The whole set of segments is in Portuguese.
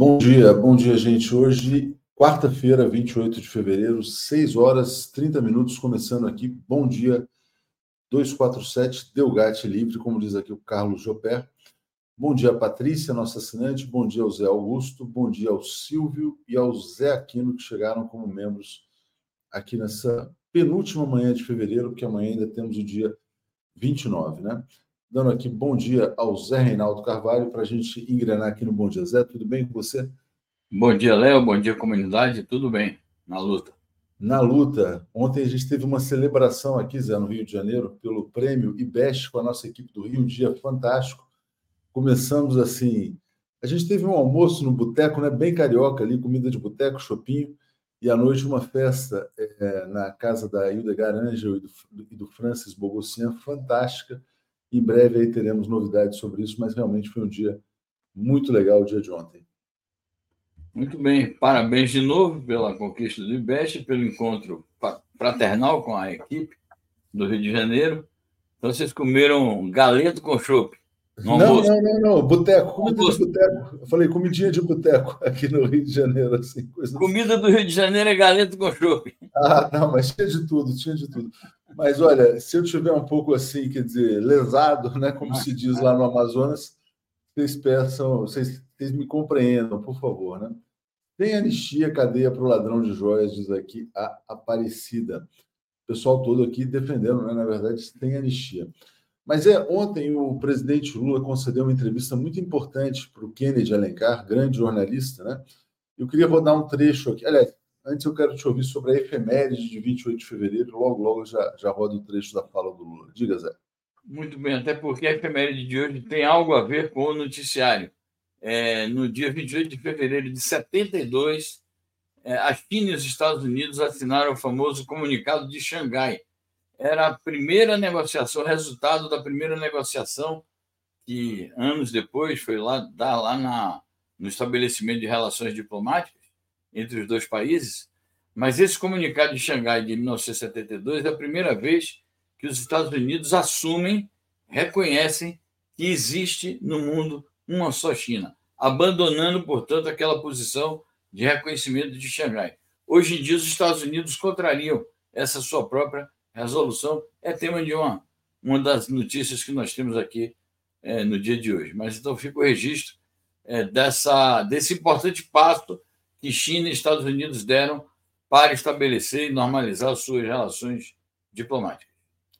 Bom dia, bom dia, gente. Hoje, quarta-feira, 28 de fevereiro, 6 horas 30 minutos, começando aqui. Bom dia, 247 Delgate Livre, como diz aqui o Carlos Jopé. Bom dia, Patrícia, nossa assinante. Bom dia ao Zé Augusto. Bom dia ao Silvio e ao Zé Aquino, que chegaram como membros aqui nessa penúltima manhã de fevereiro, porque amanhã ainda temos o dia 29, né? Dando aqui bom dia ao Zé Reinaldo Carvalho para a gente engrenar aqui no Bom Dia Zé. Tudo bem com você? Bom dia, Léo. Bom dia, comunidade. Tudo bem, na luta. Na luta. Ontem a gente teve uma celebração aqui, Zé, no Rio de Janeiro, pelo prêmio IBEST com a nossa equipe do Rio. Um dia fantástico. Começamos assim. A gente teve um almoço no boteco, né? Bem carioca ali, comida de boteco, chopinho e à noite uma festa é, na casa da Hildegard Angel e do, e do Francis Bogossian, fantástica. Em breve aí teremos novidades sobre isso, mas realmente foi um dia muito legal o dia de ontem. Muito bem, parabéns de novo pela conquista do IBEST, pelo encontro fraternal com a equipe do Rio de Janeiro. Então, vocês comeram galeto com chopp. Não, não, não, não, boteco, comida de boteco. Eu falei comidinha de boteco aqui no Rio de Janeiro. Assim, coisa comida do Rio de Janeiro é galeto com chopp. Ah, não, mas tinha de tudo, tinha de tudo. Mas olha, se eu tiver um pouco assim, quer dizer, lesado, né, como se diz lá no Amazonas, vocês peçam, vocês, vocês me compreendam, por favor, né? Tem anistia, cadeia para o ladrão de joias, diz aqui a Aparecida. O pessoal todo aqui defendendo, né? Na verdade, tem anistia. Mas é ontem o presidente Lula concedeu uma entrevista muito importante para o Kennedy Alencar, grande jornalista, né? Eu queria rodar um trecho aqui. Aliás, antes eu quero te ouvir sobre a efeméride de 28 de fevereiro. Logo, logo já, já roda o trecho da fala do Lula. Diga, Zé. Muito bem, até porque a efeméride de hoje tem algo a ver com o noticiário. É, no dia 28 de fevereiro de 72, é, a China e os Estados Unidos assinaram o famoso Comunicado de Xangai, era a primeira negociação, resultado da primeira negociação que anos depois foi lá dar lá na, no estabelecimento de relações diplomáticas entre os dois países. Mas esse comunicado de Xangai de 1972 é a primeira vez que os Estados Unidos assumem, reconhecem que existe no mundo uma só China, abandonando, portanto, aquela posição de reconhecimento de Xangai. Hoje em dia, os Estados Unidos contrariam essa sua própria resolução é tema de uma, uma das notícias que nós temos aqui é, no dia de hoje. Mas então fica o registro é, dessa, desse importante passo que China e Estados Unidos deram para estabelecer e normalizar suas relações diplomáticas.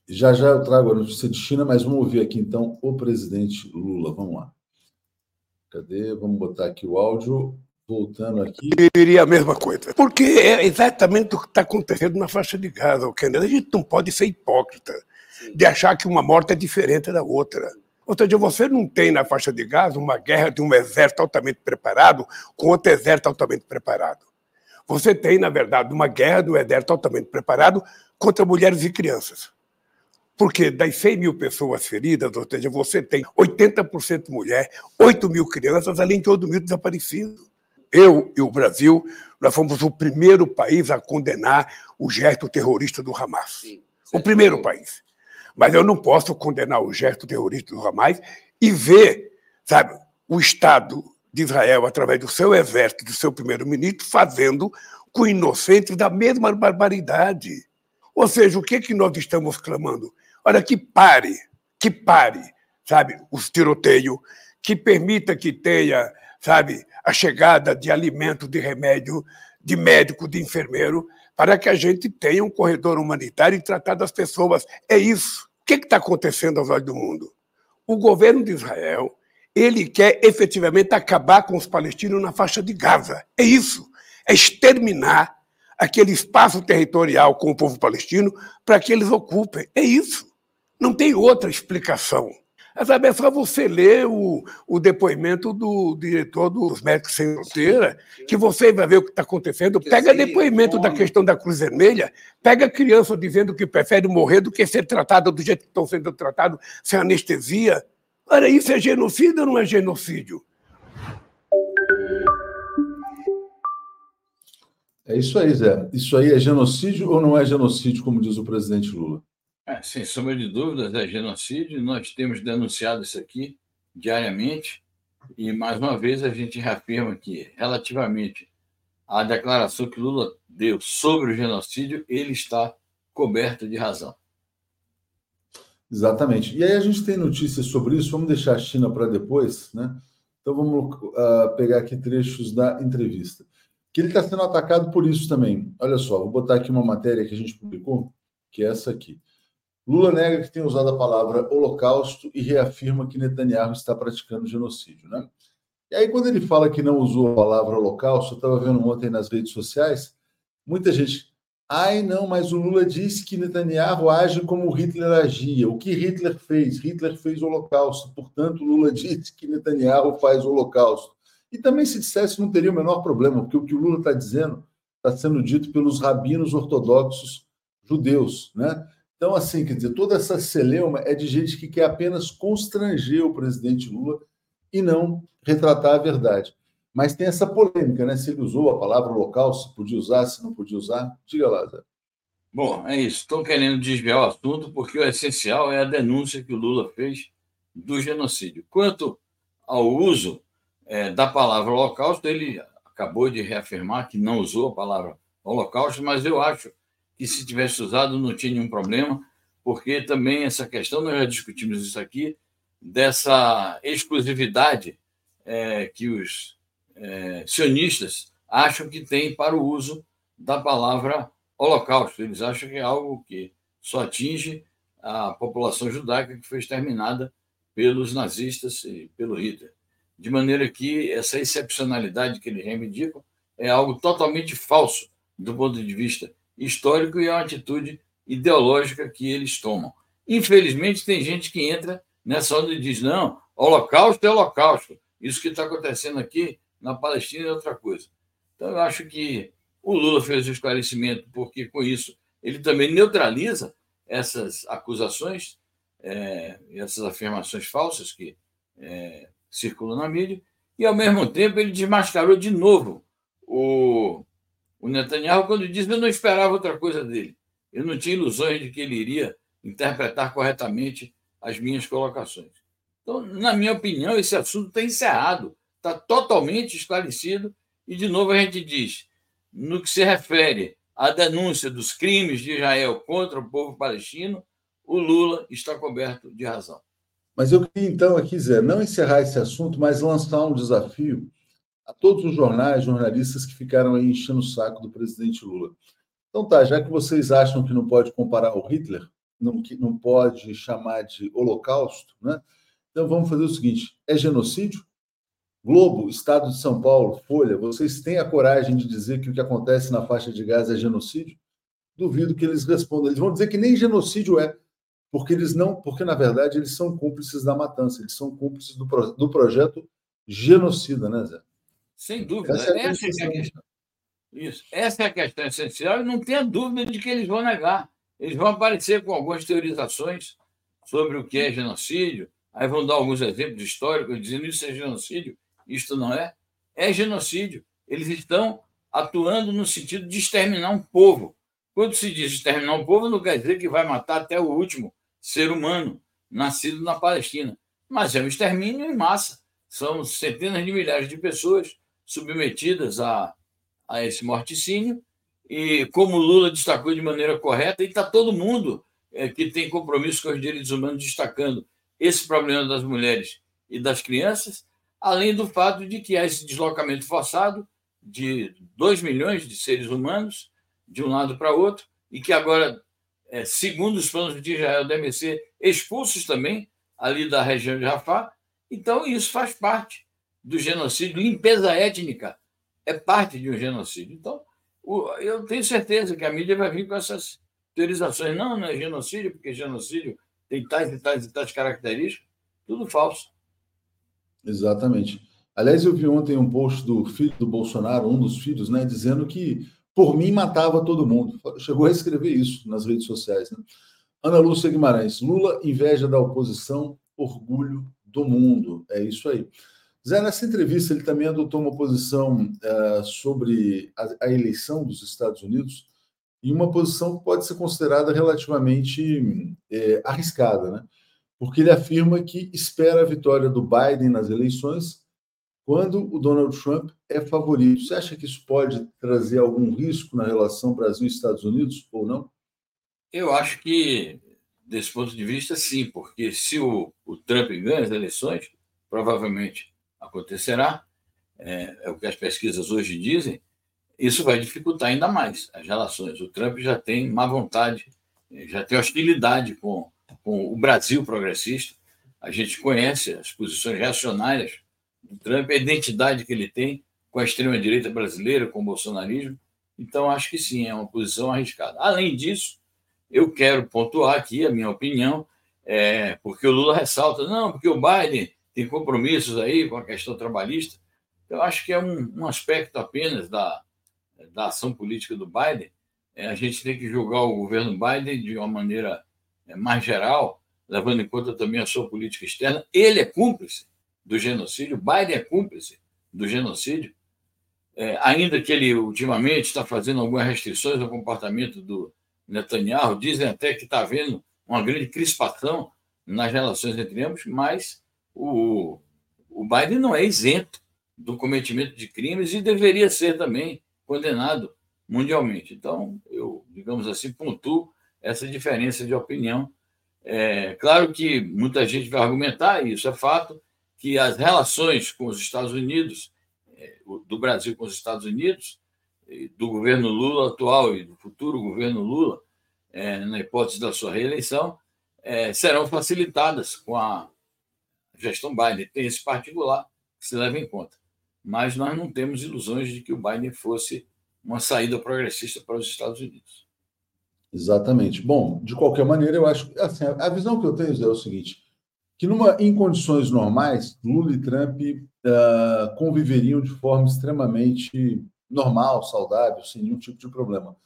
Já já eu trago a notícia de China, mas vamos ouvir aqui então o presidente Lula. Vamos lá. Cadê? Vamos botar aqui o áudio. Voltando aqui. Eu diria a mesma coisa. Porque é exatamente o que está acontecendo na faixa de Gaza, o Kennedy. A gente não pode ser hipócrita de achar que uma morte é diferente da outra. Ou seja, você não tem na faixa de Gaza uma guerra de um exército altamente preparado com outro exército altamente preparado. Você tem, na verdade, uma guerra de um exército altamente preparado contra mulheres e crianças. Porque das 100 mil pessoas feridas, ou seja, você tem 80% mulher, 8 mil crianças, além de 8 mil desaparecidos eu e o Brasil, nós fomos o primeiro país a condenar o gesto terrorista do Hamas. Sim, o primeiro país. Mas eu não posso condenar o gesto terrorista do Hamas e ver, sabe, o Estado de Israel, através do seu exército, do seu primeiro-ministro, fazendo com inocentes da mesma barbaridade. Ou seja, o que, é que nós estamos clamando? Olha, que pare, que pare, sabe, os tiroteios, que permita que tenha, sabe, a chegada de alimento, de remédio, de médico, de enfermeiro, para que a gente tenha um corredor humanitário e tratar das pessoas. É isso. O que está acontecendo aos olhos do mundo? O governo de Israel ele quer efetivamente acabar com os palestinos na faixa de Gaza. É isso. É exterminar aquele espaço territorial com o povo palestino para que eles ocupem. É isso. Não tem outra explicação. Sabe, é só você ler o, o depoimento do diretor dos Médicos Sem Fronteira, que você vai ver o que está acontecendo. Pega depoimento da questão da Cruz Vermelha, pega criança dizendo que prefere morrer do que ser tratado do jeito que estão sendo tratados, sem anestesia. Olha, isso é genocídio ou não é genocídio? É isso aí, Zé. Isso aí é genocídio ou não é genocídio, como diz o presidente Lula? É, sem sombra de dúvidas, é genocídio. Nós temos denunciado isso aqui diariamente. E, mais uma vez, a gente reafirma que, relativamente à declaração que Lula deu sobre o genocídio, ele está coberto de razão. Exatamente. E aí a gente tem notícias sobre isso, vamos deixar a China para depois, né? Então vamos uh, pegar aqui trechos da entrevista. Que ele está sendo atacado por isso também. Olha só, vou botar aqui uma matéria que a gente publicou, que é essa aqui. Lula nega que tem usado a palavra holocausto e reafirma que Netanyahu está praticando genocídio. Né? E aí, quando ele fala que não usou a palavra holocausto, eu estava vendo ontem nas redes sociais, muita gente. Ai, não, mas o Lula disse que Netanyahu age como Hitler agia. O que Hitler fez? Hitler fez holocausto. Portanto, Lula disse que Netanyahu faz holocausto. E também, se dissesse, não teria o menor problema, porque o que o Lula está dizendo está sendo dito pelos rabinos ortodoxos judeus. Né? Então, assim, quer dizer, toda essa celeuma é de gente que quer apenas constranger o presidente Lula e não retratar a verdade. Mas tem essa polêmica, né? Se ele usou a palavra local, se podia usar, se não podia usar. Diga lá, Zé. Bom, é isso. Estão querendo desviar o assunto porque o essencial é a denúncia que o Lula fez do genocídio. Quanto ao uso é, da palavra holocausto, ele acabou de reafirmar que não usou a palavra holocausto, mas eu acho que se tivesse usado não tinha nenhum problema, porque também essa questão, nós já discutimos isso aqui, dessa exclusividade é, que os é, sionistas acham que tem para o uso da palavra holocausto. Eles acham que é algo que só atinge a população judaica que foi exterminada pelos nazistas e pelo Hitler. De maneira que essa excepcionalidade que eles reivindicam é algo totalmente falso do ponto de vista histórico e é uma atitude ideológica que eles tomam. Infelizmente, tem gente que entra nessa onda e diz: não, holocausto é holocausto. Isso que está acontecendo aqui na Palestina é outra coisa. Então, eu acho que o Lula fez o esclarecimento, porque com isso ele também neutraliza essas acusações, é, essas afirmações falsas que é, circulam na mídia, e ao mesmo tempo ele desmascarou de novo o, o Netanyahu, quando diz eu não esperava outra coisa dele. Eu não tinha ilusões de que ele iria interpretar corretamente as minhas colocações. Então, na minha opinião, esse assunto está encerrado, está totalmente esclarecido, e, de novo, a gente diz: no que se refere à denúncia dos crimes de Israel contra o povo palestino, o Lula está coberto de razão. Mas eu queria, então, aqui, Zé, não encerrar esse assunto, mas lançar um desafio a todos os jornais, jornalistas que ficaram aí enchendo o saco do presidente Lula. Então tá, já que vocês acham que não pode comparar o Hitler, não, que não pode chamar de holocausto, né? Então vamos fazer o seguinte: é genocídio? Globo, Estado de São Paulo, Folha, vocês têm a coragem de dizer que o que acontece na faixa de Gaza é genocídio? Duvido que eles respondam. Eles vão dizer que nem genocídio é, porque eles não, porque na verdade eles são cúmplices da matança, eles são cúmplices do, do projeto genocida, né, Zé? Sem dúvida. Essa é, Essa é a questão. Isso. Essa é a questão essencial e não tenha dúvida de que eles vão negar. Eles vão aparecer com algumas teorizações sobre o que é genocídio, aí vão dar alguns exemplos históricos dizendo isso é genocídio, isto não é. É genocídio. Eles estão atuando no sentido de exterminar um povo. Quando se diz exterminar um povo, não quer dizer que vai matar até o último ser humano nascido na Palestina, mas é um extermínio em massa. São centenas de milhares de pessoas submetidas a, a esse morticínio. E como Lula destacou de maneira correta, e está todo mundo é, que tem compromisso com os direitos humanos destacando esse problema das mulheres e das crianças, além do fato de que há esse deslocamento forçado de 2 milhões de seres humanos de um lado para outro, e que agora, é, segundo os planos de Israel, devem ser expulsos também ali da região de Rafah. Então, isso faz parte do genocídio, limpeza étnica é parte de um genocídio. Então, eu tenho certeza que a mídia vai vir com essas teorizações. Não, não é genocídio, porque genocídio tem tais e tais e tais características. Tudo falso. Exatamente. Aliás, eu vi ontem um post do filho do Bolsonaro, um dos filhos, né, dizendo que por mim matava todo mundo. Chegou a escrever isso nas redes sociais. Né? Ana Lúcia Guimarães, Lula, inveja da oposição, orgulho do mundo. É isso aí. Zé, nessa entrevista, ele também adotou uma posição uh, sobre a, a, eleição dos Estados Unidos e uma posição que pode ser considerada relativamente é, arriscada, né? porque ele afirma que espera a vitória do Biden nas eleições quando o Donald Trump é favorito. Você acha que isso pode trazer algum risco na relação Brasil-Estados Unidos ou não? Eu acho que, desse ponto de vista, sim, porque se o, o Trump ganha as eleições, provavelmente acontecerá, é, é, o que as pesquisas hoje dizem, isso vai dificultar ainda mais as relações. O Trump já tem má vontade, já tem hostilidade com, com o Brasil progressista. A gente conhece as posições reacionárias do Trump, a identidade que ele tem com a extrema-direita brasileira, com o bolsonarismo. Então, acho que sim, é uma posição arriscada. Além disso, eu quero pontuar aqui a minha opinião, é, porque o Lula ressalta, não, porque o Biden tem compromissos aí com a questão trabalhista. Eu acho que é um, um aspecto apenas da, da ação política do Biden. É, a gente tem que julgar o governo Biden de uma maneira é, mais geral, levando em conta também a sua política externa. Ele é cúmplice do genocídio, Biden é cúmplice do genocídio, é, ainda que ele ultimamente está fazendo algumas restrições ao comportamento do Netanyahu, dizem até que está havendo uma grande crispação nas relações entre ambos, mas o, o Biden não é isento do cometimento de crimes e deveria ser também condenado mundialmente. Então, eu, digamos assim, pontuo essa diferença de opinião. É, claro que muita gente vai argumentar, e isso é fato, que as relações com os Estados Unidos, é, do Brasil com os Estados Unidos, do governo Lula atual e do futuro governo Lula, é, na hipótese da sua reeleição, é, serão facilitadas com a gestão Biden. Tem esse particular que se leva em conta. Mas nós não temos ilusões de que o Biden fosse uma saída progressista para os Estados Unidos. Exatamente. Bom, de qualquer maneira, eu acho assim, a visão que eu tenho é o seguinte: que numa, em condições normais, Lula e Trump uh, conviveriam de forma extremamente normal, saudável, sem nenhum tipo de problema.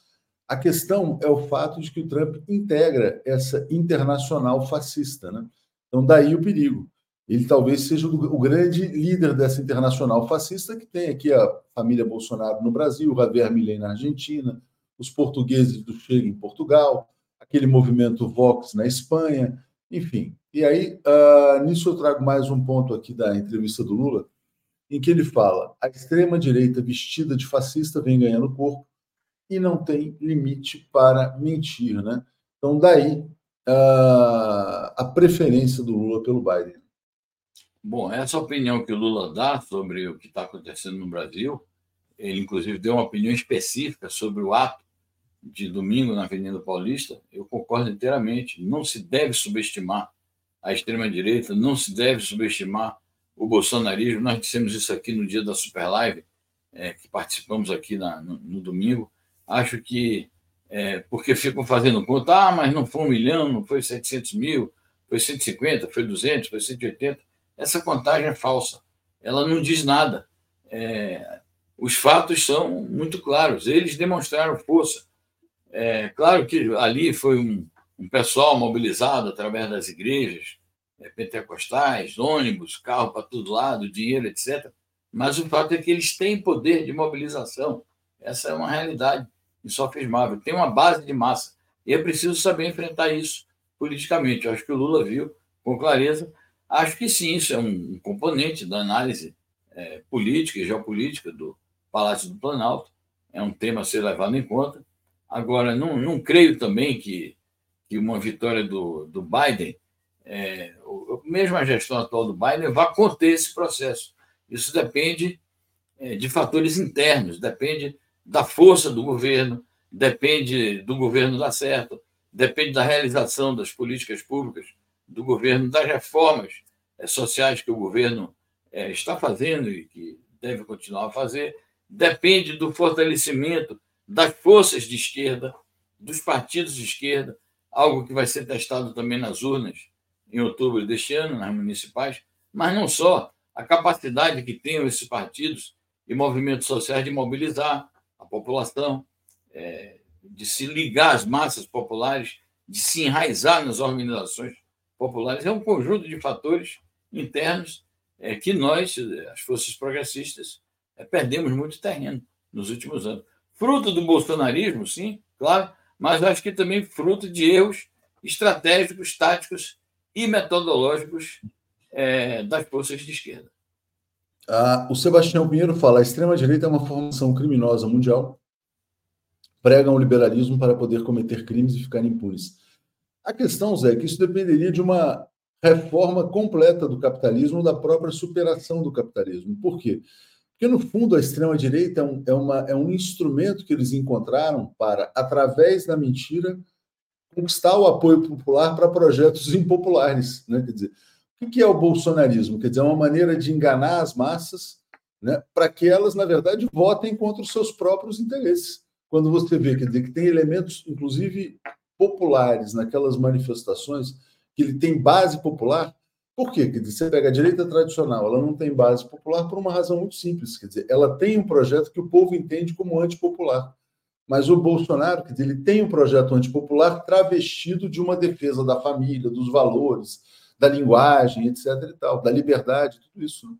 A questão é o fato de que o Trump integra essa internacional fascista. Né? Então, daí o perigo. Ele talvez seja o grande líder dessa internacional fascista que tem aqui a família Bolsonaro no Brasil, o Javier Milei na Argentina, os portugueses do Chega em Portugal, aquele movimento Vox na Espanha, enfim. E aí, uh, nisso eu trago mais um ponto aqui da entrevista do Lula, em que ele fala: a extrema-direita vestida de fascista vem ganhando corpo e não tem limite para mentir. Né? Então, daí uh, a preferência do Lula pelo Biden. Bom, essa opinião que o Lula dá sobre o que está acontecendo no Brasil, ele inclusive deu uma opinião específica sobre o ato de domingo na Avenida Paulista, eu concordo inteiramente. Não se deve subestimar a extrema-direita, não se deve subestimar o bolsonarismo. Nós dissemos isso aqui no dia da Super Live, é, que participamos aqui na, no, no, domingo. Acho que, é, porque ficam fazendo conta, ah, mas não foi um milhão, não foi 700 mil, foi 150, foi 200, foi 180. Essa contagem é falsa. Ela não diz nada. É, os fatos são muito claros. Eles demonstraram força. É, claro que ali foi um, um pessoal mobilizado através das igrejas é, pentecostais, ônibus, carro para todo lado, dinheiro, etc. Mas o fato é que eles têm poder de mobilização. Essa é uma realidade insofismável. Tem uma base de massa. E é preciso saber enfrentar isso politicamente. Eu acho que o Lula viu com clareza. Acho que sim, isso é um componente da análise é, política e geopolítica do Palácio do Planalto. É um tema a ser levado em conta. Agora, não, não creio também que, que uma vitória do, do Biden, é, mesmo a gestão atual do Biden, vá conter esse processo. Isso depende é, de fatores internos, depende da força do governo, depende do governo dar certo, depende da realização das políticas públicas do governo, das reformas é, sociais que o governo é, está fazendo e que deve continuar a fazer, depende do fortalecimento das forças de esquerda, dos partidos de esquerda, algo que vai ser testado também nas urnas em outubro deste ano, nas municipais, mas não só, a capacidade que têm esses partidos e movimentos sociais de mobilizar a população, é, de se ligar às massas populares, de se enraizar nas organizações populares. É um conjunto de fatores internos é, que nós, as forças progressistas, é, perdemos muito terreno nos últimos anos. Fruto do bolsonarismo, sim, claro, mas acho que também fruto de erros estratégicos, táticos e metodológicos é, das forças de esquerda. Ah, o Sebastião Pinheiro fala: a extrema-direita é uma formação criminosa mundial, pregam o liberalismo para poder cometer crimes e ficar impunes. A questão, Zé, é que isso dependeria de uma reforma completa do capitalismo, da própria superação do capitalismo. Por quê? Porque, no fundo, a extrema-direita é um, é, uma, é um instrumento que eles encontraram para, através da mentira, conquistar o apoio popular para projetos impopulares. Né? Quer dizer, o que é o bolsonarismo? Quer dizer, é uma maneira de enganar as massas né, para que elas, na verdade, votem contra os seus próprios interesses. Quando você vê quer dizer, que tem elementos, inclusive populares, naquelas manifestações, que ele tem base popular, por quê? Quer dizer, você pega a direita tradicional, ela não tem base popular por uma razão muito simples. Quer dizer, ela tem um projeto que o povo entende como antipopular. Mas o Bolsonaro, quer dizer, ele tem um projeto antipopular travestido de uma defesa da família, dos valores, da linguagem, etc. e tal, da liberdade, tudo isso.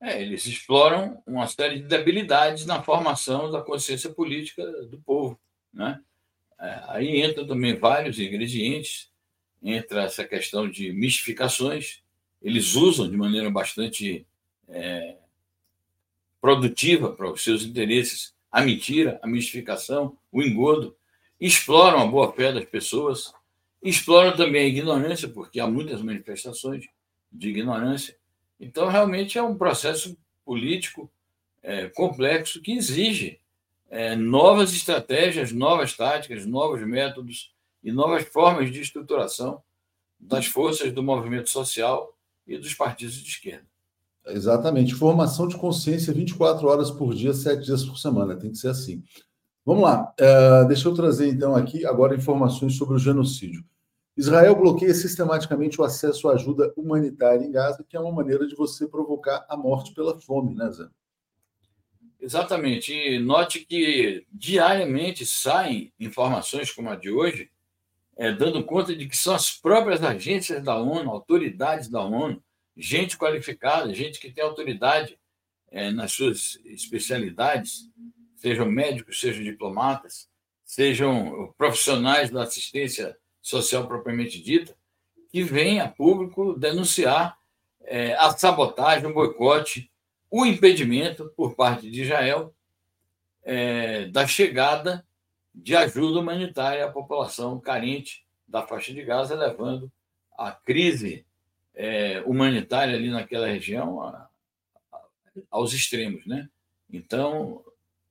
É, eles exploram uma série de debilidades na formação da consciência política do povo. Né? É, aí entram também vários ingredientes, entra essa questão de mistificações, eles usam de maneira bastante é, produtiva para os seus interesses a mentira, a mistificação, o engodo, exploram a boa-fé das pessoas, exploram também a ignorância, porque há muitas manifestações de ignorância. Então, realmente é um processo político é, complexo que exige é, novas estratégias, novas táticas, novos métodos e novas formas de estruturação das forças do movimento social e dos partidos de esquerda. Exatamente. Formação de consciência 24 horas por dia, 7 dias por semana. Tem que ser assim. Vamos lá. Uh, deixa eu trazer, então, aqui agora informações sobre o genocídio. Israel bloqueia sistematicamente o acesso à ajuda humanitária em Gaza, que é uma maneira de você provocar a morte pela fome, né, Zé? Exatamente. E note que diariamente saem informações como a de hoje, é, dando conta de que são as próprias agências da ONU, autoridades da ONU, gente qualificada, gente que tem autoridade é, nas suas especialidades, sejam médicos, sejam diplomatas, sejam profissionais da assistência social propriamente dita, que vêm a público denunciar é, a sabotagem, o boicote, o impedimento por parte de Israel é, da chegada de ajuda humanitária à população carente da faixa de Gaza, levando a crise é, humanitária ali naquela região a, a, aos extremos, né? Então,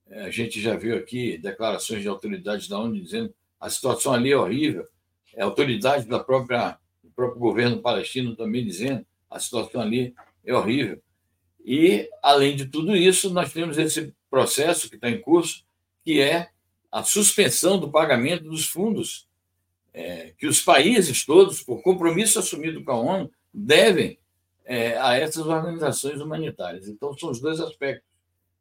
é, a gente já viu aqui declarações de autoridades da ONU dizendo a situação ali é horrível, é autoridade da própria do próprio governo palestino também dizendo a situação ali é horrível. E, além de tudo isso, nós temos esse processo que está em curso, que é a suspensão do pagamento dos fundos é, que os países todos, por compromisso assumido com a ONU, devem é, a essas organizações humanitárias. Então, são os dois aspectos.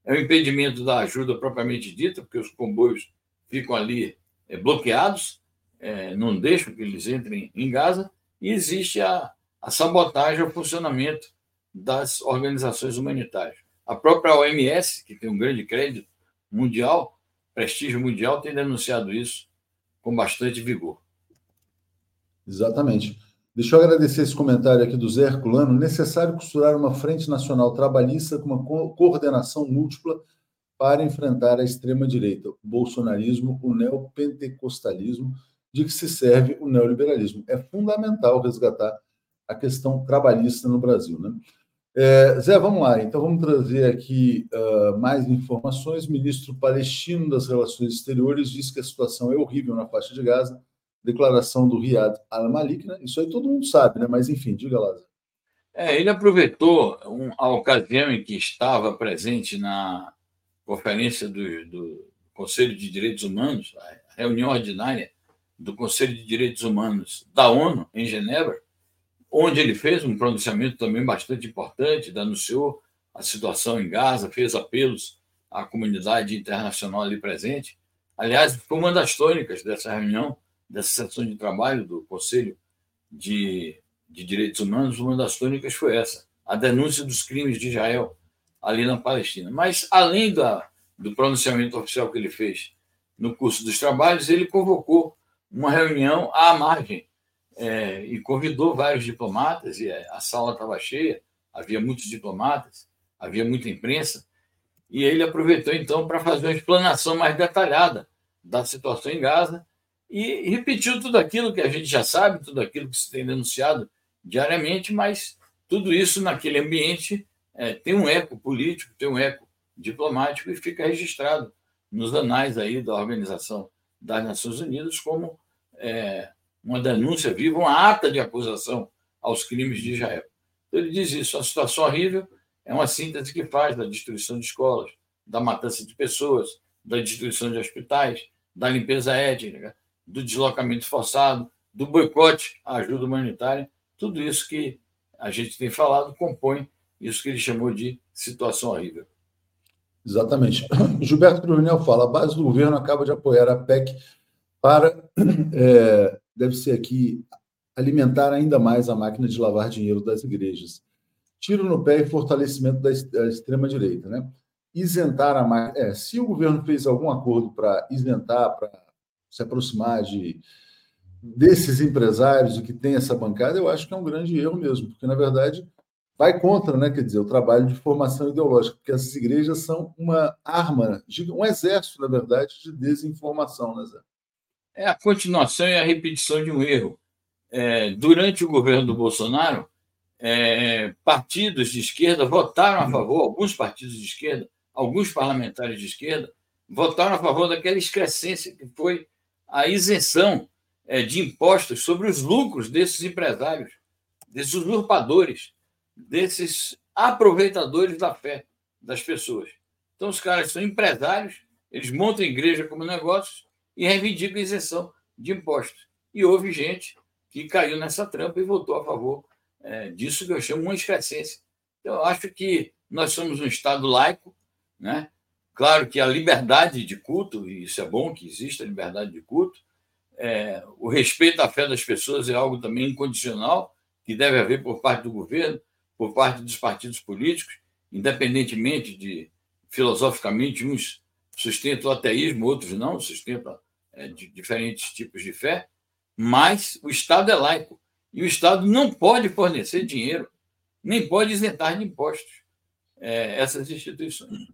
É o impedimento da ajuda propriamente dita, porque os comboios ficam ali é, bloqueados, é, não deixam que eles entrem em Gaza, e existe a, a sabotagem ao funcionamento das organizações humanitárias. A própria OMS, que tem um grande crédito mundial, prestígio mundial, tem denunciado isso com bastante vigor. Exatamente. Deixa eu agradecer esse comentário aqui do Zé Herculano. Necessário costurar uma frente nacional trabalhista com uma coordenação múltipla para enfrentar a extrema-direita, o bolsonarismo, o neopentecostalismo, de que se serve o neoliberalismo. É fundamental resgatar a questão trabalhista no Brasil. Né? É, Zé, vamos lá. Então, vamos trazer aqui uh, mais informações. O ministro palestino das Relações Exteriores diz que a situação é horrível na faixa de Gaza declaração do Riyad al-Malik, né? Isso aí todo mundo sabe, né? Mas enfim, diga lá. É, ele aproveitou um, a ocasião em que estava presente na conferência do, do Conselho de Direitos Humanos, a reunião ordinária do Conselho de Direitos Humanos da ONU em Genebra, onde ele fez um pronunciamento também bastante importante, denunciou a situação em Gaza, fez apelos à comunidade internacional ali presente. Aliás, foi uma das tônicas dessa reunião dessa sessão de trabalho do Conselho de, de Direitos Humanos, uma das tônicas foi essa, a denúncia dos crimes de Israel ali na Palestina. Mas, além da, do pronunciamento oficial que ele fez no curso dos trabalhos, ele convocou uma reunião à margem é, e convidou vários diplomatas, e a sala estava cheia, havia muitos diplomatas, havia muita imprensa, e ele aproveitou então para fazer uma explanação mais detalhada da situação em Gaza e repetiu tudo aquilo que a gente já sabe, tudo aquilo que se tem denunciado diariamente, mas tudo isso naquele ambiente é, tem um eco político, tem um eco diplomático e fica registrado nos anais aí da Organização das Nações Unidas como é, uma denúncia viva, uma ata de acusação aos crimes de Israel. Então, ele diz isso: a situação horrível é uma síntese que faz da destruição de escolas, da matança de pessoas, da destruição de hospitais, da limpeza étnica, do deslocamento forçado, do boicote à ajuda humanitária, tudo isso que a gente tem falado compõe isso que ele chamou de situação horrível. Exatamente. Gilberto Brunel fala: a base do governo acaba de apoiar a PEC para, é, deve ser aqui, alimentar ainda mais a máquina de lavar dinheiro das igrejas. Tiro no pé e fortalecimento da extrema-direita. Né? Isentar a máquina. É, se o governo fez algum acordo para isentar, para se aproximar de desses empresários e que tem essa bancada, eu acho que é um grande erro mesmo, porque, na verdade, vai contra, né, quer dizer, o trabalho de formação ideológica, porque essas igrejas são uma arma, um exército, na verdade, de desinformação, né, Zé? É a continuação e a repetição de um erro. É, durante o governo do Bolsonaro, é, partidos de esquerda votaram a favor, alguns partidos de esquerda, alguns parlamentares de esquerda, votaram a favor daquela excrescência que foi a isenção é, de impostos sobre os lucros desses empresários, desses usurpadores, desses aproveitadores da fé das pessoas. Então, os caras são empresários, eles montam igreja como negócio e reivindicam isenção de impostos. E houve gente que caiu nessa trampa e votou a favor é, disso que eu chamo uma excrescência. Então, eu acho que nós somos um Estado laico, né? Claro que a liberdade de culto, e isso é bom que exista a liberdade de culto, é, o respeito à fé das pessoas é algo também incondicional, que deve haver por parte do governo, por parte dos partidos políticos, independentemente de, filosoficamente, uns sustentam o ateísmo, outros não, sustentam é, diferentes tipos de fé, mas o Estado é laico. E o Estado não pode fornecer dinheiro, nem pode isentar de impostos é, essas instituições.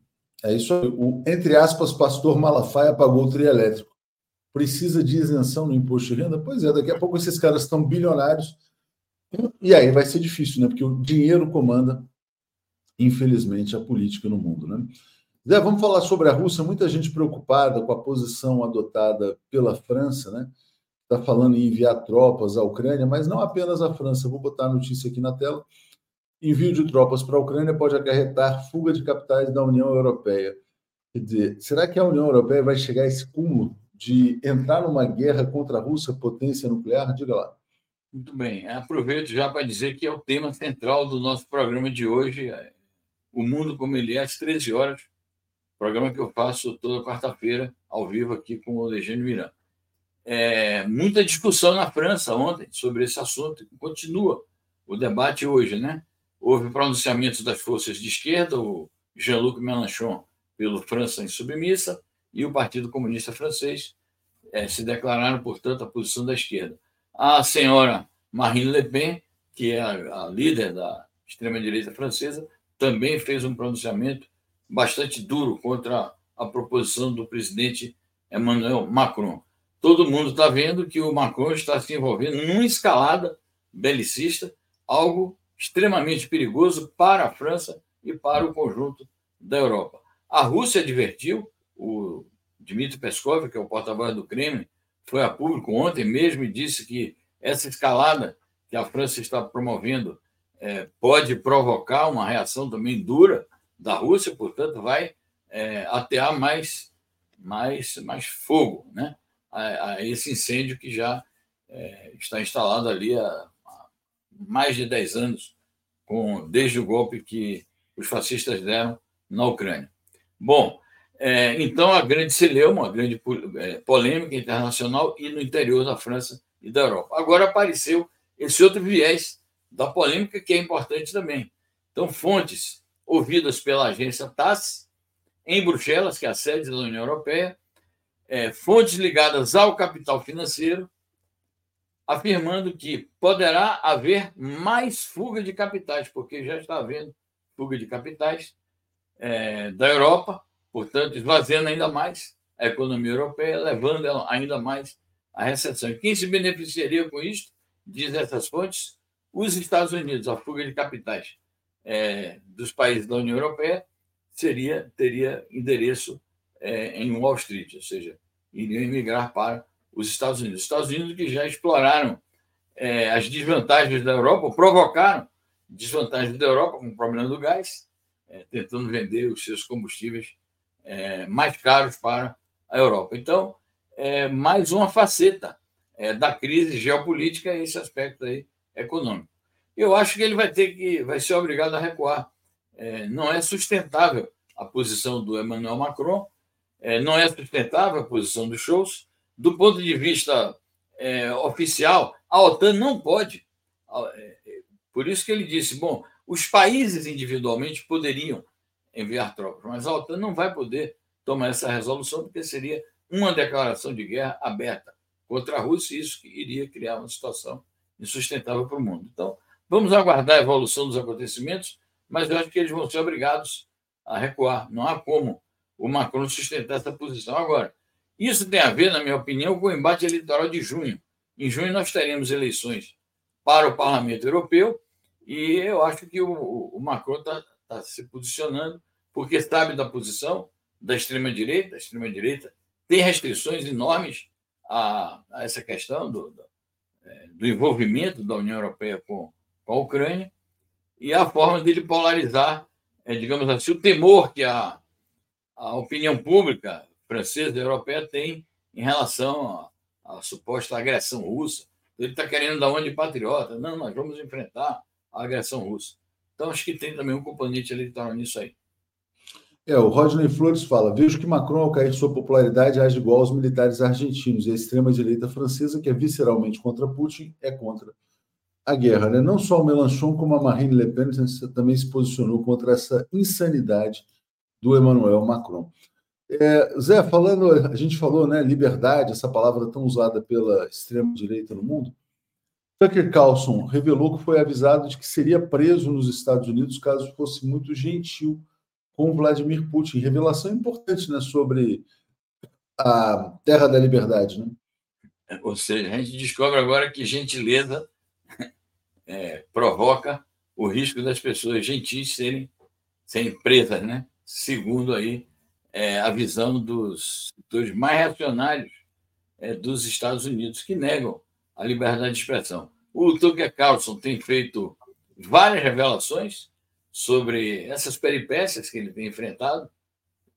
É isso aí. O, entre aspas, pastor Malafaia pagou o trio elétrico. Precisa de isenção no imposto de renda? Pois é, daqui a pouco esses caras estão bilionários. E aí vai ser difícil, né? Porque o dinheiro comanda, infelizmente, a política no mundo, né? Zé, vamos falar sobre a Rússia. Muita gente preocupada com a posição adotada pela França, né? Está falando em enviar tropas à Ucrânia, mas não apenas a França. Vou botar a notícia aqui na tela. Envio de tropas para a Ucrânia pode acarretar fuga de capitais da União Europeia. Quer dizer, será que a União Europeia vai chegar a esse cúmulo de entrar numa guerra contra a Rússia, potência nuclear? Diga lá. Muito bem. Aproveito já para dizer que é o tema central do nosso programa de hoje, é o mundo como ele é, às 13 horas. Programa que eu faço toda quarta-feira, ao vivo, aqui com o Legênio Miranda. É, muita discussão na França ontem sobre esse assunto. Continua o debate hoje, né? Houve pronunciamentos das forças de esquerda, o Jean-Luc Mélenchon pelo França em submissa e o Partido Comunista Francês é, se declararam, portanto, a posição da esquerda. A senhora Marine Le Pen, que é a, a líder da extrema-direita francesa, também fez um pronunciamento bastante duro contra a proposição do presidente Emmanuel Macron. Todo mundo está vendo que o Macron está se envolvendo numa escalada belicista, algo extremamente perigoso para a França e para o conjunto da Europa. A Rússia advertiu, o Dmitry Peskov, que é o porta-voz do Kremlin, foi a público ontem mesmo e disse que essa escalada que a França está promovendo é, pode provocar uma reação também dura da Rússia, portanto, vai é, atear mais, mais, mais fogo né, a, a esse incêndio que já é, está instalado ali há, há mais de 10 anos com, desde o golpe que os fascistas deram na Ucrânia. Bom, é, então a grande celeuma, uma grande é, polêmica internacional e no interior da França e da Europa. Agora apareceu esse outro viés da polêmica que é importante também. Então, fontes ouvidas pela agência TASS, em Bruxelas, que é a sede da União Europeia, é, fontes ligadas ao capital financeiro, afirmando que poderá haver mais fuga de capitais, porque já está havendo fuga de capitais é, da Europa, portanto, esvaziando ainda mais a economia europeia, levando ainda mais à recessão. E quem se beneficiaria com isso, diz essas fontes, os Estados Unidos, a fuga de capitais é, dos países da União Europeia seria teria endereço é, em Wall Street, ou seja, iriam emigrar para os Estados Unidos. Os Estados Unidos que já exploraram é, as desvantagens da Europa, provocaram desvantagens da Europa com o problema do gás, é, tentando vender os seus combustíveis é, mais caros para a Europa. Então, é mais uma faceta é, da crise geopolítica esse aspecto aí econômico. Eu acho que ele vai ter que, vai ser obrigado a recuar. É, não é sustentável a posição do Emmanuel Macron, é, não é sustentável a posição dos shows. Do ponto de vista é, oficial, a OTAN não pode. É, por isso que ele disse: bom, os países individualmente poderiam enviar tropas, mas a OTAN não vai poder tomar essa resolução, porque seria uma declaração de guerra aberta contra a Rússia, e isso iria criar uma situação insustentável para o mundo. Então, vamos aguardar a evolução dos acontecimentos, mas eu acho que eles vão ser obrigados a recuar. Não há como o Macron sustentar essa posição. Agora, isso tem a ver, na minha opinião, com o embate eleitoral de junho. Em junho, nós teremos eleições para o Parlamento Europeu e eu acho que o, o Macron está tá se posicionando porque sabe da posição da extrema-direita. A extrema-direita tem restrições enormes a, a essa questão do, do, é, do, envolvimento da União Europeia com, com a Ucrânia e a forma dele polarizar, é, digamos assim, o temor que a, a opinião pública francesa e europeia tem em relação à, suposta agressão russa. Ele está querendo dar onde patriota. Não, nós vamos enfrentar a agressão russa. Então, acho que tem também um componente eleitoral nisso aí. É, o Rodney Flores fala: vejo que Macron, ao cair sua popularidade, age igual aos militares argentinos e a extrema-direita francesa, que é visceralmente contra Putin, é contra a guerra. Né? Não só o Mélenchon, como a Marine Le Pen também se posicionou contra essa insanidade do Emmanuel Macron. É, Zé, falando, a gente falou, né, liberdade, essa palavra tão usada pela extrema-direita no mundo. Tucker Carlson revelou que foi avisado de que seria preso nos Estados Unidos caso fosse muito gentil com Vladimir Putin. Revelação importante né, sobre a Terra da Liberdade. Né? Ou seja, a gente descobre agora que gentileza é, provoca o risco das pessoas gentis serem, serem presas, né? segundo aí é, a visão dos setores mais reacionários é, dos Estados Unidos, que negam a liberdade de expressão. O Tucker Carlson tem feito várias revelações sobre essas peripécias que ele tem enfrentado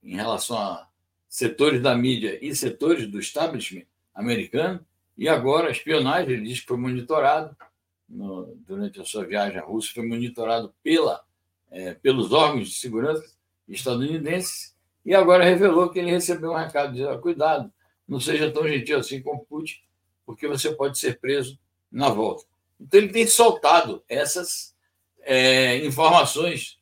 em relação a setores da mídia e setores do establishment americano. E agora a espionagem, ele diz que foi monitorado no, durante a sua viagem à Rússia, foi monitorado pela, é, pelos órgãos de segurança estadunidenses e agora revelou que ele recebeu um recado dizendo: cuidado, não seja tão gentil assim com Putin, porque você pode ser preso na volta. Então ele tem soltado essas é, informações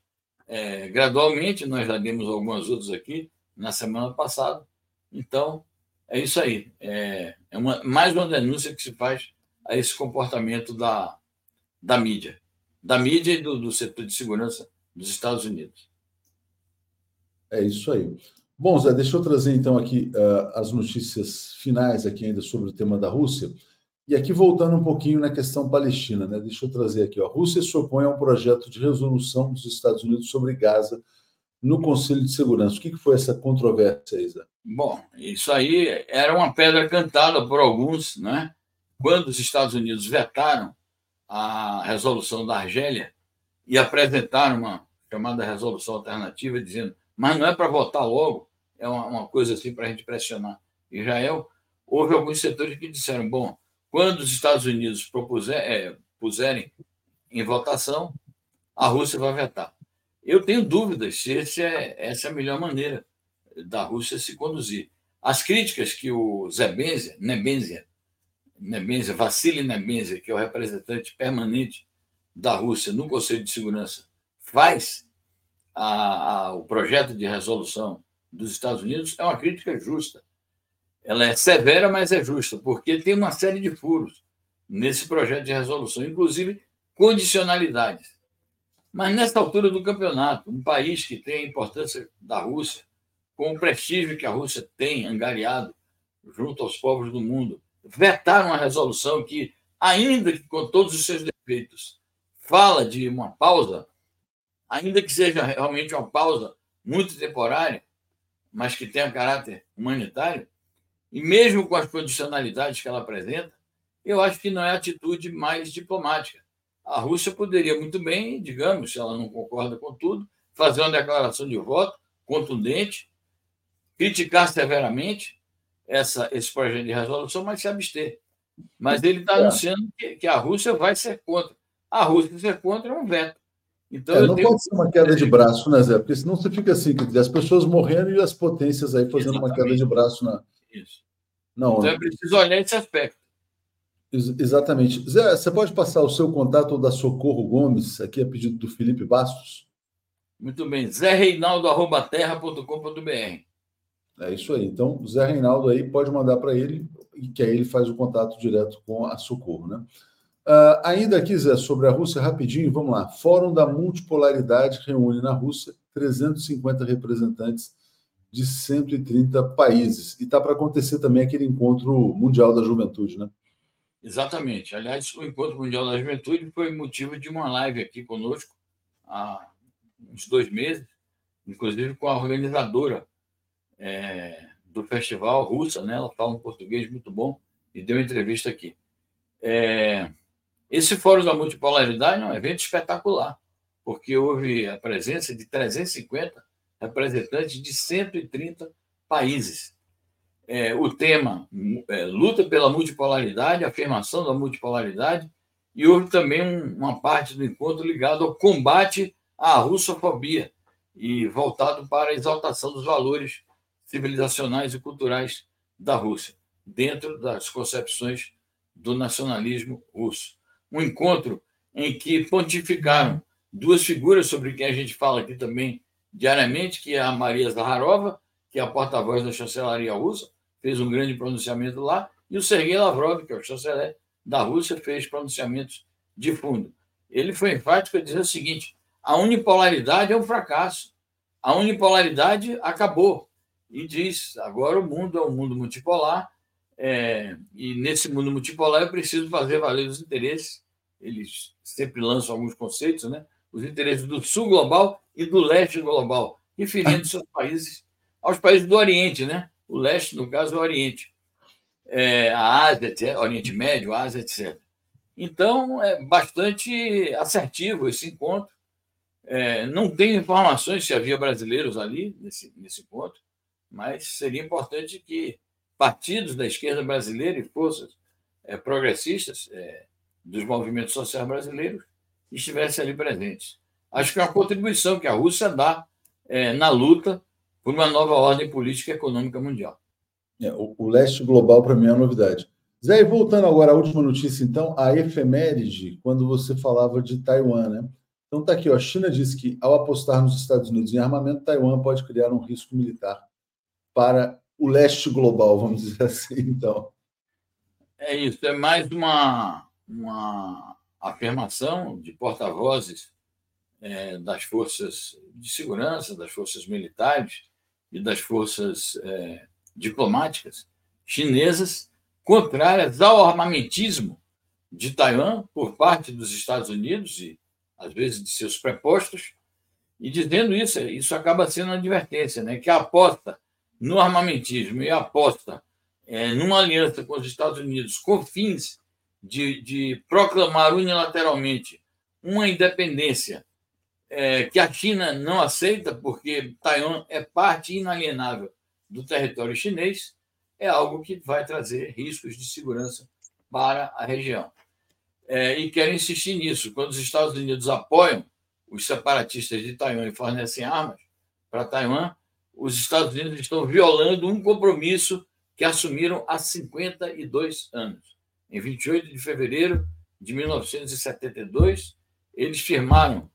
é, gradualmente, nós já demos algumas outras aqui na semana passada. Então, é isso aí. É, é uma, mais uma denúncia que se faz a esse comportamento da, da mídia, da mídia e do, do setor de segurança dos Estados Unidos. É isso aí. Bom, Zé, deixa eu trazer então aqui uh, as notícias finais aqui ainda sobre o tema da Rússia. E aqui voltando um pouquinho na questão palestina, né? Deixa eu trazer aqui, ó. A Rússia se opõe a um projeto de resolução dos Estados Unidos sobre Gaza no Conselho de Segurança. O que foi essa controvérsia, Isa? Bom, isso aí era uma pedra cantada por alguns, né? Quando os Estados Unidos vetaram a resolução da Argélia e apresentaram uma chamada resolução alternativa, dizendo, mas não é para votar logo, é uma, uma coisa assim para a gente pressionar Israel. Houve alguns setores que disseram, bom, quando os Estados Unidos propuser, é, puserem em votação, a Rússia vai vetar. Eu tenho dúvidas se é, essa é a melhor maneira da Rússia se conduzir. As críticas que o Zebenzia, Nebenzia, Nebenzia, Vassili Nebenzia, que é o representante permanente da Rússia no Conselho de Segurança, faz ao projeto de resolução dos Estados Unidos é uma crítica justa ela é severa, mas é justa, porque tem uma série de furos nesse projeto de resolução, inclusive condicionalidades. Mas nessa altura do campeonato, um país que tem a importância da Rússia, com o prestígio que a Rússia tem angariado junto aos povos do mundo, vetar uma resolução que, ainda que com todos os seus defeitos, fala de uma pausa, ainda que seja realmente uma pausa muito temporária, mas que tenha caráter humanitário, e mesmo com as condicionalidades que ela apresenta, eu acho que não é a atitude mais diplomática. A Rússia poderia muito bem, digamos, se ela não concorda com tudo, fazer uma declaração de voto contundente, criticar severamente essa, esse projeto de resolução, mas se abster. Mas ele está é. anunciando que, que, a Rússia vai ser contra. A Rússia ser contra é um veto. Então, é, não tenho... pode ser uma queda de braço, né, Zé? Porque senão você fica assim, as pessoas morrendo e as potências aí fazendo Exatamente. uma queda de braço na. Isso. Não, então é preciso olhar esse aspecto. Exatamente. Zé, você pode passar o seu contato da Socorro Gomes, aqui a pedido do Felipe Bastos? Muito bem. Zé Reinaldo.terra.com.br. É isso aí. Então, Zé Reinaldo aí pode mandar para ele, que aí ele faz o contato direto com a Socorro, né? Uh, ainda aqui, Zé, sobre a Rússia, rapidinho, vamos lá. Fórum da Multipolaridade reúne na Rússia 350 representantes de 130 países. E está para acontecer também aquele encontro mundial da juventude, né? Exatamente. Aliás, o Encontro Mundial da Juventude foi motivo de uma live aqui conosco há uns dois meses, inclusive com a organizadora é, do festival russa, né? Ela fala um português muito bom e deu entrevista aqui. É, esse Fórum da Multipolaridade é um evento espetacular, porque houve a presença de 350 representantes de 130 países. É, o tema é, luta pela multipolaridade, afirmação da multipolaridade, e houve também um, uma parte do encontro ligado ao combate à russofobia e voltado para a exaltação dos valores civilizacionais e culturais da Rússia, dentro das concepções do nacionalismo russo. Um encontro em que pontificaram duas figuras sobre quem a gente fala aqui também diariamente, que é a Maria Zaharova, que é a porta-voz da chancelaria russa, fez um grande pronunciamento lá, e o Sergei Lavrov, que é o chanceler da Rússia, fez pronunciamentos de fundo. Ele foi enfático a dizer o seguinte: a unipolaridade é um fracasso. A unipolaridade acabou e diz: agora o mundo é um mundo multipolar, é, e nesse mundo multipolar eu preciso fazer valer os interesses. Eles sempre lançam alguns conceitos, né? Os interesses do sul global e do leste global, referindo seus países aos países do Oriente, né? O leste, no caso, é o Oriente. É, a Ásia, etc., Oriente Médio, Ásia, etc. Então, é bastante assertivo esse encontro. É, não tenho informações se havia brasileiros ali nesse, nesse encontro mas seria importante que partidos da esquerda brasileira e forças é, progressistas é, dos movimentos sociais brasileiros estivessem ali presentes. Acho que é uma contribuição que a Rússia dá é, na luta por uma nova ordem política e econômica mundial. É, o, o, leste global, para mim, é uma novidade. Zé, voltando agora à última notícia, então, a efeméride, quando você falava de Taiwan, né? Então, está aqui, ó, a China diz que, ao apostar nos Estados Unidos em armamento, Taiwan pode criar um risco militar para o leste global, vamos dizer assim, então. É isso, é mais uma, uma afirmação de porta-vozes é, das forças de segurança, das forças militares e das forças é, diplomáticas chinesas contrárias ao armamentismo de Taiwan por parte dos Estados Unidos e, às vezes, de seus prepostos, e dizendo isso, isso acaba sendo uma advertência, né, que a aposta no armamentismo e aposta é, numa aliança com os Estados Unidos com fins de, de proclamar unilateralmente uma independência é, que a China não aceita, porque Taiwan é parte inalienável do território chinês, é algo que vai trazer riscos de segurança para a região. É, e quero insistir nisso. Quando os Estados Unidos apoiam os separatistas de Taiwan e fornecem armas para Taiwan, os Estados Unidos estão violando um compromisso que assumiram há 52 anos. Em 28 de fevereiro de 1972, eles firmaram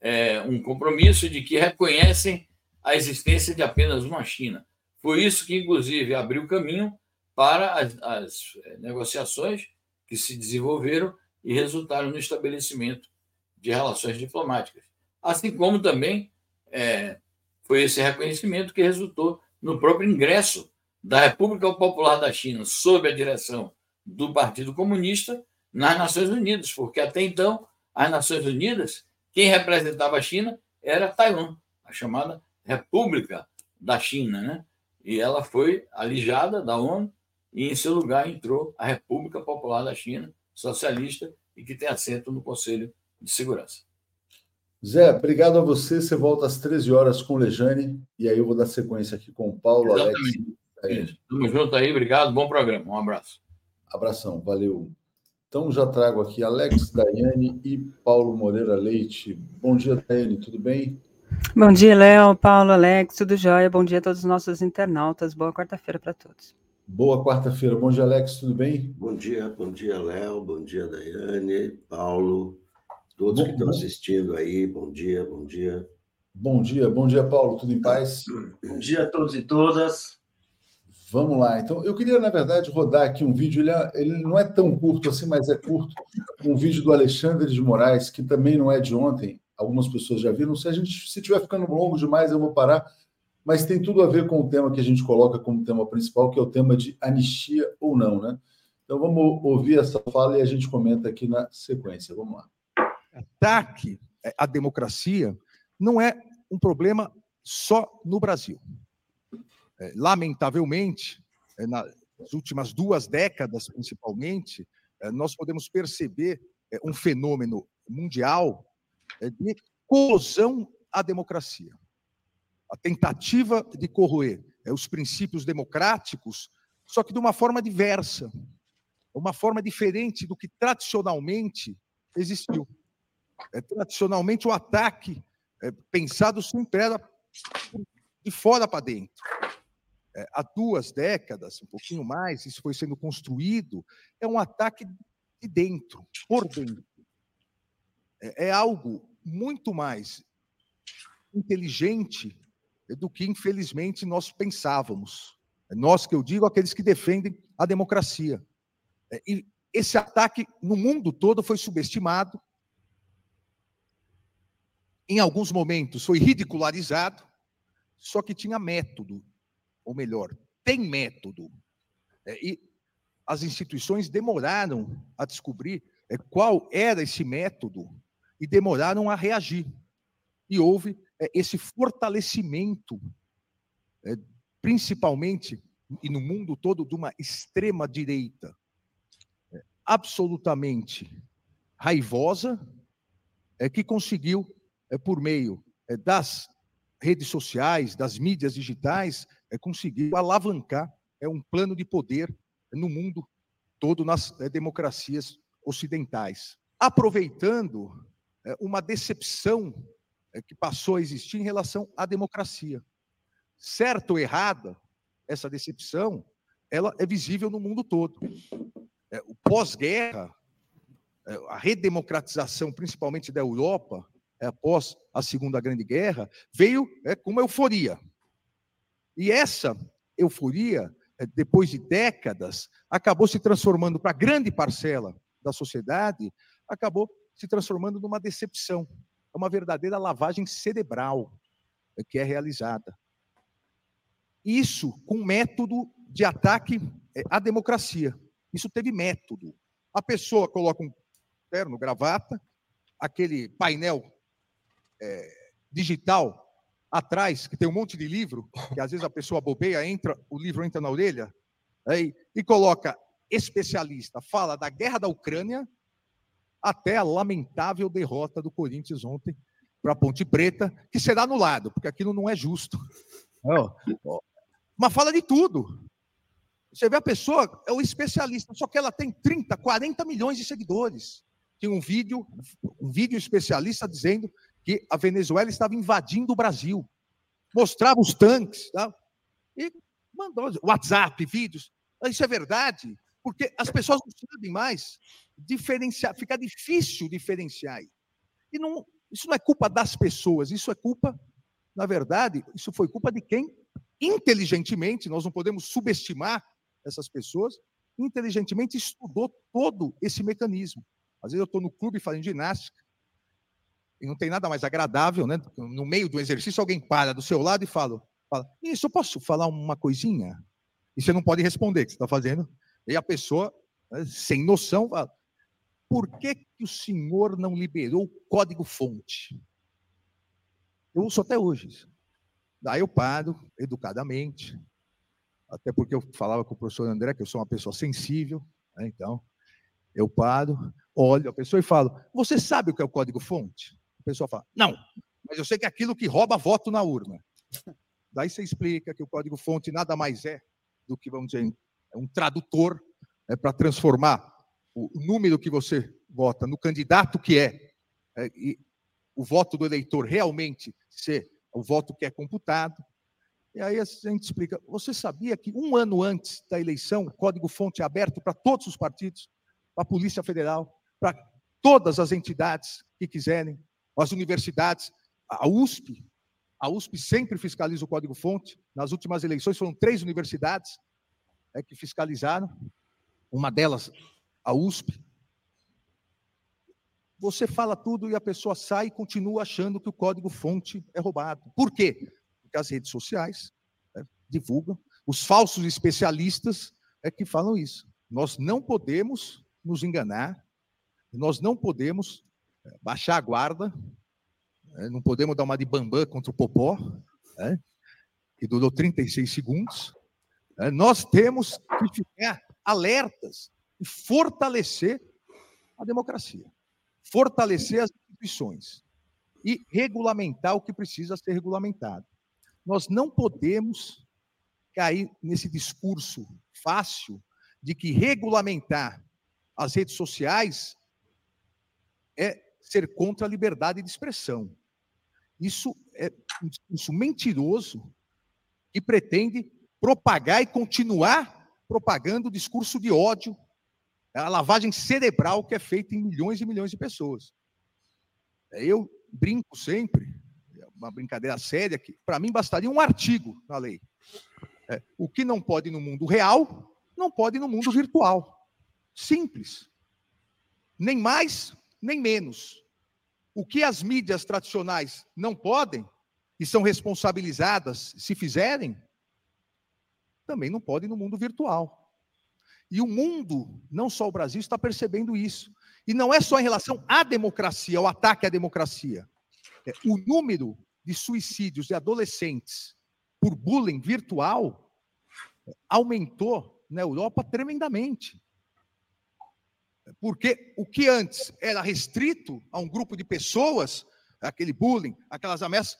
é, um compromisso de que reconhecem a existência de apenas uma China. Foi isso que, inclusive, abriu caminho para as, as é, negociações que se desenvolveram e resultaram no estabelecimento de relações diplomáticas. assim como também é, foi esse reconhecimento que resultou no próprio ingresso da República Popular da China sob a direção do Partido Comunista nas Nações Unidas, porque até então as Nações Unidas, quem representava a China era Taiwan, a chamada República da China, né? E ela foi alijada da ONU e em seu lugar entrou a República Popular da China, socialista e que tem assento no Conselho de Segurança. Zé, obrigado a você. Você volta às 13 horas com o Lejane e aí eu vou dar sequência aqui com o Paulo, Exatamente. Alex. Tamo junto aí, obrigado, bom programa. Um abraço. Abração, valeu. Então já trago aqui Alex, Daiane e Paulo Moreira Leite. Bom dia, Daiane, tudo bem? Bom dia, Léo, Paulo, Alex, tudo jóia? Bom dia a todos os nossos internautas. Boa quarta-feira para todos. Boa quarta-feira. Bom dia, Alex, tudo bem? Bom dia, bom dia, Léo, bom dia, Daiane, Paulo, todos bom, que estão assistindo aí. Bom dia, bom dia. Bom dia, bom dia, Paulo, tudo em paz? Bom dia a todos e todas. Vamos lá. Então, eu queria, na verdade, rodar aqui um vídeo. Ele, é, ele, não é tão curto assim, mas é curto. Um vídeo do Alexandre de Moraes, que também não é de ontem. Algumas pessoas já viram. Se a gente se estiver ficando longo demais, eu vou parar mas tem tudo a ver com o tema que a gente coloca como tema principal, que é o tema de anistia ou não, né? Então vamos ouvir essa fala e a gente comenta aqui na sequência. Vamos lá. Ataque à democracia não é um problema só no Brasil. É, lamentavelmente, é, nas últimas duas décadas, principalmente, é, nós podemos perceber um fenômeno mundial de corrosão à democracia a tentativa de corroer é, os princípios democráticos, só que de uma forma diversa, uma forma diferente do que tradicionalmente existiu. É, tradicionalmente, o ataque é, pensado sempre era de fora para dentro. É, há duas décadas, um pouquinho mais, isso foi sendo construído, é um ataque de dentro, por dentro. É, é algo muito mais inteligente do que, infelizmente, nós pensávamos. Nós que eu digo, aqueles que defendem a democracia. É, e esse ataque no mundo todo foi subestimado. Em alguns momentos foi ridicularizado, só que tinha método, ou melhor, tem método. É, e as instituições demoraram a descobrir é, qual era esse método e demoraram a reagir. E houve é, esse fortalecimento, principalmente e no mundo todo, de uma extrema direita é, absolutamente raivosa, que conseguiu, por meio é, das redes sociais, das mídias digitais, é, conseguiu alavancar é, um plano de poder no mundo todo, nas é, democracias ocidentais. Aproveitando é, uma decepção é, que passou a existir em relação à democracia. Certo ou errada, essa decepção, ela é visível no mundo todo. É, o pós-guerra, é, a redemocratização, principalmente da Europa, após a Segunda Grande Guerra, veio com uma euforia. E essa euforia, depois de décadas, acabou se transformando para grande parcela da sociedade, acabou se transformando numa decepção é uma verdadeira lavagem cerebral que é realizada. Isso com método de ataque é, à democracia. Isso teve método. A pessoa coloca um terno, gravata, aquele painel é, digital atrás, que tem um monte de livro, que às vezes a pessoa bobeia, entra, o livro entra na orelha, aí, e coloca especialista, fala da guerra da Ucrânia, até a lamentável derrota do Corinthians ontem para a Ponte Preta, que será anulado, porque aquilo não é justo. Mas fala de tudo. Você vê a pessoa, é o especialista, só que ela tem 30, 40 milhões de seguidores. Tinha um vídeo, um vídeo especialista dizendo que a Venezuela estava invadindo o Brasil. Mostrava os tanques, tá? e mandou WhatsApp, vídeos. Isso é verdade, porque as pessoas não sabem mais diferenciar, fica difícil diferenciar. E não, isso não é culpa das pessoas, isso é culpa, na verdade, isso foi culpa de quem, inteligentemente, nós não podemos subestimar essas pessoas, inteligentemente estudou todo esse mecanismo. Às vezes eu estou no clube fazendo ginástica, E não tem nada mais agradável, né? No meio do exercício, alguém para do seu lado e fala: fala Isso, eu posso falar uma coisinha? E você não pode responder o que você está fazendo. E a pessoa, né, sem noção, fala: Por que, que o senhor não liberou o código-fonte? Eu uso até hoje isso. Daí eu paro, educadamente, até porque eu falava com o professor André que eu sou uma pessoa sensível, né? então eu paro, olho a pessoa e falo: Você sabe o que é o código-fonte? Pessoa fala: Não, mas eu sei que é aquilo que rouba voto na urna. Daí você explica que o código-fonte nada mais é do que, vamos dizer, é um tradutor é, para transformar o número que você vota no candidato que é, é e o voto do eleitor realmente ser o voto que é computado. E aí a gente explica: você sabia que um ano antes da eleição, o código-fonte é aberto para todos os partidos, para a Polícia Federal, para todas as entidades que quiserem, as universidades, a USP, a USP sempre fiscaliza o código-fonte. Nas últimas eleições foram três universidades é, que fiscalizaram, uma delas a USP. Você fala tudo e a pessoa sai e continua achando que o código-fonte é roubado. Por quê? Porque as redes sociais é, divulgam, os falsos especialistas é que falam isso. Nós não podemos nos enganar, nós não podemos baixar a guarda, é, não podemos dar uma de bambam contra o Popó, é, que durou 36 segundos. É, nós temos que ficar alertas e fortalecer a democracia fortalecer as instituições e regulamentar o que precisa ser regulamentado. Nós não podemos cair nesse discurso fácil de que regulamentar as redes sociais é ser contra a liberdade de expressão. Isso é um discurso mentiroso que pretende propagar e continuar propagando o discurso de ódio a lavagem cerebral que é feita em milhões e milhões de pessoas. É, eu brinco sempre, é uma brincadeira séria, que para mim bastaria um artigo na lei. É, o que não pode no mundo real, não pode no mundo virtual. Simples. Nem mais, nem menos. O que as mídias tradicionais não podem e são responsabilizadas se fizerem, também não pode no mundo virtual. E o mundo, não só o Brasil, está percebendo isso. E não é só em relação à democracia, ao ataque à democracia. É, o número de suicídios de adolescentes por bullying virtual aumentou na Europa tremendamente. Porque o que antes era restrito a um grupo de pessoas, aquele bullying, aquelas ameaças,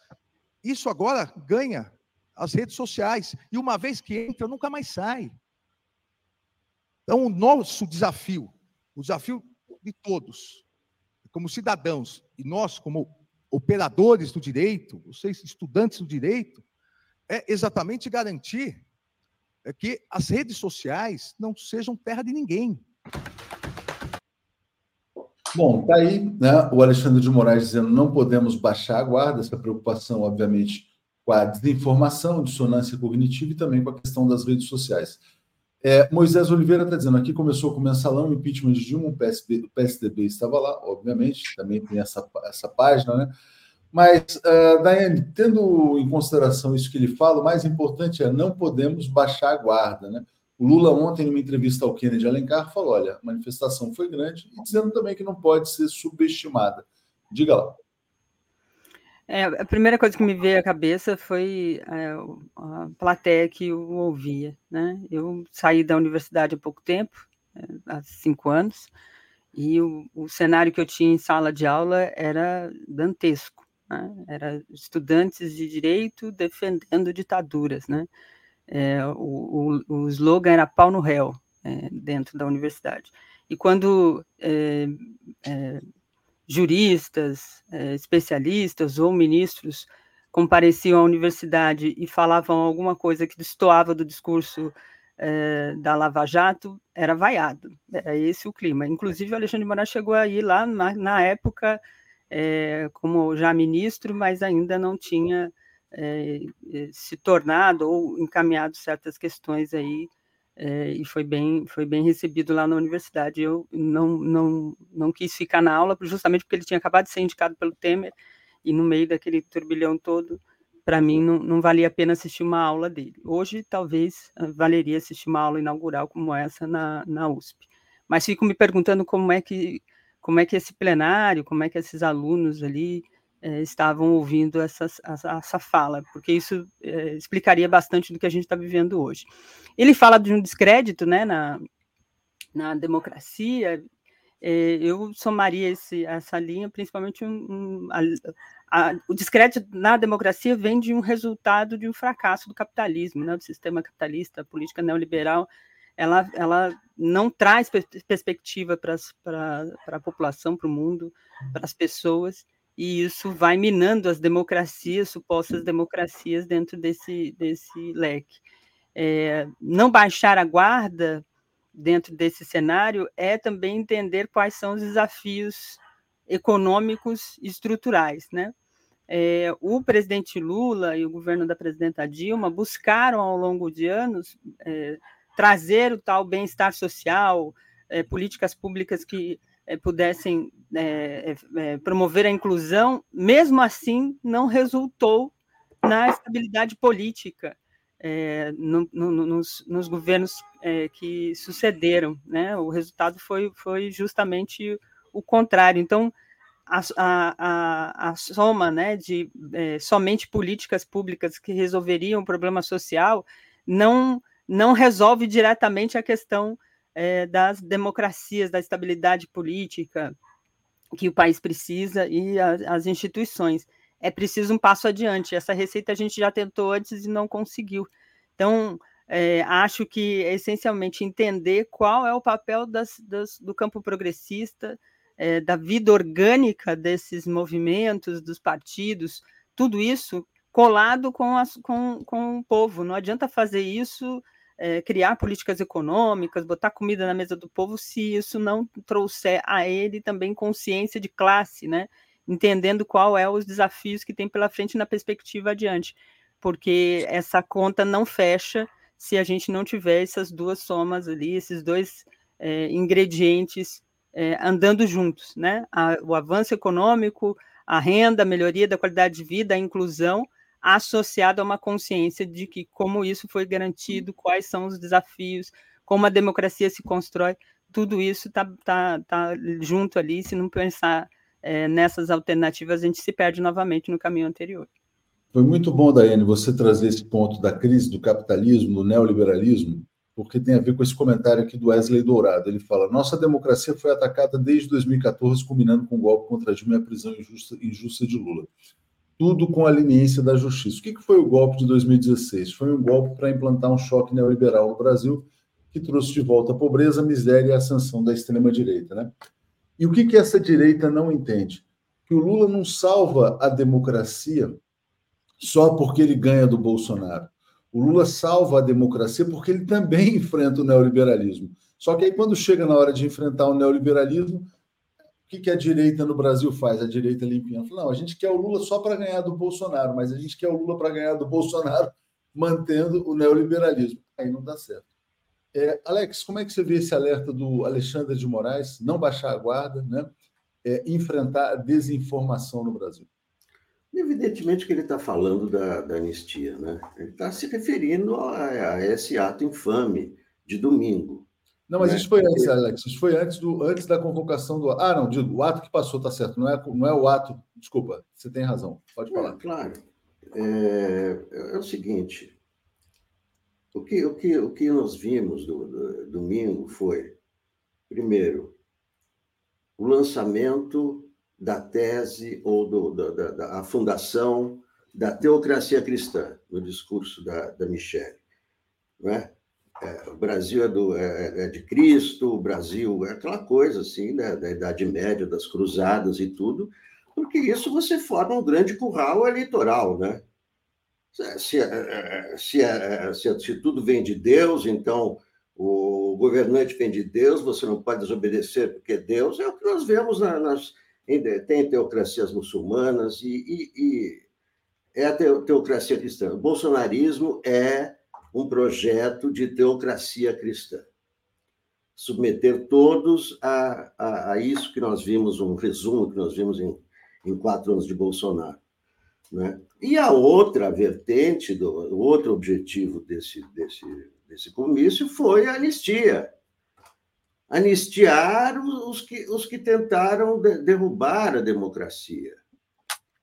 isso agora ganha as redes sociais. E uma vez que entra, nunca mais sai. Então, o nosso desafio, o desafio de todos, como cidadãos, e nós, como operadores do direito, vocês, estudantes do direito, é exatamente garantir é, que as redes sociais não sejam terra de ninguém. Bom, tá aí né, o Alexandre de Moraes dizendo não podemos baixar a guarda, essa preocupação, obviamente, com a desinformação, dissonância cognitiva e também com a questão das redes sociais. É, Moisés Oliveira está dizendo aqui começou com o mensalão, impeachment de Dilma, o PSB, o PSDB estava lá, obviamente, também tem essa, essa página, né? Mas, uh, Daiane, tendo em consideração isso que ele fala, o mais importante é não podemos baixar a guarda, né? O Lula ontem, numa entrevista ao Kennedy Alencar, falou: olha, a manifestação foi grande, e dizendo também que não pode ser subestimada. Diga lá. É, a primeira coisa que me veio à cabeça foi é, a plateia que o ouvia. Né? Eu saí da universidade há pouco tempo, é, há cinco anos, e o, o, cenário que eu tinha em sala de aula era dantesco. Né? Era estudantes de direito defendendo ditaduras. Né? É, o, o, o slogan era pau no réu é, dentro da universidade. E quando é, é, juristas, eh, especialistas ou ministros compareciam à universidade e falavam alguma coisa que destoava do discurso eh, da Lava Jato, era vaiado. É esse o clima. Inclusive, o Alexandre de Moraes chegou aí lá na, na época como já ministro, mas ainda não tinha se tornado ou encaminhado certas questões aí é, e foi bem, foi bem recebido lá na universidade. Eu não, não, não quis ficar na aula, justamente porque ele tinha acabado de ser indicado pelo Temer, e no meio daquele turbilhão todo, para mim não, não valia a pena assistir uma aula dele. Hoje, talvez, ah, valeria assistir uma aula inaugural como essa na, na USP. Mas fico me perguntando como é que como é que esse plenário, como é que esses alunos ali é, estavam ouvindo essa, essa fala, porque isso é, explicaria bastante do que a gente está vivendo hoje. Ele fala de um descrédito né, na, na democracia, é, eu somaria esse, essa linha, principalmente um, um, a, a, o descrédito na democracia vem de um resultado de um fracasso do capitalismo, né, do sistema capitalista, a política neoliberal, ela, ela não traz perspectiva para a população, para o mundo, para as pessoas, e isso vai minando as democracias, supostas democracias, dentro desse, desse leque. É, não baixar a guarda dentro desse cenário é também entender quais são os desafios econômicos e estruturais, né? É, o presidente Lula e o governo da presidenta Dilma buscaram ao longo de anos é, trazer o tal bem-estar social, é, políticas públicas que pudessem é, é, promover a inclusão, mesmo assim não resultou na estabilidade política é, no, no, nos, nos, governos que sucederam. Né? O resultado foi, foi justamente o contrário. Então, a, a, a, soma né, de somente políticas públicas que resolveriam o problema social não, não resolve diretamente a questão é, das democracias, da estabilidade política que o país precisa e a, as instituições. É preciso um passo adiante. Essa receita a gente já tentou antes e não conseguiu. Então, é, acho que é essencialmente entender qual é o papel das, das, do campo progressista, é, da vida orgânica desses movimentos, dos partidos, tudo isso colado com, as, com, com o povo. Não adianta fazer isso é, criar políticas econômicas, botar comida na mesa do povo, se isso não trouxer a ele também consciência de classe, né? entendendo qual é os desafios que tem pela frente na perspectiva adiante, porque essa conta não fecha se a gente não tiver essas duas somas ali, esses dois é, ingredientes é, andando juntos, né? A, o avanço econômico, a renda, a melhoria da qualidade de vida, a inclusão, associado a uma consciência de que como isso foi garantido, quais são os desafios, como a democracia se constrói, tudo isso está tá, tá junto ali. Se não pensar é, nessas alternativas, a gente se perde novamente no caminho anterior. Foi muito bom, Daiane, você trazer esse ponto da crise do capitalismo, do neoliberalismo, porque tem a ver com esse comentário aqui do Wesley Dourado. Ele fala: nossa democracia foi atacada desde 2014, culminando com o golpe contra Dilma e a prisão injusta, injusta de Lula tudo com a leniência da justiça. O que foi o golpe de 2016? Foi um golpe para implantar um choque neoliberal no Brasil que trouxe de volta a pobreza, a miséria e a ascensão da extrema-direita. Né? E o que, essa direita não entende? Que o Lula não salva a democracia só porque ele ganha do Bolsonaro. O Lula salva a democracia porque ele também enfrenta o neoliberalismo. Só que aí, quando chega na hora de enfrentar o neoliberalismo, que, que a direita no Brasil faz? A direita limpinha. Não, a gente quer o Lula só para ganhar do Bolsonaro, mas a gente quer o Lula para ganhar do Bolsonaro mantendo o neoliberalismo. Aí não dá certo. É, Alex, como é que você vê esse alerta do Alexandre de Moraes, não baixar a guarda, né? É, enfrentar a desinformação no Brasil? Evidentemente que ele está falando da, da, anistia, né? Ele está se referindo a, a, esse ato infame de domingo. Não, mas né? isso foi antes, Alex. Isso foi antes, do, antes da convocação do. Ah, não, digo, o ato que passou está certo. Não é, não é o ato. Desculpa, você tem razão. Pode falar. É, claro. É, é, o seguinte: o que, o que, o que nós vimos do, do domingo foi, primeiro, o lançamento da tese ou do, da, da, da a fundação da teocracia cristã no discurso da, da Michelle. Não é? É, o Brasil é, do, é, é, de Cristo, o Brasil é aquela coisa assim, né, da Idade Média, das cruzadas e tudo, porque isso você forma um grande curral eleitoral, né? Se, é, é, se, é, se, se tudo vem de Deus, então o governante vem de Deus, você não pode desobedecer porque é Deus, é o que nós vemos na, nas. Tem teocracias muçulmanas e, e, e é a teocracia cristã. O bolsonarismo é um projeto de teocracia cristã. Submeter todos a, a, a isso que nós vimos, um resumo que nós vimos em, em quatro anos de Bolsonaro. Né? E a outra vertente, do, o outro objetivo desse, desse, desse comício foi a anistia. Anistiar os que, os que tentaram derrubar a democracia.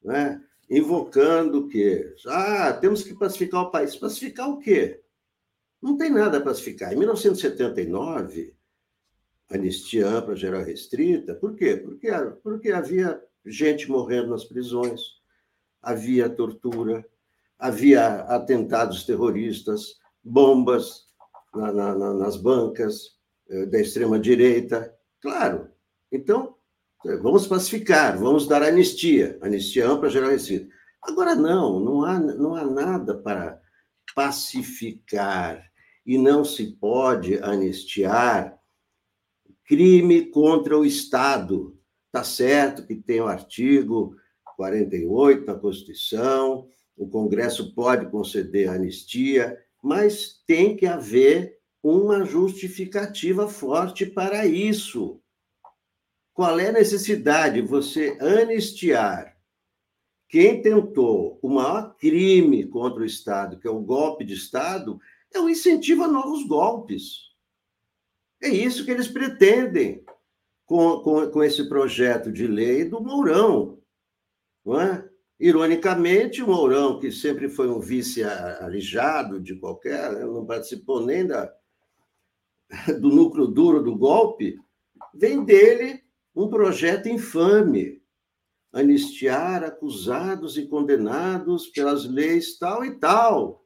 Né? invocando que ah, temos que pacificar o país. Pacificar o quê? Não tem nada a pacificar. Em 1979, anistia ampla, geral restrita, por quê? Porque, porque havia gente morrendo nas prisões, havia tortura, havia atentados terroristas, bombas na, na, nas bancas eh, da extrema-direita. Claro. Então, Vamos pacificar, vamos dar anistia, anistia ampla, geral e Agora, não, não há, não há nada para pacificar e não se pode anistiar crime contra o Estado. Está certo que tem o artigo 48 da Constituição, o Congresso pode conceder anistia, mas tem que haver uma justificativa forte para isso. Qual é a necessidade de você anistiar quem tentou o maior crime contra o Estado, que é o golpe de Estado, é o incentivo a novos golpes. É isso que eles pretendem com, com, com esse projeto de lei do Mourão. É? Ironicamente, o Mourão, que sempre foi um vice alijado de qualquer, né, não participou nem da, do núcleo duro do golpe, vem dele um projeto infame, anistiar acusados e condenados pelas leis tal e tal.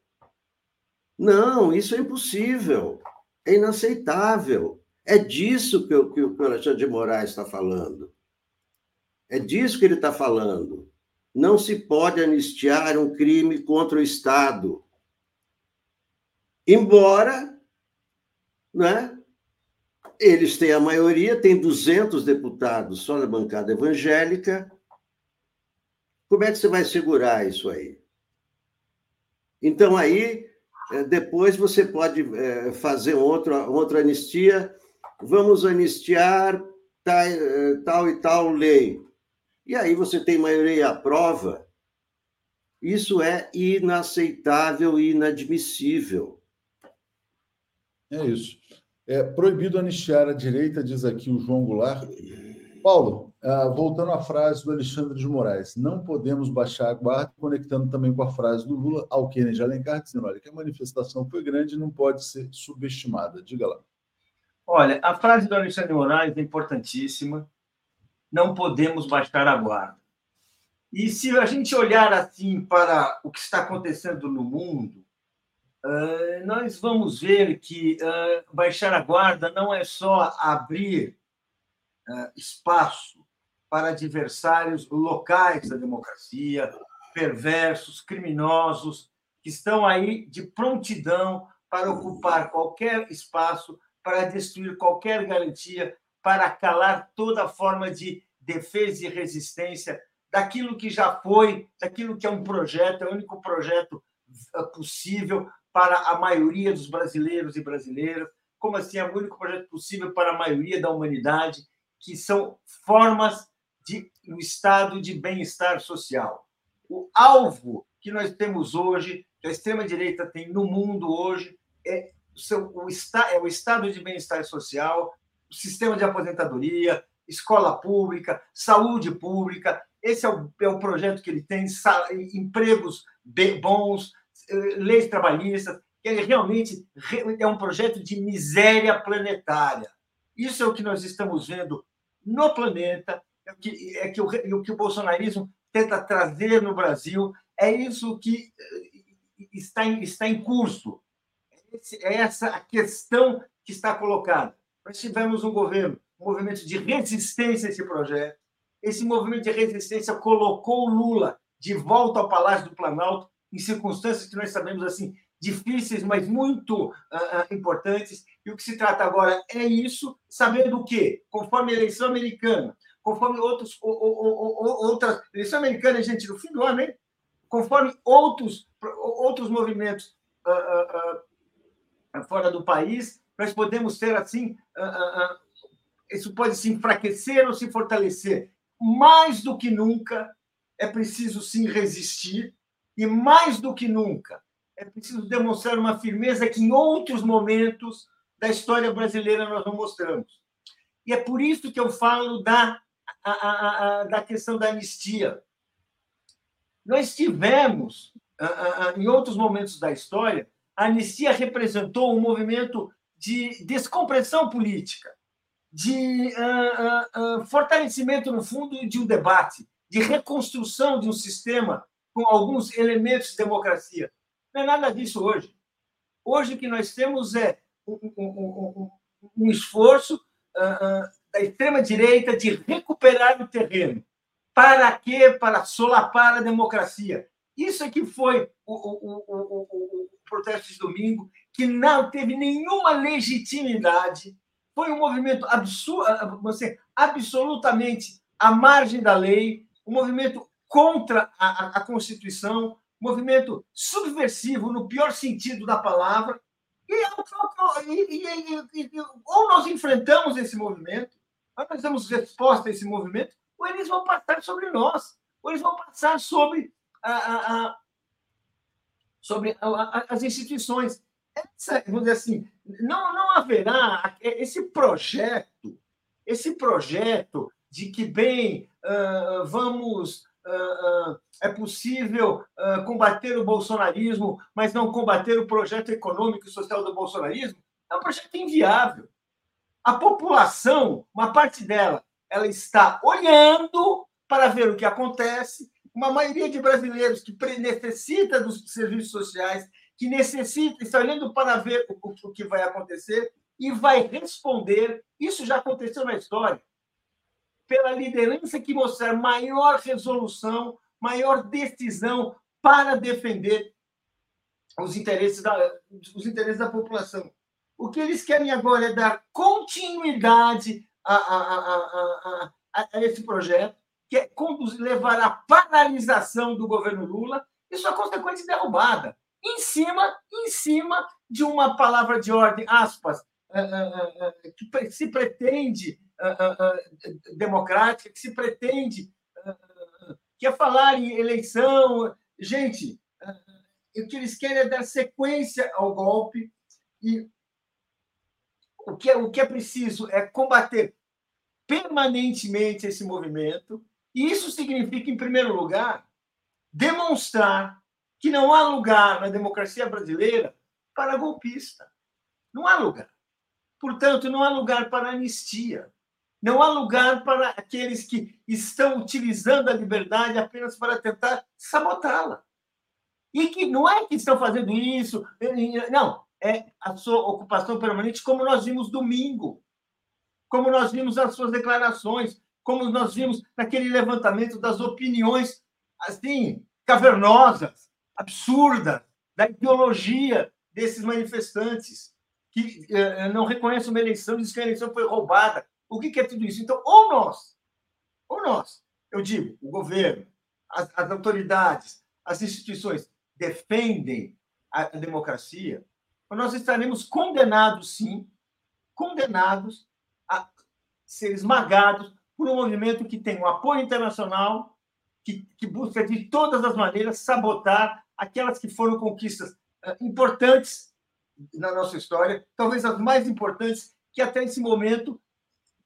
Não, isso é impossível, é inaceitável. É disso que que o Alexandre de Moraes está falando. É disso que ele está falando. Não se pode anistiar um crime contra o Estado. Embora né, eles têm a maioria, tem 200 deputados só na bancada evangélica. Como é que você vai segurar isso aí? Então, aí, depois você pode é, fazer outra, outra anistia. Vamos anistiar tal, é, tal e tal lei. E aí você tem maioria à prova. Isso é inaceitável e inadmissível. É isso. É proibido anistiar a direita, diz aqui o João Goulart. Paulo, ah, voltando à frase do Alexandre de Moraes, não podemos baixar a guarda, conectando também com a frase do Lula ao Kennedy Alencar, dizendo olha, que a manifestação foi grande não pode ser subestimada. Diga lá. Olha, a frase do Alexandre de Moraes é importantíssima. Não podemos baixar a guarda. E se a gente olhar assim para o que está acontecendo no mundo, Uh, nós vamos ver que uh, baixar a guarda não é só abrir espaço para adversários locais da democracia, perversos, criminosos, que estão aí de prontidão para ocupar qualquer espaço, para destruir qualquer garantia, para calar toda forma de defesa e resistência daquilo que já foi, daquilo que é um projeto, é o único projeto possível para a maioria dos brasileiros e brasileiras, como assim é o único projeto possível para a maioria da humanidade, que são formas de um estado de bem-estar social. O alvo que nós temos hoje, que a extrema-direita tem no mundo hoje, é o, é o estado de bem-estar social, o sistema de aposentadoria, escola pública, saúde pública. Esse é o, é o projeto que ele tem, empregos bons, eh, leis trabalhistas, ele realmente é um projeto de miséria planetária. Isso é o que nós estamos vendo no planeta, é que, é que o, o que o bolsonarismo tenta trazer no Brasil, é isso que eh, está em, está em curso. É essa a questão que está colocada. Nós tivemos um governo, um movimento de resistência a esse projeto. Esse movimento de resistência colocou Lula de volta ao Palácio do Planalto em circunstâncias que nós sabemos assim difíceis, mas muito uh, importantes. E o que se trata agora é isso, sabendo o quê? Conforme a eleição americana, conforme outros, outras eleição americana, gente, no fim do ano, hein? Conforme outros outros movimentos uh, uh, fora do país, nós podemos ter assim, isso pode se enfraquecer ou se fortalecer. Mais do que nunca, é preciso sim resistir, e mais do que nunca, é preciso demonstrar uma firmeza que em outros momentos da história brasileira nós não mostramos. E é por isso que eu falo da, a, a, a, da questão da anistia. Nós tivemos, em outros momentos da história, a anistia representou um movimento de descompressão política, de uh, uh, uh, fortalecimento, no fundo, de um debate, de reconstrução de um sistema com alguns elementos de democracia. Não é nada disso hoje. Hoje o que nós temos é um, um, um, um esforço da extrema-direita de recuperar o terreno. Para quê? Para solapar a democracia. Isso é que foi o, o, o, o, protesto de domingo, que não teve nenhuma legitimidade. Foi um movimento absurdo, você, absolutamente à margem da lei, um movimento contra a, a Constituição, movimento subversivo no pior sentido da palavra. E, e, e, e, ou nós enfrentamos esse movimento, ou nós damos resposta a esse movimento, ou eles vão passar sobre nós, ou eles vão passar sobre, a, a, a sobre as instituições. Essa, vamos dizer assim, não, não haverá esse projeto, esse projeto de que, bem, uh, vamos é possível combater o bolsonarismo, mas não combater o projeto econômico e social do bolsonarismo, é um projeto inviável. A população, uma parte dela, ela está olhando para ver o que acontece. Uma maioria de brasileiros que necessita dos serviços sociais, que necessita, está olhando para ver o que vai acontecer e vai responder. Isso já aconteceu na história pela liderança que mostrar maior resolução, maior decisão para defender os interesses da, os interesses da população. O que eles querem agora é dar continuidade a, a, a, a, esse projeto, que é conduzir, levar à paralisação do governo Lula e sua consequência derrubada, em cima, em cima de uma palavra de ordem, aspas, eh, eh, eh, que se pretende democrática, que se pretende, que é falar em eleição. Gente, o que eles querem é dar sequência ao golpe e o que é, o que é preciso é combater permanentemente esse movimento. E isso significa, em primeiro lugar, demonstrar que não há lugar na democracia brasileira para golpista. Não há lugar. Portanto, não há lugar para anistia. Não há lugar para aqueles que estão utilizando a liberdade apenas para tentar sabotá-la. E que não é que estão fazendo isso, não, é a sua ocupação permanente, como nós vimos domingo, como nós vimos nas suas declarações, como nós vimos naquele levantamento das opiniões assim cavernosas, absurdas da ideologia desses manifestantes que eh, não reconhecem uma eleição, dizem que a eleição foi roubada, o que é tudo isso? Então, ou nós, ou nós, eu digo, o governo, as, as autoridades, as instituições defendem a, a democracia, nós estaremos condenados, sim, condenados a ser esmagados por um movimento que tem um apoio internacional, que, que busca de todas as maneiras sabotar aquelas que foram conquistas uh, importantes na nossa história, talvez as mais importantes que até esse momento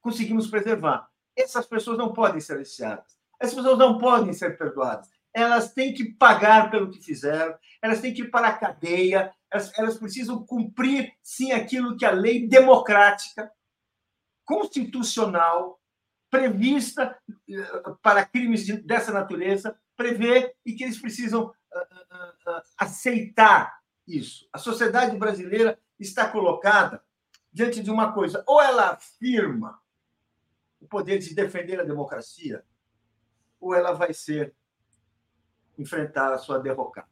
conseguimos preservar. Essas pessoas não podem ser aliciadas. Essas pessoas não podem ser perdoadas. Elas têm que pagar pelo que fizeram, elas têm que ir para a cadeia, elas, elas precisam cumprir, sim, aquilo que a lei democrática, constitucional, prevista eh, para crimes dessa natureza, prevê e que eles precisam uh, uh, uh, aceitar isso. A sociedade brasileira está colocada diante de uma coisa: ou ela afirma o poder de defender a democracia, ou ela vai ser enfrentar a sua derrocada.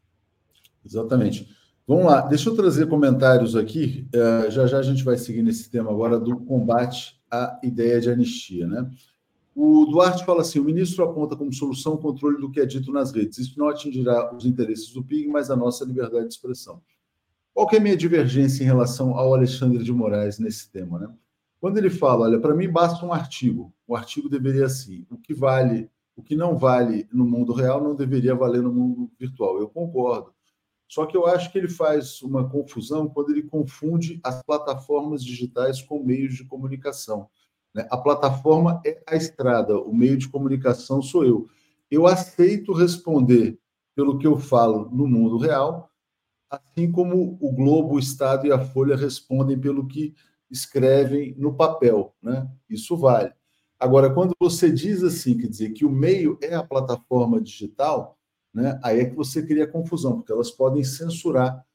Exatamente. Vamos lá, deixa eu trazer comentários aqui. Uh, já já a gente vai seguir nesse tema agora do combate à ideia de anistia, né? O Duarte fala assim: o ministro aponta como solução o controle do que é dito nas redes. Isso não atingirá os interesses do PIG, mas a nossa liberdade de expressão. Qual é a minha divergência em relação ao Alexandre de Moraes nesse tema? Né? Quando ele fala, olha, para mim basta um artigo. O artigo deveria assim, o que vale, o que não vale no mundo real não deveria valer no mundo virtual. Eu concordo. Só que eu acho que ele faz uma confusão quando ele confunde as plataformas digitais com meios de comunicação. Né? A plataforma é a estrada, o meio de comunicação sou eu. Eu aceito responder pelo que eu falo no mundo real, assim como o Globo, o Estado e a Folha respondem pelo que escrevem no papel. Né? Isso vale. Agora, quando você diz assim, quer dizer, que o meio é a plataforma digital, né? aí é que você cria confusão, porque elas podem censurar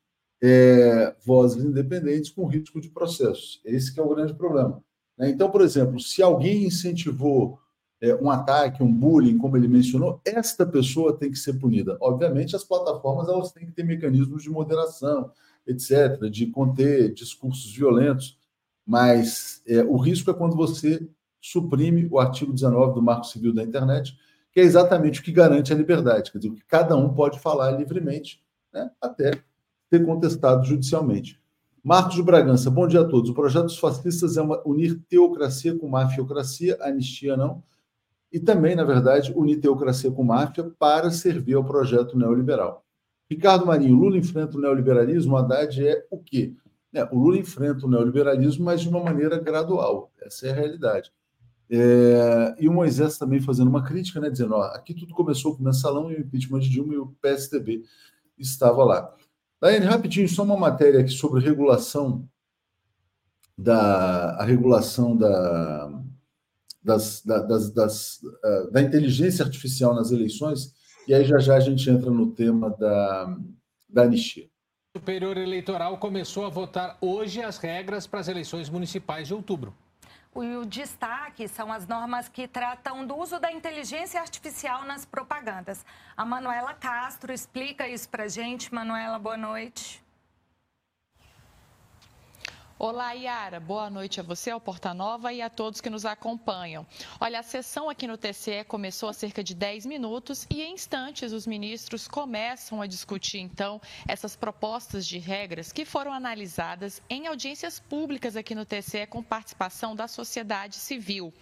é, vozes independentes com risco de processos. Esse é o grande problema. Né? Então, por exemplo, se alguém incentivou é, um ataque, um bullying, como ele mencionou, esta pessoa tem que ser punida. Obviamente, as plataformas elas têm que ter mecanismos de moderação, etc., de conter discursos violentos, mas é, o risco é quando você suprime o artigo 19 do Marco Civil da Internet, que é exatamente o que garante a liberdade, quer dizer, que cada um pode falar livremente, né, até ser contestado judicialmente. Marcos de Bragança, bom dia a todos. O projeto dos fascistas é uma, unir teocracia com mafiocracia, anistia não, e também, na verdade, unir teocracia com máfia para servir ao projeto neoliberal. Ricardo Marinho, Lula enfrenta o neoliberalismo, Haddad é o quê? É, o Lula enfrenta o neoliberalismo, mas de uma maneira gradual. Essa é a realidade. É, e o Moisés também fazendo uma crítica, né, dizendo: ó, aqui tudo começou com o mensalão e o impeachment de Dilma e o PSDB estava lá. Daiane, rapidinho, só uma matéria aqui sobre regulação da a regulação da, das, da, das, das, uh, da inteligência artificial nas eleições, e aí já já a gente entra no tema da, da anistia. O Superior Eleitoral começou a votar hoje as regras para as eleições municipais de outubro. O destaque são as normas que tratam do uso da inteligência artificial nas propagandas. A Manuela Castro explica isso para gente. Manuela, boa noite. Olá, Yara. Boa noite a você, ao Porta Nova e a todos que nos acompanham. Olha, a sessão aqui no TCE começou há cerca de 10 minutos e, em instantes, os ministros começam a discutir, então, essas propostas de regras que foram analisadas em audiências públicas aqui no TCE com participação da sociedade civil.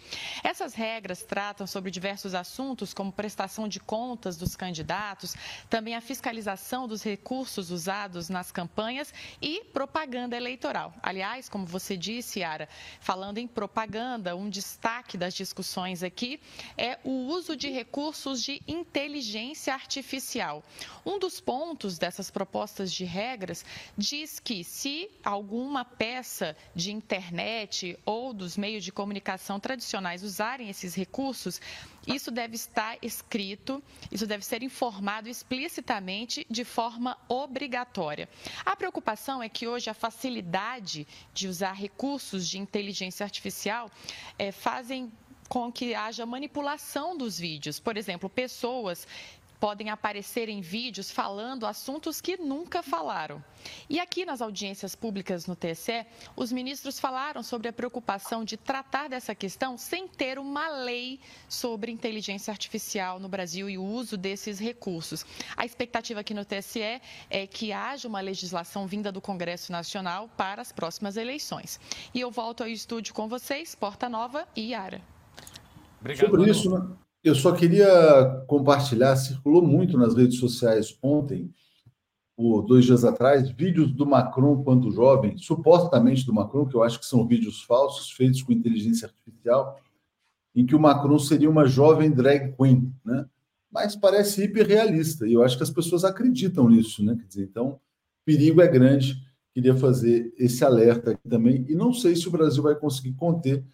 Essas regras tratam sobre diversos assuntos, como prestação de contas dos candidatos, também a fiscalização dos recursos usados nas campanhas e propaganda eleitoral. Aliás, Aliás, como você disse, Yara, falando em propaganda, um destaque das discussões aqui é o uso de recursos de inteligência artificial. Um dos pontos dessas propostas de regras diz que se alguma peça de internet ou dos meios de comunicação tradicionais usarem esses recursos, isso deve estar escrito, isso deve ser informado explicitamente de forma obrigatória. A preocupação é que hoje a facilidade de usar recursos de inteligência artificial é, fazem com que haja manipulação dos vídeos. Por exemplo, pessoas podem aparecer em vídeos falando assuntos que nunca falaram. E aqui nas audiências públicas no TSE, os ministros falaram sobre a preocupação de tratar dessa questão sem ter uma lei sobre inteligência artificial no Brasil e o uso desses recursos. A expectativa aqui no TSE é que haja uma legislação vinda do Congresso Nacional para as próximas eleições. E eu volto ao estúdio com vocês, Porta Nova e Yara. Obrigado, Sobre isso, né? Eu só queria compartilhar, circulou muito nas redes sociais ontem, ou dois dias atrás, vídeos do Macron quando jovem, supostamente do Macron, que eu acho que são vídeos falsos, feitos com inteligência artificial, em que o Macron seria uma jovem drag queen, né? Mas parece hiperrealista, e eu acho que as pessoas acreditam nisso, né? Quer dizer, então, perigo é grande. Queria fazer esse alerta aqui também, e não sei se o Brasil vai conseguir conter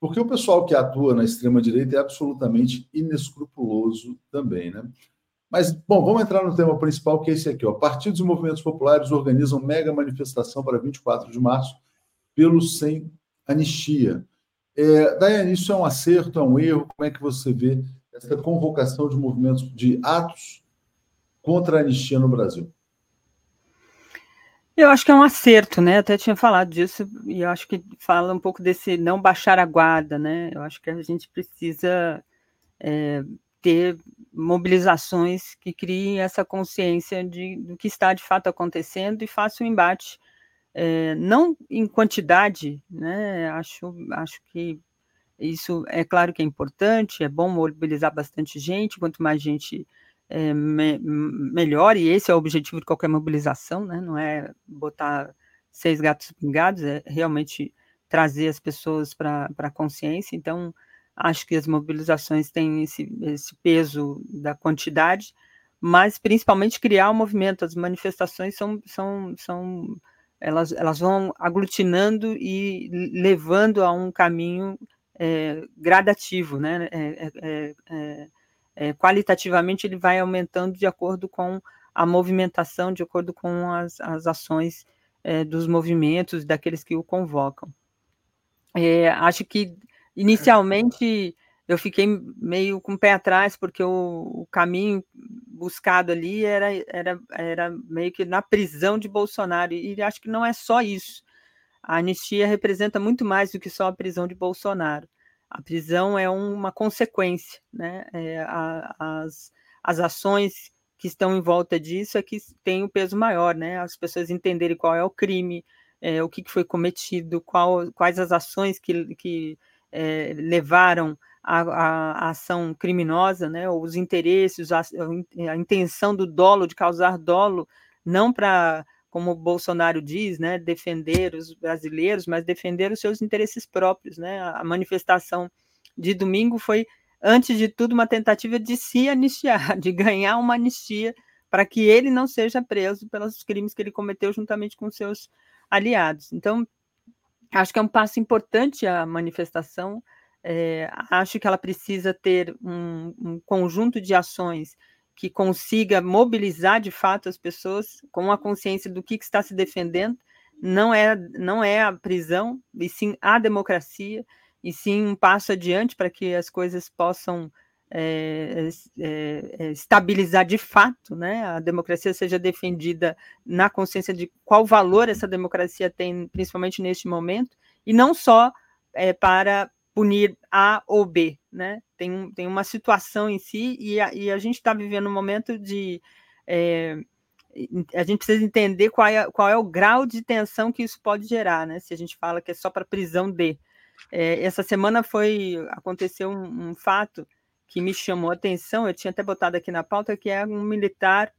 porque o pessoal que atua na extrema-direita é absolutamente inescrupuloso também, né? Mas, bom, vamos entrar no tema principal, que é esse aqui. Ó. Partidos e movimentos populares organizam mega manifestação para 24 de março pelo Sem Anistia. É, Daiane, isso é um acerto, é um erro? Como é que você vê essa convocação de movimentos, de atos contra a anistia no Brasil? Eu acho que é um acerto, né? Até tinha falado disso, e eu acho que fala um pouco desse não baixar a guarda, né? Eu acho que a gente precisa é, ter mobilizações que criem essa consciência de, do que está de fato acontecendo e faça um embate, é, não em quantidade, né? Acho, acho que isso é claro que é importante, é bom mobilizar bastante gente, quanto mais gente é, me, melhor, e esse é o objetivo de qualquer mobilização, né? Não é botar seis gatos pingados, é realmente trazer as pessoas para a consciência. Então, acho que as mobilizações têm esse, esse peso da quantidade, mas principalmente criar o um movimento. As manifestações são, são, são elas, elas vão aglutinando e levando a um caminho é, gradativo, né? É, é, é, qualitativamente ele vai aumentando de acordo com a movimentação, de acordo com as, as ações é, dos movimentos, daqueles que o convocam. É, acho que inicialmente eu fiquei meio com o pé atrás, porque o, o, caminho buscado ali era, era, era meio que na prisão de Bolsonaro, e acho que não é só isso. A anistia representa muito mais do que só a prisão de Bolsonaro. A prisão é uma consequência, né? É, a, as, as ações que estão em volta disso é que tem o um peso maior, né? As pessoas entenderem qual é o crime, é, o que, que, foi cometido, qual, quais as ações que, que é, levaram à, ação criminosa, né? Os interesses, a, a intenção do dolo, de causar dolo, não para como Bolsonaro diz, né, defender os brasileiros, mas defender os seus interesses próprios, né? A manifestação de domingo foi antes de tudo, uma tentativa de se anistiar, de ganhar uma anistia para que ele não seja preso pelos crimes que ele cometeu juntamente com seus aliados. Então, acho que é um passo importante a manifestação. É, acho que ela precisa ter um, um, conjunto de ações que consiga mobilizar de fato as pessoas com a consciência do que, que está se defendendo. Não é, não é a prisão, e sim a democracia e sim um passo adiante para que as coisas possam é, é, estabilizar de fato, né? A democracia seja defendida na consciência de qual valor essa democracia tem, principalmente neste momento, e não só é, para punir A ou B, né? Tem, tem uma situação em si e a, e a gente está vivendo um momento de a gente precisa entender qual é, qual é o grau de tensão que isso pode gerar, né? Se a gente fala que é só para prisão de é, essa semana foi aconteceu um, um, fato que me chamou a atenção. Eu tinha até botado aqui na pauta que é um militar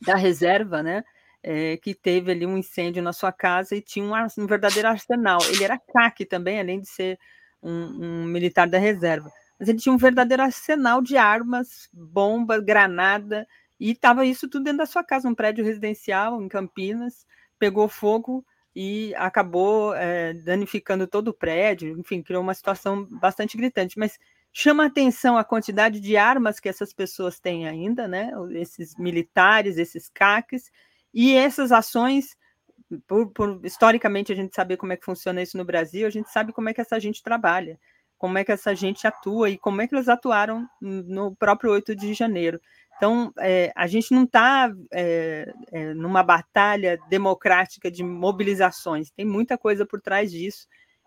da reserva, né? É, que teve ali um incêndio na sua casa e tinha um, um verdadeiro arsenal. Ele era CAC também, além de ser um, um, militar da reserva. Mas ele tinha um verdadeiro arsenal de armas, bomba, granada, e estava isso tudo dentro da sua casa, um prédio residencial em Campinas, pegou fogo e acabou é, danificando todo o prédio, enfim, criou uma situação bastante gritante. Mas chama atenção a quantidade de armas que essas pessoas têm ainda, né? Esses militares, esses CACs, e essas ações. Por, por, historicamente a gente saber como é que funciona isso no Brasil, a gente sabe como é que essa gente trabalha, como é que essa gente atua e como é que eles atuaram no próprio 8 de janeiro. Então, é, a gente não está é, é, numa batalha democrática de mobilizações, tem muita coisa por trás disso,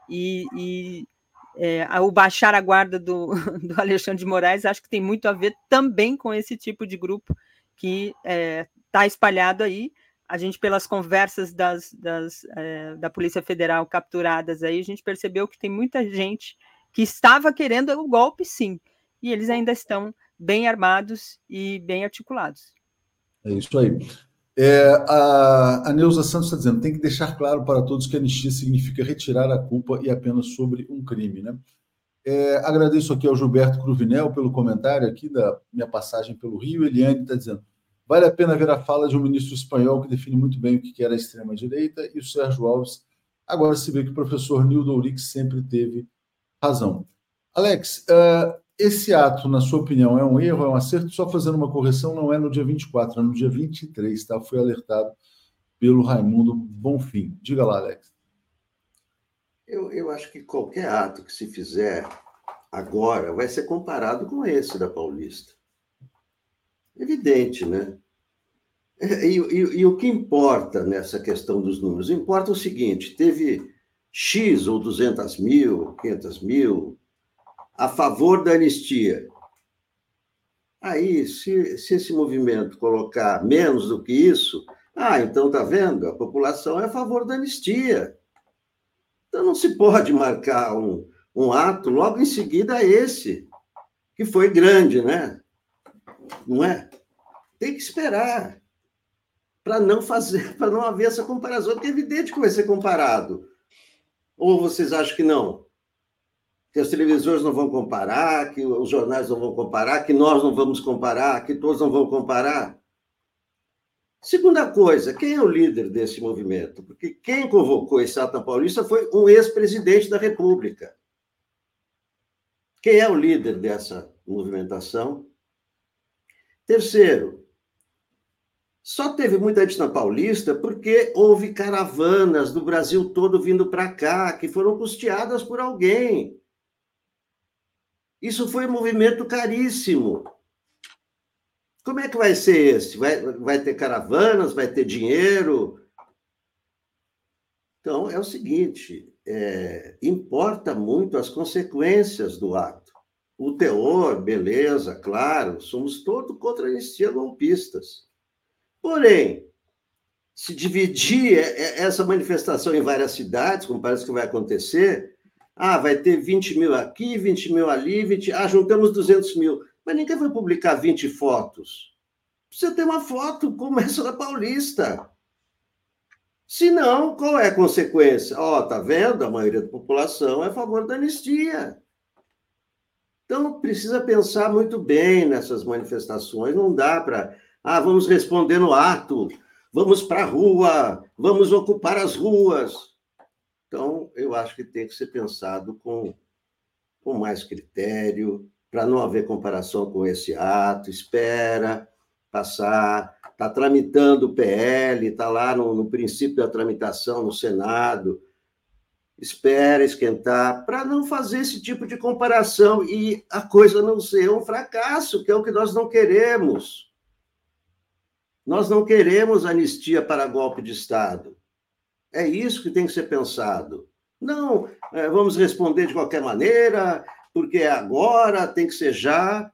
e, e é, o baixar a guarda do, do, Alexandre de Moraes acho que tem muito a ver também com esse tipo de grupo que está é, espalhado aí. A gente, pelas conversas das, das, é, da Polícia Federal capturadas aí, a gente percebeu que tem muita gente que estava querendo o golpe, sim, e eles ainda estão bem armados e bem articulados. É isso aí. É, a, a Neuza Santos está dizendo: tem que deixar claro para todos que anistia significa retirar a culpa e apenas sobre um crime. Né? É, agradeço aqui ao Gilberto Cruvinel pelo comentário aqui da minha passagem pelo Rio. Eliane está dizendo: vale a pena ver a fala de um ministro espanhol que define muito bem o que era a extrema-direita, e o Sérgio Alves. Agora se vê que o professor Nildo Ourix sempre teve razão. Alex, uh, esse ato, na sua opinião, é um erro, é um acerto? Só fazendo uma correção, não é no dia 24, é no dia 23, tá? Foi alertado pelo Raimundo Bonfim. Diga lá, Alex. Eu, eu acho que qualquer ato que se fizer agora vai ser comparado com esse da Paulista. Evidente, né? E, e, e, o que importa nessa questão dos números? Importa o seguinte: teve X ou 200 mil, 500 mil, a favor da anistia. Aí, se, se esse movimento colocar menos do que isso, ah, então tá vendo? A população é a favor da anistia. Então não se pode marcar um, um ato logo em seguida a esse, que foi grande, né? Não é? Tem que esperar para não fazer, para não haver essa comparação, porque é evidente que vai ser comparado. Ou vocês acham que não? Que as televisões não vão comparar, que os jornais não vão comparar, que nós não vamos comparar, que todos não vão comparar? Segunda coisa, quem é o líder desse movimento? Porque quem convocou esse ato paulista foi um ex-presidente da República. Quem é o líder dessa movimentação? Terceiro, só teve muita gente na Paulista porque houve caravanas do Brasil todo vindo para cá, que foram custeadas por alguém. Isso foi um movimento caríssimo. Como é que vai ser esse? Vai, vai ter caravanas, vai ter dinheiro? Então, é o seguinte: é, importa muito as consequências do ato. O teor, beleza, claro, somos todos contra a anistia golpistas. Porém, se dividir essa manifestação em várias cidades, como parece que vai acontecer, ah, vai ter 20 mil aqui, 20 mil ali, 20... ah, juntamos 200 mil. Mas ninguém vai publicar 20 fotos. Precisa ter uma foto como essa da Paulista. Se não, qual é a consequência? Ó, oh, tá vendo? A maioria da população é a favor da anistia. Então, precisa pensar muito bem nessas manifestações. Não dá para ah, vamos responder no ato, vamos para a rua, vamos ocupar as ruas. Então, eu acho que tem que ser pensado com, com mais critério, para não haver comparação com esse ato. Espera passar, está tramitando o PL, está lá no, no princípio da tramitação no Senado espera esquentar, para não fazer esse tipo de comparação e a coisa não ser um fracasso, que é o que nós não queremos. Nós não queremos anistia para golpe de Estado. É isso que tem que ser pensado. Não, é, vamos responder de qualquer maneira, porque é agora, tem que ser já.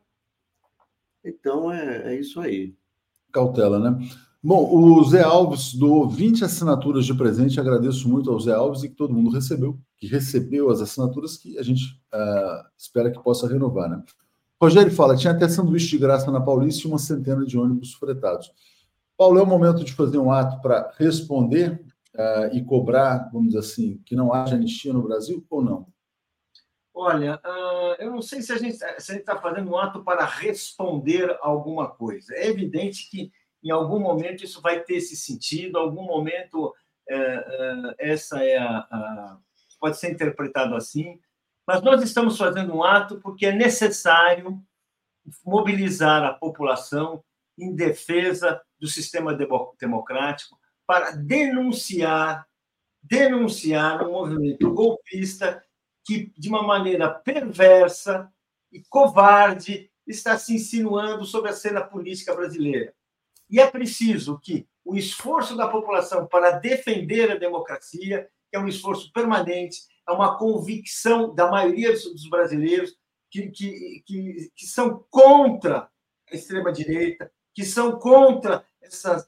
Então, é, é isso aí. Cautela, né? Bom, o Zé Alves doou 20 assinaturas de presente. Agradeço muito ao Zé Alves e que todo mundo recebeu, que recebeu as assinaturas que a gente uh, espera que possa renovar, né? Rogério fala: tinha até sanduíche de graça na Paulista e uma centena de ônibus fretados. Paulo, é o momento de fazer um ato para responder uh, e cobrar, vamos dizer assim, que não haja anistia no Brasil ou não? Olha, uh, eu não sei se a gente está fazendo um ato para responder alguma coisa. É evidente que em algum momento isso vai ter esse sentido, em algum momento uh, essa é a, a, pode ser interpretado assim, mas nós estamos fazendo um ato porque é necessário mobilizar a população em defesa do sistema democrático para denunciar denunciar um movimento golpista que, de uma maneira perversa e covarde, está se insinuando sobre a cena política brasileira. E é preciso que o esforço da população para defender a democracia, que é um esforço permanente, é uma convicção da maioria dos brasileiros que, que, que, que são contra a extrema-direita, que são contra essa,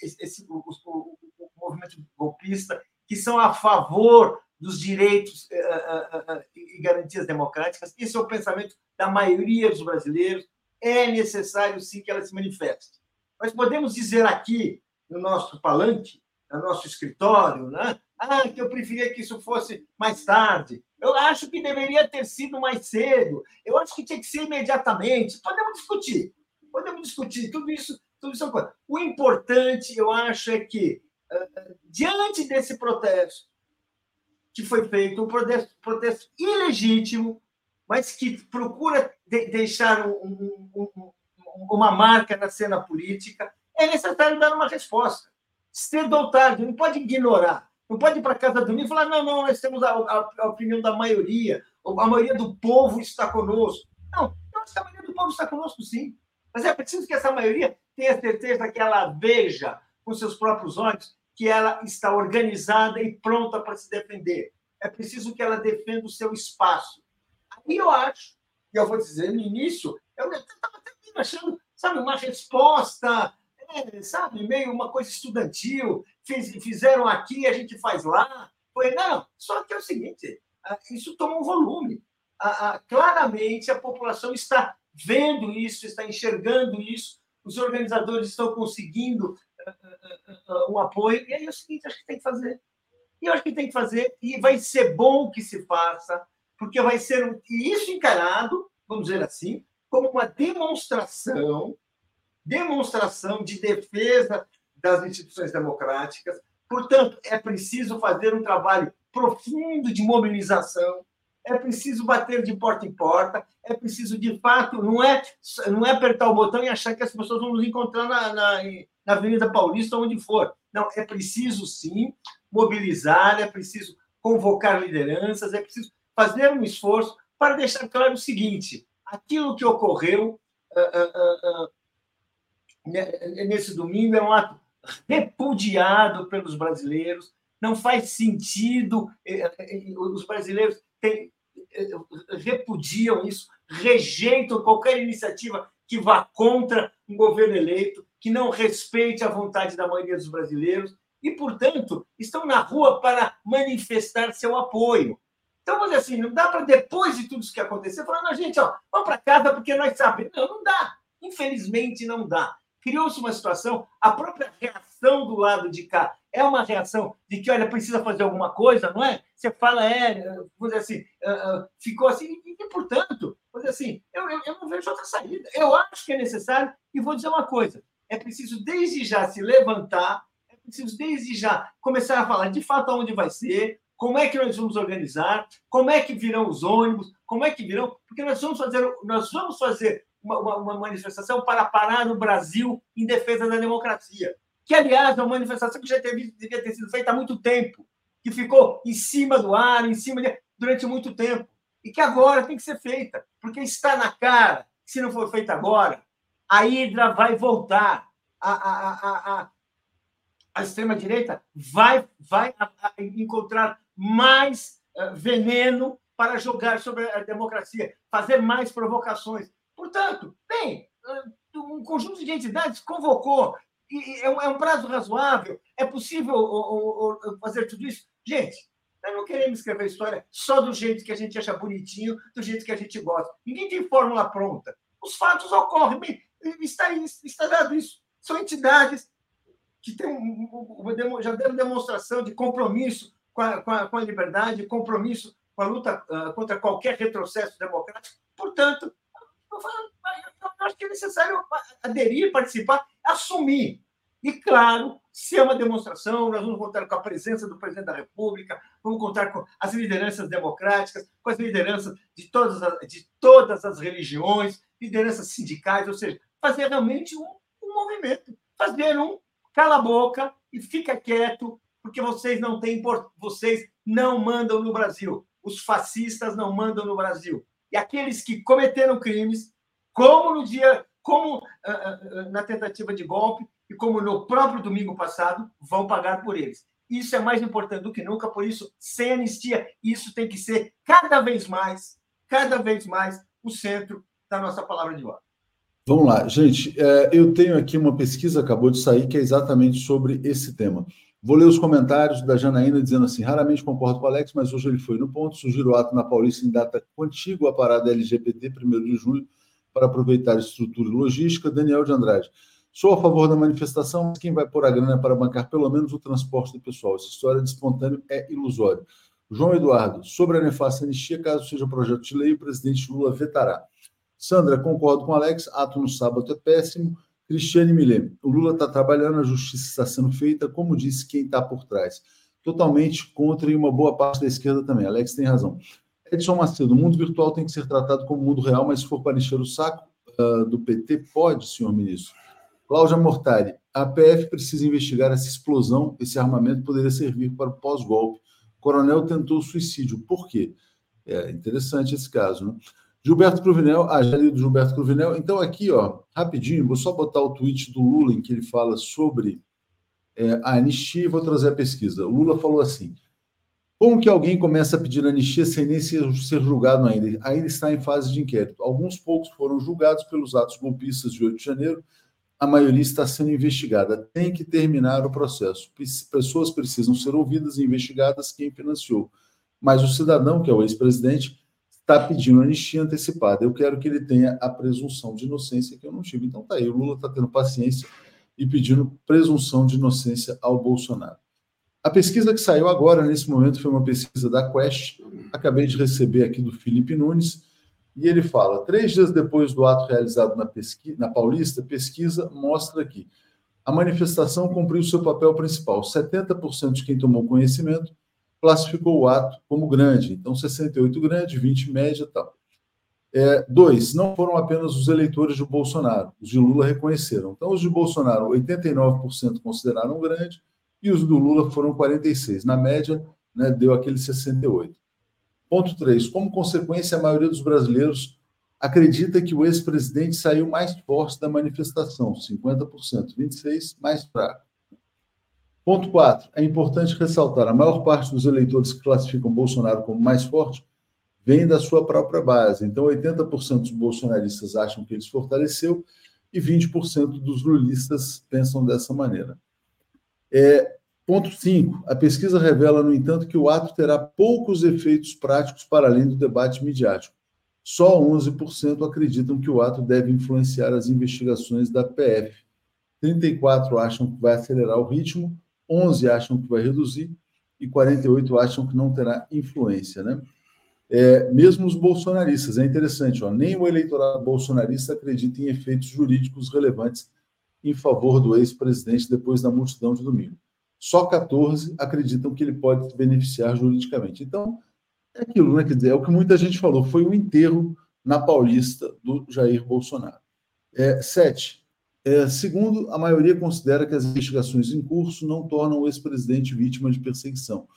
esse, o, o, o, movimento golpista, que são a favor dos direitos a, eh, e garantias democráticas. Esse é o pensamento da maioria dos brasileiros. É necessário, sim, que ela se manifeste. Mas podemos dizer aqui, no nosso palanque, no nosso escritório, né? Ah, que eu preferia que isso fosse mais tarde. Eu acho que deveria ter sido mais cedo. Eu acho que tinha que ser imediatamente. Podemos discutir. Podemos discutir tudo isso, tudo isso. É o importante, eu acho, é que, uh, diante desse protesto que foi feito, um protesto, protesto ilegítimo, mas que procura de, deixar um, um, um, uma marca na cena política, é necessário dar uma resposta. Cedo ou tarde, não pode ignorar. Não pode ir para casa do e falar: não, não, nós temos a, a, a, opinião da maioria, a maioria do povo está conosco. Não, a maioria do povo está conosco, sim. Mas é preciso que essa maioria tenha certeza que ela veja com seus próprios olhos que ela está organizada e pronta para se defender. É preciso que ela defenda o seu espaço. Aí eu acho, e eu vou dizer, no início, eu estava até achando, sabe, uma resposta, é, sabe, meio uma coisa estudantil. Fiz, fizeram aqui, a gente faz lá. Foi, não, só que é o seguinte: ah, isso toma um volume. Claramente a população está vendo isso, está enxergando isso, os organizadores estão conseguindo ah, ah, um apoio, e aí é o seguinte: acho que tem que fazer. E eu acho que tem que fazer, e vai ser bom que se faça, porque vai ser e isso encarado, vamos dizer assim, como uma demonstração, demonstração de defesa das instituições democráticas. Portanto, é preciso fazer um trabalho profundo de mobilização, é preciso bater de porta em porta, é preciso, de fato, não é, não é apertar o botão e achar que as pessoas vão nos encontrar na, na, na Avenida Paulista, onde for. Não, é preciso, sim, mobilizar, é preciso convocar lideranças, é preciso fazer um esforço para deixar claro o seguinte: aquilo que ocorreu uh, uh, uh, nesse domingo é um ato repudiado pelos brasileiros, não faz sentido, eh, eh, os brasileiros têm, eh, repudiam isso, rejeitam qualquer iniciativa que vá contra um governo eleito, que não respeite a vontade da maioria dos brasileiros e, portanto, estão na rua para manifestar seu apoio. Então, dizer assim, não dá para, depois de tudo isso que aconteceu, falar, não, gente, ó, vamos para casa porque nós sabemos. Não, não dá. Infelizmente, não dá. Criou-se uma situação, a própria reação do lado de cá é uma reação de que, olha, precisa fazer alguma coisa, não é? Você fala, é, vamos dizer assim, ficou assim, e, e, portanto, vamos dizer assim, eu, eu, eu não vejo outra saída. Eu acho que é necessário, e vou dizer uma coisa, é preciso desde já se levantar, é preciso desde já começar a falar de fato aonde vai ser, como é que nós vamos organizar, como é que virão os ônibus, como é que virão, porque nós vamos fazer, nós vamos fazer uma, uma, manifestação para parar o Brasil em defesa da democracia. Que, aliás, é uma manifestação que já teve, devia ter sido feita há muito tempo, que ficou em cima do ar, em cima de, durante muito tempo, e que agora tem que ser feita, porque está na cara, se não for feita agora, a Hidra vai voltar, a, a, a, a, extrema-direita vai, vai encontrar mais uh, veneno para jogar sobre a democracia, fazer mais provocações. Portanto, bem, um conjunto de entidades convocou, e, é, um, é, um, prazo razoável, é possível fazer tudo isso? Gente, nós não queremos escrever história só do jeito que a gente acha bonitinho, do jeito que a gente gosta. Ninguém tem fórmula pronta. Os fatos ocorrem, está, está dado isso. São entidades que têm já deram demonstração de compromisso com a, com a, com a liberdade, compromisso com a luta contra qualquer retrocesso democrático. Portanto, eu, eu acho que é necessário aderir, participar, assumir. E, claro, se é uma demonstração, nós vamos contar com a presença do presidente da República, vamos contar com as lideranças democráticas, com as lideranças de todas as, de todas as religiões, lideranças sindicais, ou seja, fazer realmente um, um movimento, fazer um cala a boca e fica quieto, porque vocês não têm vocês não mandam no Brasil. Os fascistas não mandam no Brasil. E aqueles que cometeram crimes, como no dia, como uh, uh, na tentativa de golpe e como no próprio domingo passado, vão pagar por eles. Isso é mais importante do que nunca, por isso, sem anistia, isso tem que ser cada vez mais, cada vez mais o centro da nossa palavra de ordem. Vamos lá, gente. É, eu tenho aqui uma pesquisa, acabou de sair, que é exatamente sobre esse tema. Vou ler os comentários da Janaína dizendo assim: raramente concordo com o Alex, mas hoje ele foi no ponto. Sugiro o ato na Paulista em data contígua à parada LGBT, 1 de julho, para aproveitar a estrutura e logística. Daniel de Andrade. Sou a favor da manifestação, mas quem vai pôr a grana para bancar pelo menos o transporte do pessoal? Essa história de espontâneo é ilusório. João Eduardo, sobre a nefasta anistia, caso seja projeto de lei, o presidente Lula vetará. Sandra, concordo com Alex, ato no sábado é péssimo. Cristiane Millet, o Lula está trabalhando, a justiça está sendo feita, como disse quem está por trás. Totalmente contra e uma boa parte da esquerda também. Alex tem razão. Edson Macedo, o mundo virtual tem que ser tratado como mundo real, mas se for para encher o saco uh, do PT, pode, senhor ministro. Cláudia Mortari, a PF precisa investigar essa explosão, esse armamento poderia servir para o pós-golpe. Coronel tentou suicídio. Por quê? É interessante esse caso, né? Gilberto Cruvinel, ah, já do Gilberto Cruvinel. Então, aqui, ó, rapidinho, vou só botar o tweet do Lula em que ele fala sobre é, a anistia e vou trazer a pesquisa. O Lula falou assim: Como que alguém começa a pedir anistia sem nem ser, ser julgado ainda? Ainda está em fase de inquérito. Alguns poucos foram julgados pelos atos golpistas de 8 de janeiro, a maioria está sendo investigada. Tem que terminar o processo. Pessoas precisam ser ouvidas e investigadas quem financiou. Mas o cidadão, que é o ex-presidente, está pedindo anistia antecipada. Eu quero que ele tenha a presunção de inocência que eu não tive. Então tá aí, o Lula está tendo paciência e pedindo presunção de inocência ao Bolsonaro. A pesquisa que saiu agora, nesse momento, foi uma pesquisa da Quest. Acabei de receber aqui do Felipe Nunes. E ele fala: três dias depois do ato realizado na, pesquisa, na Paulista, pesquisa mostra que a manifestação cumpriu seu papel principal. 70% de quem tomou conhecimento classificou o ato como grande. Então, 68 grande, 20 média e tal. É, dois, não foram apenas os eleitores de Bolsonaro, os de Lula reconheceram. Então, os de Bolsonaro, 89% consideraram grande e os do Lula foram 46%. Na média, né, deu aquele 68%. Ponto 3. Como consequência, a maioria dos brasileiros acredita que o ex-presidente saiu mais forte da manifestação, 50%, 26% mais fraco. Ponto 4. É importante ressaltar: a maior parte dos eleitores que classificam Bolsonaro como mais forte vem da sua própria base. Então, 80% dos bolsonaristas acham que ele se fortaleceu e 20% dos lulistas pensam dessa maneira. É, ponto 5. A pesquisa revela, no entanto, que o ato terá poucos efeitos práticos para além do debate midiático. Só 11% acreditam que o ato deve influenciar as investigações da PF. 34 acham que vai acelerar o ritmo, 11 acham que vai reduzir e 48 acham que não terá influência, né? É, mesmo os bolsonaristas, é interessante, ó, nem o eleitorado bolsonarista acredita em efeitos jurídicos relevantes em favor do ex-presidente depois da multidão de domingo. Só 14 acreditam que ele pode beneficiar juridicamente. Então, é aquilo, né? Quer dizer, é o que muita gente falou, foi o um enterro na Paulista do Jair Bolsonaro. É, sete, é, segundo, a maioria considera que as investigações em curso não tornam o ex-presidente vítima de perseguição.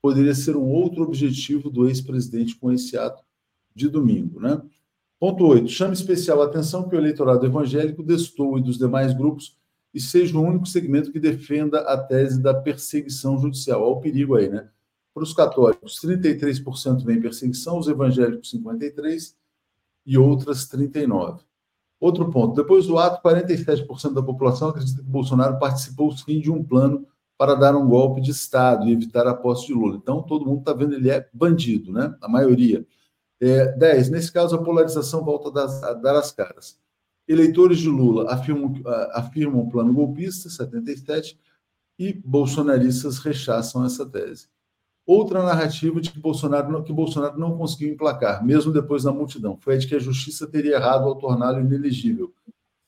Poderia ser um outro objetivo do ex-presidente com esse ato de domingo. Né? Ponto 8. Chame especial atenção que o eleitorado evangélico destoe dos demais grupos e seja o único segmento que defenda a tese da perseguição judicial. Olha o perigo aí, né? Para os católicos, 33% vem perseguição, os evangélicos, 53% e outras 39%. Outro ponto: depois do ato, 47% da população acredita que Bolsonaro participou sim de um plano para dar um golpe de Estado e evitar a posse de Lula. Então, todo mundo está vendo ele é bandido, né? A maioria. É, 10. Nesse caso, a polarização volta a dar as caras. Eleitores de Lula afirmam, afirmam plano golpista, 77, e bolsonaristas rechaçam essa tese. Outra narrativa de que Bolsonaro, que Bolsonaro não conseguiu emplacar, mesmo depois da multidão, foi a de que a justiça teria errado ao torná-lo inelegível.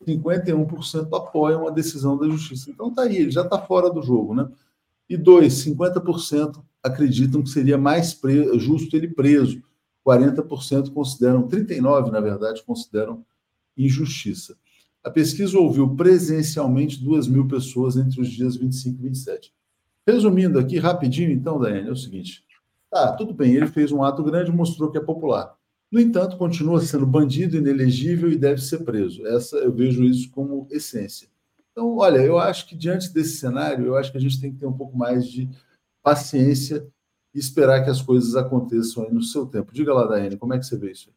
51% apoiam a decisão da justiça. Então tá aí, ele já está fora do jogo, né? E dois, 50% acreditam que seria mais preso, justo ele preso. 40% consideram, 39% na verdade, consideram injustiça. A pesquisa ouviu presencialmente 2 mil pessoas entre os dias 25 e 27. Resumindo aqui rapidinho, então, Daiane, é o seguinte: tá, tudo bem, ele fez um ato grande, mostrou que é popular. No entanto, continua sendo bandido, inelegível e deve ser preso. Essa eu vejo isso como essência. Então, olha, eu acho que diante desse cenário, eu acho que a gente tem que ter um pouco mais de paciência e esperar que as coisas aconteçam no seu tempo. Diga lá, Daiane, como é que você vê isso?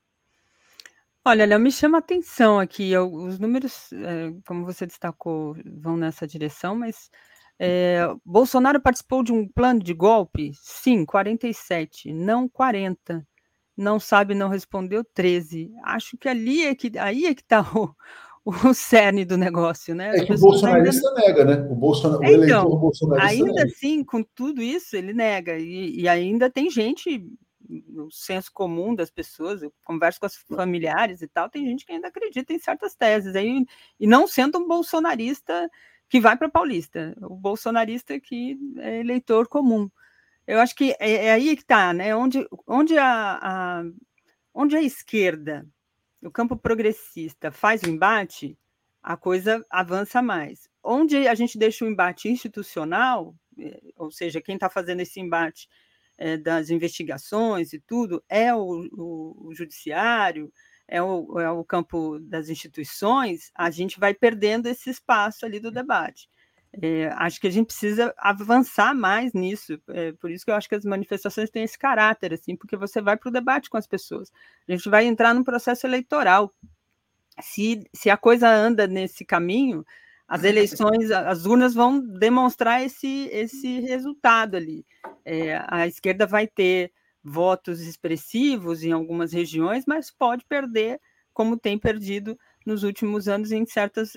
Olha, Léo, me chama a atenção aqui. Os números, é, como você destacou, vão nessa direção, mas é, Bolsonaro participou de um plano de golpe? Sim, 47, não 40. Não sabe, não respondeu 13. Acho que ali é que aí é que está o, o cerne do negócio, né? É que o bolsonarista ainda... nega, né? O, Bolsonaro, é, o eleitor então, bolsonarista ainda nega. assim, com tudo isso, ele nega. E, e, ainda tem gente, no senso comum das pessoas, eu converso com as familiares e tal, tem gente que ainda acredita em certas teses. Aí, e não sendo um bolsonarista que vai para Paulista, o bolsonarista que é eleitor comum. Eu acho que é, é aí que está, né? Onde, onde, a, a, onde a esquerda, o campo progressista, faz o embate, a coisa avança mais. Onde a gente deixa o embate institucional, é, ou seja, quem está fazendo esse embate é, das investigações e tudo, é o, o, o judiciário, é o, é o campo das instituições, a gente vai perdendo esse espaço ali do debate. É, acho que a gente precisa avançar mais nisso. É, por isso que eu acho que as manifestações têm esse caráter, assim, porque você vai para o debate com as pessoas. A gente vai entrar num processo eleitoral. Se, se a coisa anda nesse caminho, as eleições, as urnas vão demonstrar esse, esse resultado ali. É, a esquerda vai ter votos expressivos em algumas regiões, mas pode perder, como tem perdido nos últimos anos em certas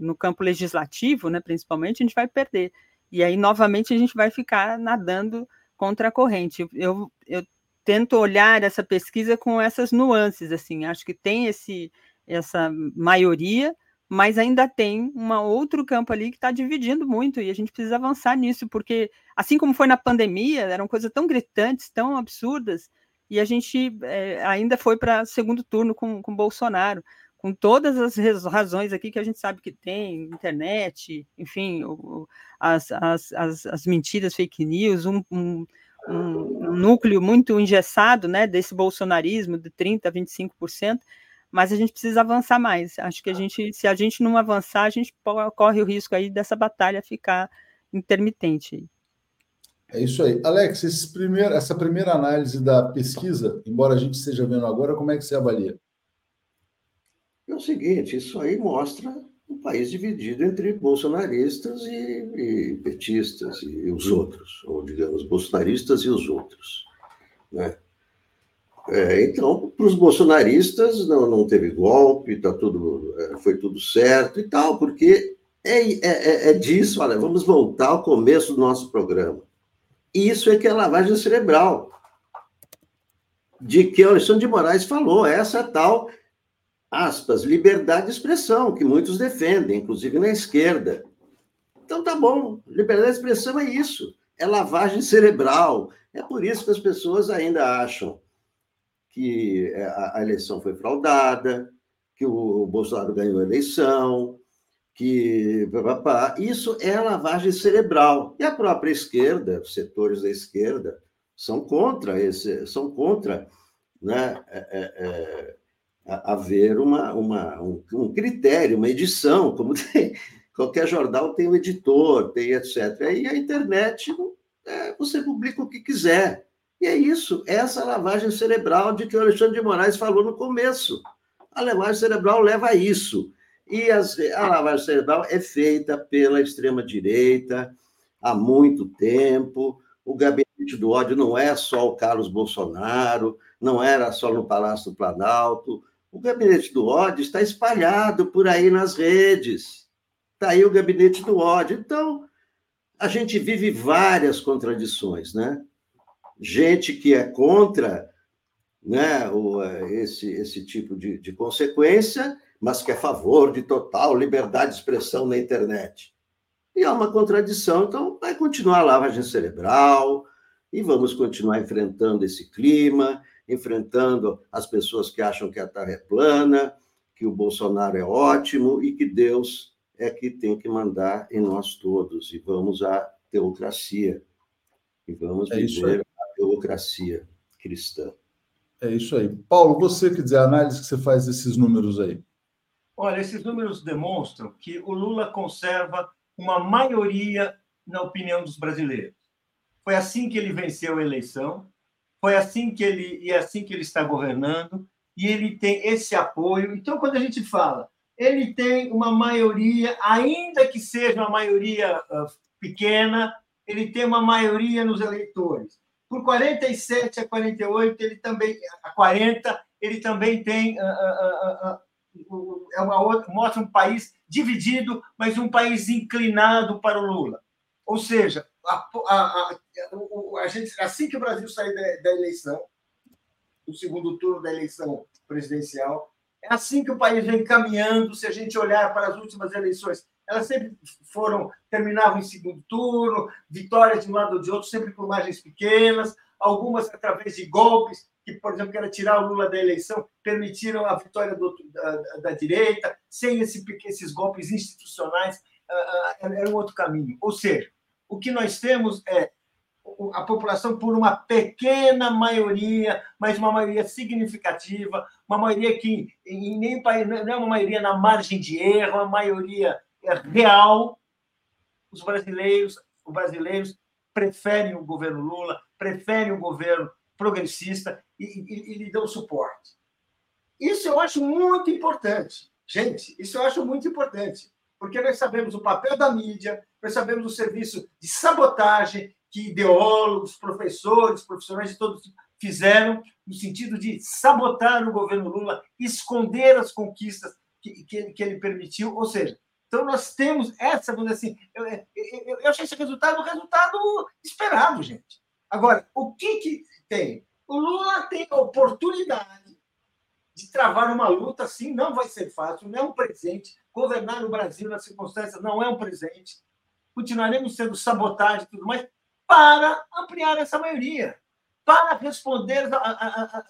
no campo legislativo, né, principalmente, a gente vai perder. E aí novamente a gente vai ficar nadando contra a corrente. Eu, eu tento olhar essa pesquisa com essas nuances assim, acho que tem esse essa maioria, mas ainda tem um outro campo ali que está dividindo muito e a gente precisa avançar nisso, porque assim como foi na pandemia, eram coisas tão gritantes, tão absurdas, e a gente é, ainda foi para segundo turno com, com Bolsonaro com todas as razões aqui que a gente sabe que tem, internet, enfim, o, as, as, as, as, mentiras, fake news, um, um, um, núcleo muito engessado né, desse bolsonarismo de 30% a 25%, mas a gente precisa avançar mais. Acho que a gente, se a gente não avançar, a gente corre o risco aí dessa batalha ficar intermitente. É isso aí. Alex, primeiro, essa primeira análise da pesquisa, embora a gente esteja vendo agora, como é que você avalia? É o seguinte, isso aí mostra um país dividido entre bolsonaristas e, e petistas e os outros, ou digamos, bolsonaristas e os outros. Né? É, então, para os bolsonaristas não, não teve golpe, tá tudo, é, foi tudo certo e tal, porque é, é, é, é disso, olha, vamos voltar ao começo do nosso programa. Isso é que é lavagem cerebral, de que Alexandre de Moraes falou, essa tal aspas, liberdade de expressão, que muitos defendem, inclusive na esquerda. Então tá bom, liberdade de expressão é isso, é lavagem cerebral. É por isso que as pessoas ainda acham que é, a eleição foi fraudada, que o Bolsonaro ganhou a eleição, que isso é lavagem cerebral. E a própria esquerda, os setores da esquerda, são contra esse, são contra né, é, é, é haver uma, uma, um, um, critério, uma edição, como tem, qualquer jornal tem um editor, tem etc. E a internet, é, você publica o que quiser. E é isso, essa lavagem cerebral de que o Alexandre de Moraes falou no começo. A lavagem cerebral leva a isso. E as, a lavagem cerebral é feita pela extrema-direita há muito tempo. O gabinete do ódio não é só o Carlos Bolsonaro, não era só no Palácio do Planalto. O gabinete do ódio está espalhado por aí nas redes. Está aí o gabinete do ódio. Então, a gente vive várias contradições, né? Gente que é contra né, o, esse, esse tipo de, de consequência, mas que é a favor de total liberdade de expressão na internet. E há uma contradição, então vai continuar a lavagem cerebral, e vamos continuar enfrentando esse clima, enfrentando as pessoas que acham que a Terra é plana, que o Bolsonaro é ótimo e que Deus é que tem que mandar em nós todos. E vamos à teocracia. E vamos é viver teocracia cristã. É isso aí. Paulo, você quer dizer, a análise que você faz desses números aí? Olha, esses números demonstram que o Lula conserva uma maioria na opinião dos brasileiros. Foi assim que ele venceu a eleição foi assim que ele e é assim que ele está governando e ele tem esse apoio. Então, quando a gente fala, ele tem uma maioria, ainda que seja uma maioria uh, pequena, ele tem uma maioria nos eleitores. Por 47 a 48, ele também a 40, ele também tem uh, uh, é uma outra, mostra um país dividido, mas um país inclinado para o Lula. Ou seja, gente, assim que o Brasil sair da, da eleição, do segundo turno da eleição presidencial, é assim que o país vem caminhando. Se a gente olhar para as últimas eleições, elas sempre foram terminavam em segundo turno, vitórias de um lado ou de outro, sempre por margens pequenas, algumas através de golpes que, por exemplo, era tirar o Lula da eleição, permitiram a vitória do, da, da, direita, sem esse, esses golpes institucionais, uh, uh, era um outro caminho. Ou seja, o que nós temos é a população por uma pequena maioria, mas uma maioria significativa, uma maioria que em nenhum país não é uma maioria na margem de erro, uma maioria real os brasileiros, os brasileiros preferem o governo Lula, preferem o governo progressista e, e, e lhe dão suporte. Isso eu acho muito importante. Gente, isso eu acho muito importante, porque nós sabemos o papel da mídia, nós sabemos o serviço de sabotagem que ideólogos, professores, profissionais de todos fizeram no sentido de sabotar o governo Lula, esconder as conquistas que, que, que ele permitiu, ou seja, então nós temos essa, vamos dizer assim, eu, eu, eu achei esse resultado um resultado esperado, gente. Agora, o que, que tem? O Lula tem a oportunidade de travar uma luta, assim, não vai ser fácil, não é um presente. Governar o Brasil nas circunstâncias não é um presente. Continuaremos sendo sabotagem e tudo mais, para ampliar essa maioria, para responder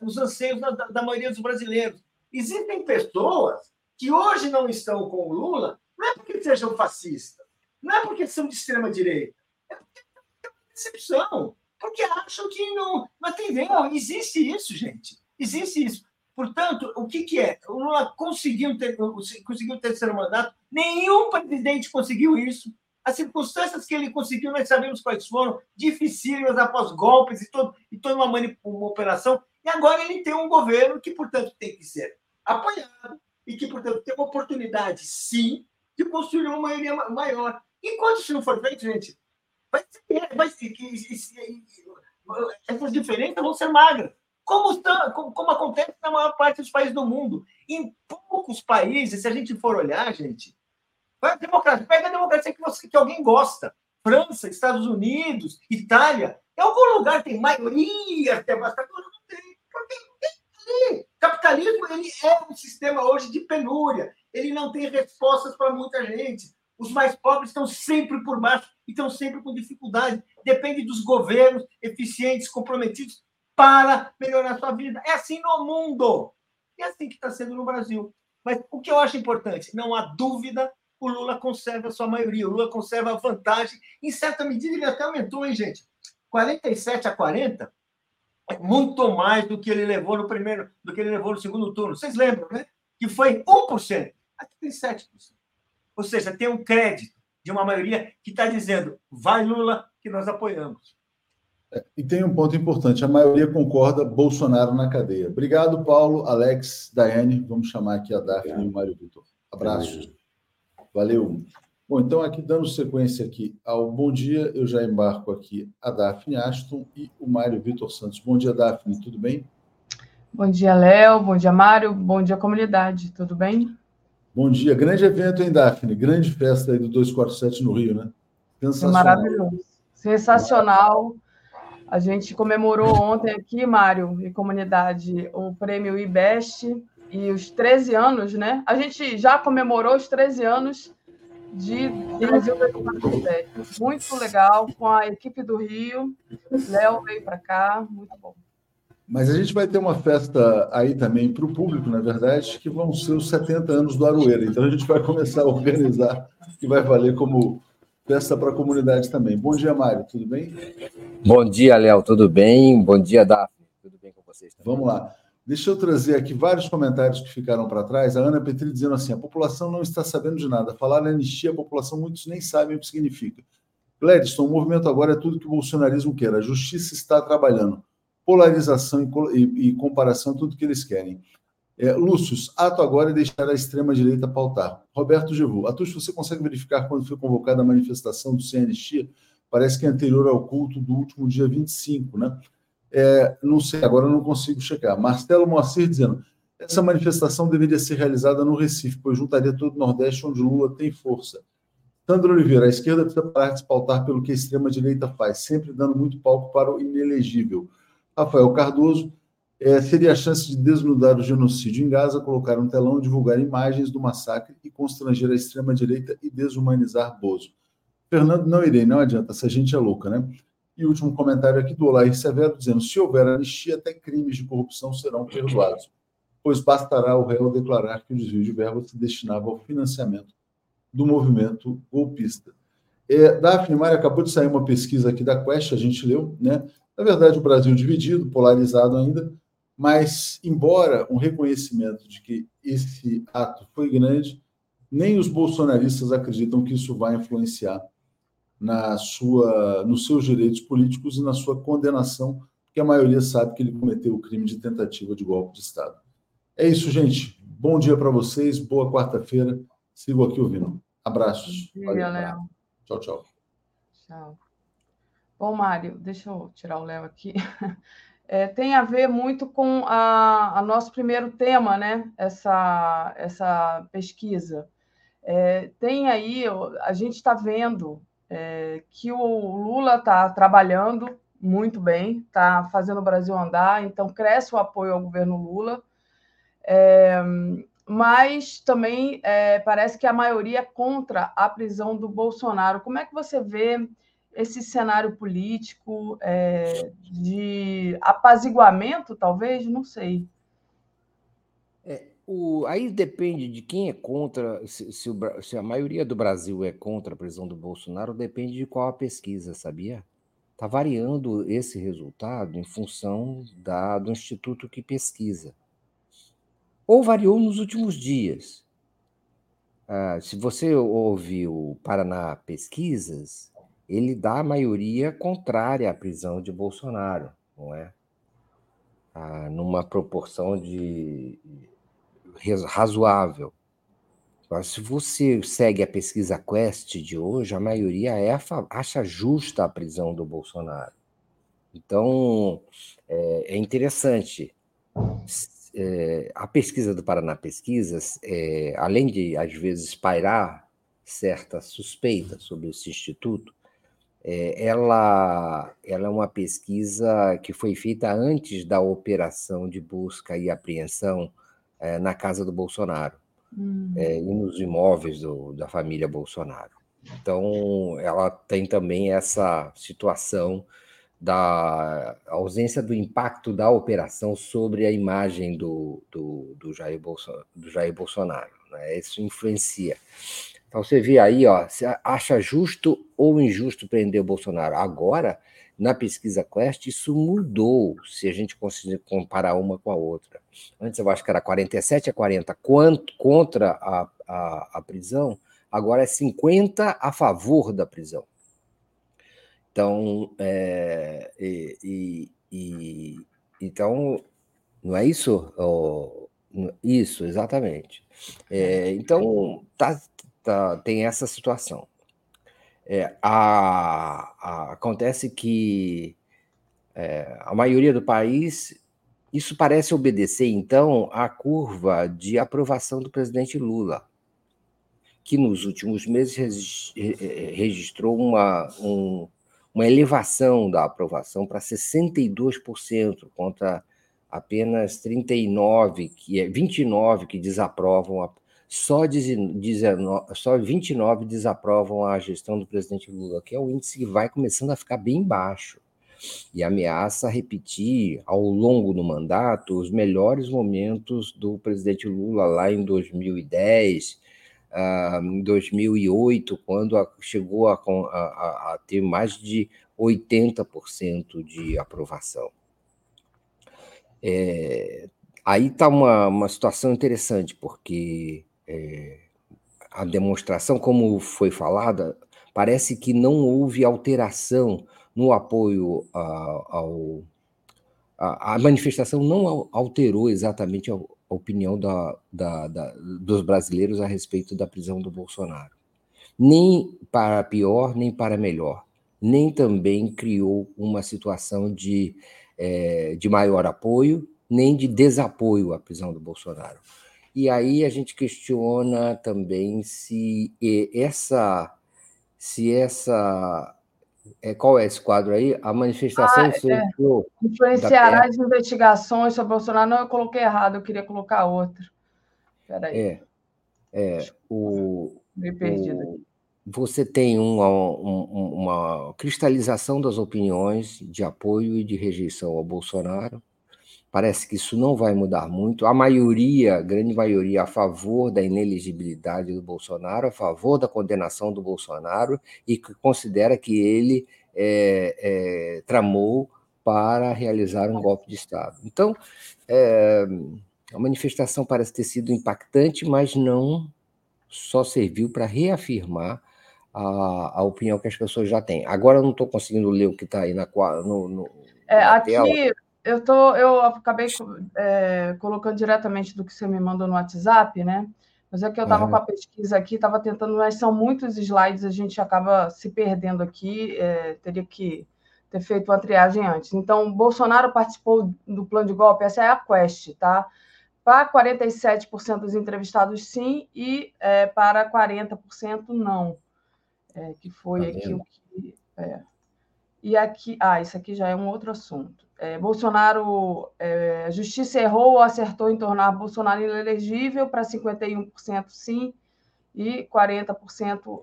aos anseios da, da maioria dos brasileiros. Existem pessoas que hoje não estão com o Lula, não é porque sejam fascistas, não é porque são de extrema-direita, é porque tem uma decepção, porque acham que não. Mas tem não, existe isso, gente. Existe isso. Portanto, o que, que é? O Lula conseguiu ter, conseguiu ter terceiro mandato, nenhum presidente conseguiu isso. As circunstâncias que ele conseguiu, nós sabemos quais foram, dificílimas após golpes e, todo, e toda uma, uma operação. E agora ele tem um governo que, portanto, tem que ser apoiado e que, portanto, tem uma oportunidade, sim, de construir uma maioria maior. Enquanto isso não for feito, gente, vai ser, vai ser, essas diferenças vão ser magras. Como, como, como acontece na maior parte dos países do mundo. Em poucos países, se a gente for olhar, gente, Vai a democracia, pega a democracia que, você, que alguém gosta. França, Estados Unidos, Itália. Em algum lugar tem maioria devastadora? Não tem. Porque não tem Capitalismo ele é um sistema hoje de penúria. Ele não tem respostas para muita gente. Os mais pobres estão sempre por baixo e estão sempre com dificuldade. Depende dos governos eficientes, comprometidos para melhorar a sua vida. É assim no mundo. E é assim que está sendo no Brasil. Mas o que eu acho importante, não há dúvida o Lula conserva a sua maioria, o Lula conserva a vantagem. Em certa medida, ele até aumentou, hein, gente? 47 a 40 é muito mais do que ele levou no primeiro, do que ele levou no segundo turno. Vocês lembram, né? Que foi 1%. Aqui tem 7%. Ou seja, tem um crédito de uma maioria que está dizendo: vai Lula, que nós apoiamos. É, e tem um ponto importante: a maioria concorda Bolsonaro na cadeia. Obrigado, Paulo, Alex, Daiane. Vamos chamar aqui a Daphne e o Mário Vitor. Abraços. Valeu. Bom, então aqui dando sequência aqui ao bom dia, eu já embarco aqui a Daphne Aston e o Mário Vitor Santos. Bom dia, Daphne, tudo bem? Bom dia, Léo. Bom dia, Mário. Bom dia, comunidade. Tudo bem? Bom dia. Grande evento, hein, Daphne? Grande festa aí do 247 no Rio, né? Sensacional. Maravilhoso. Sensacional. A gente comemorou ontem aqui, Mário e comunidade, o prêmio IBEST, e os 13 anos, né? A gente já comemorou os 13 anos de Brasil 2017. Muito legal, com a equipe do Rio. Léo veio para cá, muito bom. Mas a gente vai ter uma festa aí também para o público, na verdade, que vão ser os 70 anos do Aroeira. Então a gente vai começar a organizar, que vai valer como festa para a comunidade também. Bom dia, Mário, tudo bem? Bom dia, Léo, tudo bem? Bom dia, Daphne, tudo bem com vocês? Também? Vamos lá. Deixa eu trazer aqui vários comentários que ficaram para trás. A Ana Petri dizendo assim: a população não está sabendo de nada. Falar em anistia, a população muitos nem sabem o que significa. Gladstone, o movimento agora é tudo que o bolsonarismo quer. A justiça está trabalhando. Polarização e, e, e comparação, tudo que eles querem. É, ato agora é deixar a extrema-direita pautar. Roberto Gevu, Atush, você consegue verificar quando foi convocada a manifestação do Anistia? Parece que é anterior ao culto do último dia 25, né? É, não sei, agora não consigo checar. Marcelo Moacir dizendo: essa manifestação deveria ser realizada no Recife, pois juntaria todo o Nordeste onde Lula tem força. Sandro Oliveira, a esquerda precisa parar de se pautar pelo que a extrema-direita faz, sempre dando muito palco para o inelegível. Rafael Cardoso, é, seria a chance de desnudar o genocídio em Gaza, colocar um telão, divulgar imagens do massacre e constranger a extrema-direita e desumanizar Bozo. Fernando, não irei, não adianta, essa gente é louca, né? E último comentário aqui do Olair Severo, dizendo: se houver anistia, até crimes de corrupção serão perdoados, pois bastará o réu declarar que o desvio de verba se destinava ao financiamento do movimento golpista. É, Daphne Mari acabou de sair uma pesquisa aqui da Quest, a gente leu, né? Na verdade, o Brasil dividido, polarizado ainda, mas, embora um reconhecimento de que esse ato foi grande, nem os bolsonaristas acreditam que isso vai influenciar na sua, nos seus direitos políticos e na sua condenação, porque a maioria sabe que ele cometeu o crime de tentativa de golpe de Estado. É isso, gente. Bom dia para vocês, boa quarta-feira. Sigo aqui ouvindo. Abraços. Dia, Léo. Tchau, tchau. Tchau. Bom, Mário, deixa eu tirar o Léo aqui. É, tem a ver muito com a, a, nosso primeiro tema, né? Essa, essa pesquisa. É, tem aí, a gente está vendo é, que o Lula está trabalhando muito bem, está fazendo o Brasil andar, então cresce o apoio ao governo Lula. É, mas também é, parece que a maioria é contra a prisão do Bolsonaro. Como é que você vê esse cenário político é, de apaziguamento, talvez? Não sei. É, o, aí depende de quem é contra, se, se, o, se, a maioria do Brasil é contra a prisão do Bolsonaro, depende de qual a pesquisa, sabia? Está variando esse resultado em função da, do instituto que pesquisa ou variou nos últimos dias. Ah, se você ouve o Paraná Pesquisas, ele dá a maioria contrária à prisão de Bolsonaro, não é? Ah, numa proporção de razoável. Agora, se você segue a pesquisa Quest de hoje, a maioria é, acha justa a prisão do Bolsonaro. Então, é, é interessante é, a pesquisa do Paraná Pesquisas, é, além de, às vezes, pairar certa suspeita sobre esse instituto, é, ela, ela é uma pesquisa que foi feita antes da operação de busca e apreensão na casa do Bolsonaro hum. e nos imóveis do, da família Bolsonaro. Então, ela tem também essa situação da ausência do impacto da operação sobre a imagem do, do, do, Jair, Bolsonaro, do Jair Bolsonaro. Né? Isso influencia. Então você vê aí, ó, você acha justo ou injusto prender o Bolsonaro? Agora, na pesquisa Quest, isso mudou, se a gente conseguir comparar uma com a outra. Antes eu acho que era 47 a 40 quanto, contra a, a, a prisão, agora é 50 a favor da prisão. Então, é, e, e, e, então, não é isso? Oh, isso, exatamente. É, então, tá, tá, tem essa situação. É, a, a, acontece que é, a maioria do país, isso parece obedecer, então, à curva de aprovação do presidente Lula, que nos últimos meses registrou uma, um, uma elevação da aprovação para 62% contra apenas 39 que é 29 que desaprovam a, só 19, só 29 desaprovam a gestão do presidente Lula, que é o índice que vai começando a ficar bem baixo e ameaça repetir ao longo do mandato os melhores momentos do presidente Lula lá em 2010, uh, em 2008, quando chegou a, a, a, ter mais de 80% de aprovação. É, aí está uma, uma situação interessante, porque é, a demonstração, como foi falada, parece que não houve alteração no apoio ao. A, a manifestação não alterou exatamente a opinião da, da, da, dos brasileiros a respeito da prisão do Bolsonaro. Nem para pior, nem para melhor. Nem também criou uma situação de, é, de maior apoio, nem de desapoio à prisão do Bolsonaro. E aí a gente questiona também se essa se essa é, qual é esse quadro aí? A manifestação ah, é. influenciará as investigações sobre Bolsonaro. Não, eu coloquei errado, eu queria colocar outro. Espera aí. É, é o, perdido o, Você tem uma, uma cristalização das opiniões de apoio e de rejeição ao Bolsonaro Parece que isso não vai mudar muito. A maioria, a grande maioria, a favor da ineligibilidade do Bolsonaro, a favor da condenação do Bolsonaro e que considera que ele é, é, tramou para realizar um golpe de Estado. Então, é, a manifestação parece ter sido impactante, mas não só serviu para reafirmar a, a opinião que as pessoas já têm. Agora eu não estou conseguindo ler o que está aí na, no, no, é, na aqui tela. Eu tô, eu acabei é, colocando diretamente do que você me mandou no WhatsApp, né? Mas é que eu estava uhum. com a pesquisa aqui, estava tentando, mas são muitos slides, a gente acaba se perdendo aqui, é, teria que ter feito uma triagem antes. Então, Bolsonaro participou do plano de golpe, essa é a Quest, tá? Para 47% dos entrevistados, sim, e é, para 40% não é, que foi tá aqui o que. É. E aqui, ah, isso aqui já é um outro assunto. É, Bolsonaro, é, a justiça errou ou acertou em tornar Bolsonaro inelegível para 51% sim e 40%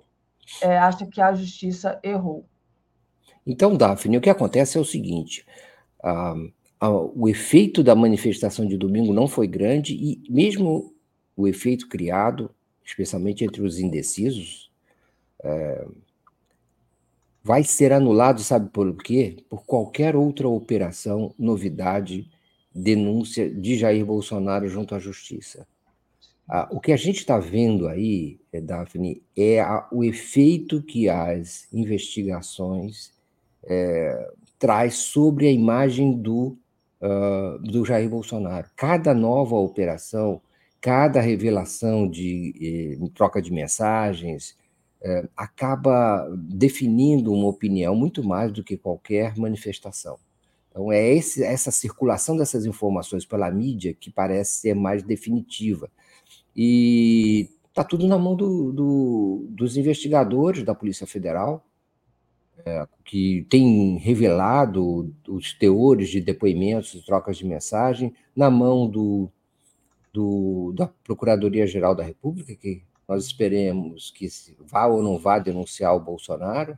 é, acha que a justiça errou. Então, Daphne, o que acontece é o seguinte: o efeito da manifestação de domingo não foi grande e mesmo o efeito criado, especialmente entre os indecisos, é, vai ser anulado, sabe por quê? Por qualquer outra operação, novidade, denúncia de Jair Bolsonaro junto à Justiça. Ah, o que a gente está vendo aí, é, Daphne, é a, o efeito que as investigações é, traz sobre a imagem do, uh, do Jair Bolsonaro. Cada nova operação, cada revelação de eh, troca de mensagens, é, acaba definindo uma opinião muito mais do que qualquer manifestação. Então, é esse, essa circulação dessas informações pela mídia que parece ser mais definitiva. E está tudo na mão do, do, dos investigadores da Polícia Federal, é, que têm revelado os teores de depoimentos, trocas de mensagem, na mão do, do da Procuradoria-Geral da República, que nós esperemos que vá ou não vá denunciar o Bolsonaro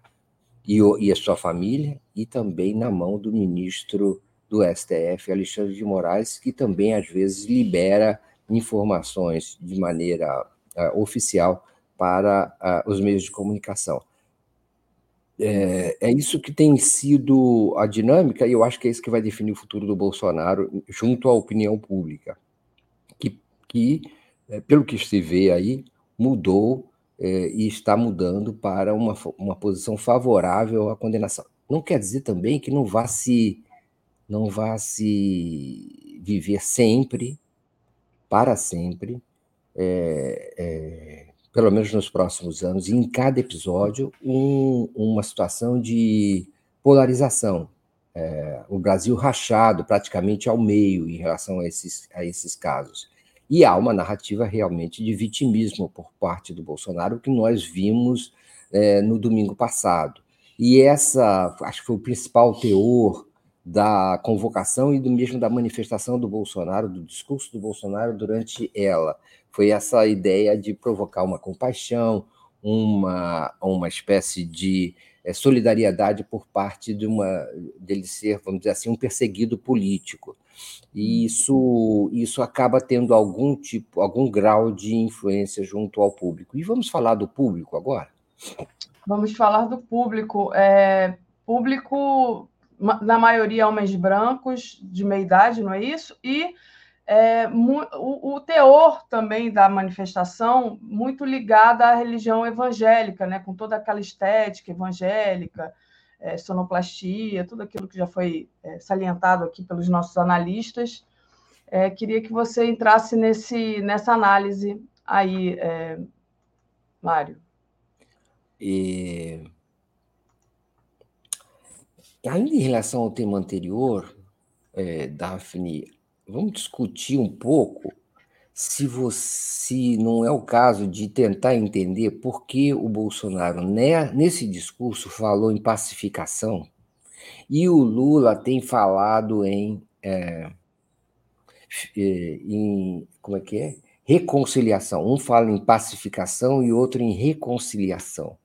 e, o, e a sua família, e também na mão do ministro do STF, Alexandre de Moraes, que também às vezes libera informações de maneira uh, oficial para uh, os meios de comunicação. É, é, isso que tem sido a dinâmica, e eu acho que é isso que vai definir o futuro do Bolsonaro junto à opinião pública, que, que é, pelo que se vê aí, mudou é, e está mudando para uma, uma posição favorável à condenação. Não quer dizer também que não vá se não vá se viver sempre, para sempre, é, é, pelo menos nos próximos anos, em cada episódio, um, uma situação de polarização. É, o Brasil rachado praticamente ao meio em relação a esses, a esses casos. E há uma narrativa realmente de vitimismo por parte do Bolsonaro, que nós vimos é, no domingo passado. E essa, acho que foi o principal teor da convocação e do mesmo da manifestação do Bolsonaro, do discurso do Bolsonaro durante ela. Foi essa ideia de provocar uma compaixão, uma, uma espécie de é, solidariedade por parte de uma dele ser, vamos dizer assim, um perseguido político e isso, isso acaba tendo algum tipo, algum grau de influência junto ao público. E vamos falar do público agora? Vamos falar do público. É, público, na maioria, homens brancos, de meia idade, não é isso? E é, o, o, teor também da manifestação muito ligado à religião evangélica, né, com toda aquela estética evangélica, é, sonoplastia, tudo aquilo que já foi é, salientado aqui pelos nossos analistas. É, queria que você entrasse nesse, nessa análise aí, é, Mário. E... Ainda em relação ao tema anterior, é, Daphne, vamos discutir um pouco se você não é o caso de tentar entender por que o Bolsonaro, né, nesse discurso, falou em pacificação e o Lula tem falado em, é, é, em como é que é? Reconciliação. Um fala em pacificação e outro em reconciliação.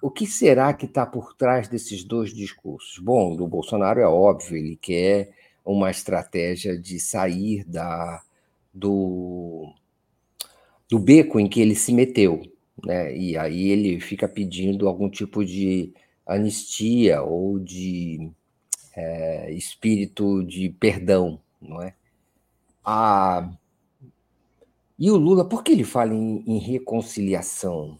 O que será que está por trás desses dois discursos? Bom, do Bolsonaro é óbvio, ele quer uma estratégia de sair da do, do beco em que ele se meteu. Né? E aí ele fica pedindo algum tipo de anistia ou de é, espírito de perdão, não é? Ah, e o Lula, por que ele fala em, em reconciliação?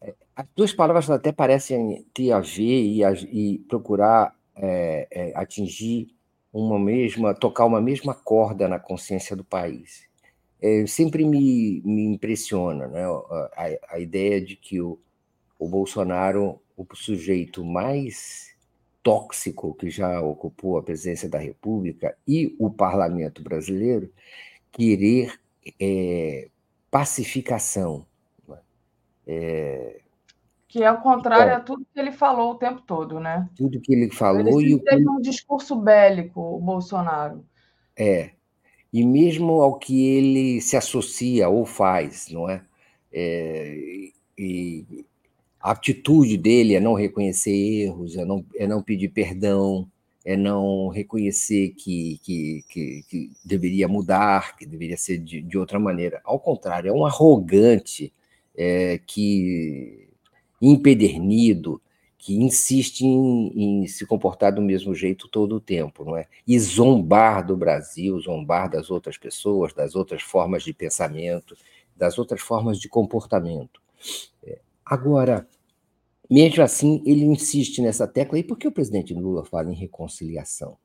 É, as duas palavras até parecem ter a ver e, e procurar é, é, atingir uma mesma, tocar uma mesma corda na consciência do país. É, sempre me, me impressiona né, a, a ideia de que o, o Bolsonaro, o sujeito mais tóxico que já ocupou a presidência da República e o parlamento brasileiro, querer é, pacificação. Né? É, que é o contrário é, a tudo que ele falou o tempo todo, né? Tudo que ele falou ele e o teve um discurso bélico, o Bolsonaro. É. E mesmo ao que ele se associa ou faz, não é? é e a atitude dele é não reconhecer erros, é não, é não pedir perdão, é não reconhecer que, que, que, que deveria mudar, que deveria ser de, de, outra maneira. Ao contrário, é um arrogante é, que empedernido, que insiste em, em, se comportar do mesmo jeito todo o tempo, não é? E zombar do Brasil, zombar das outras pessoas, das outras formas de pensamento, das outras formas de comportamento. É, agora, mesmo assim, ele insiste nessa tecla. E por que o presidente Lula fala em reconciliação?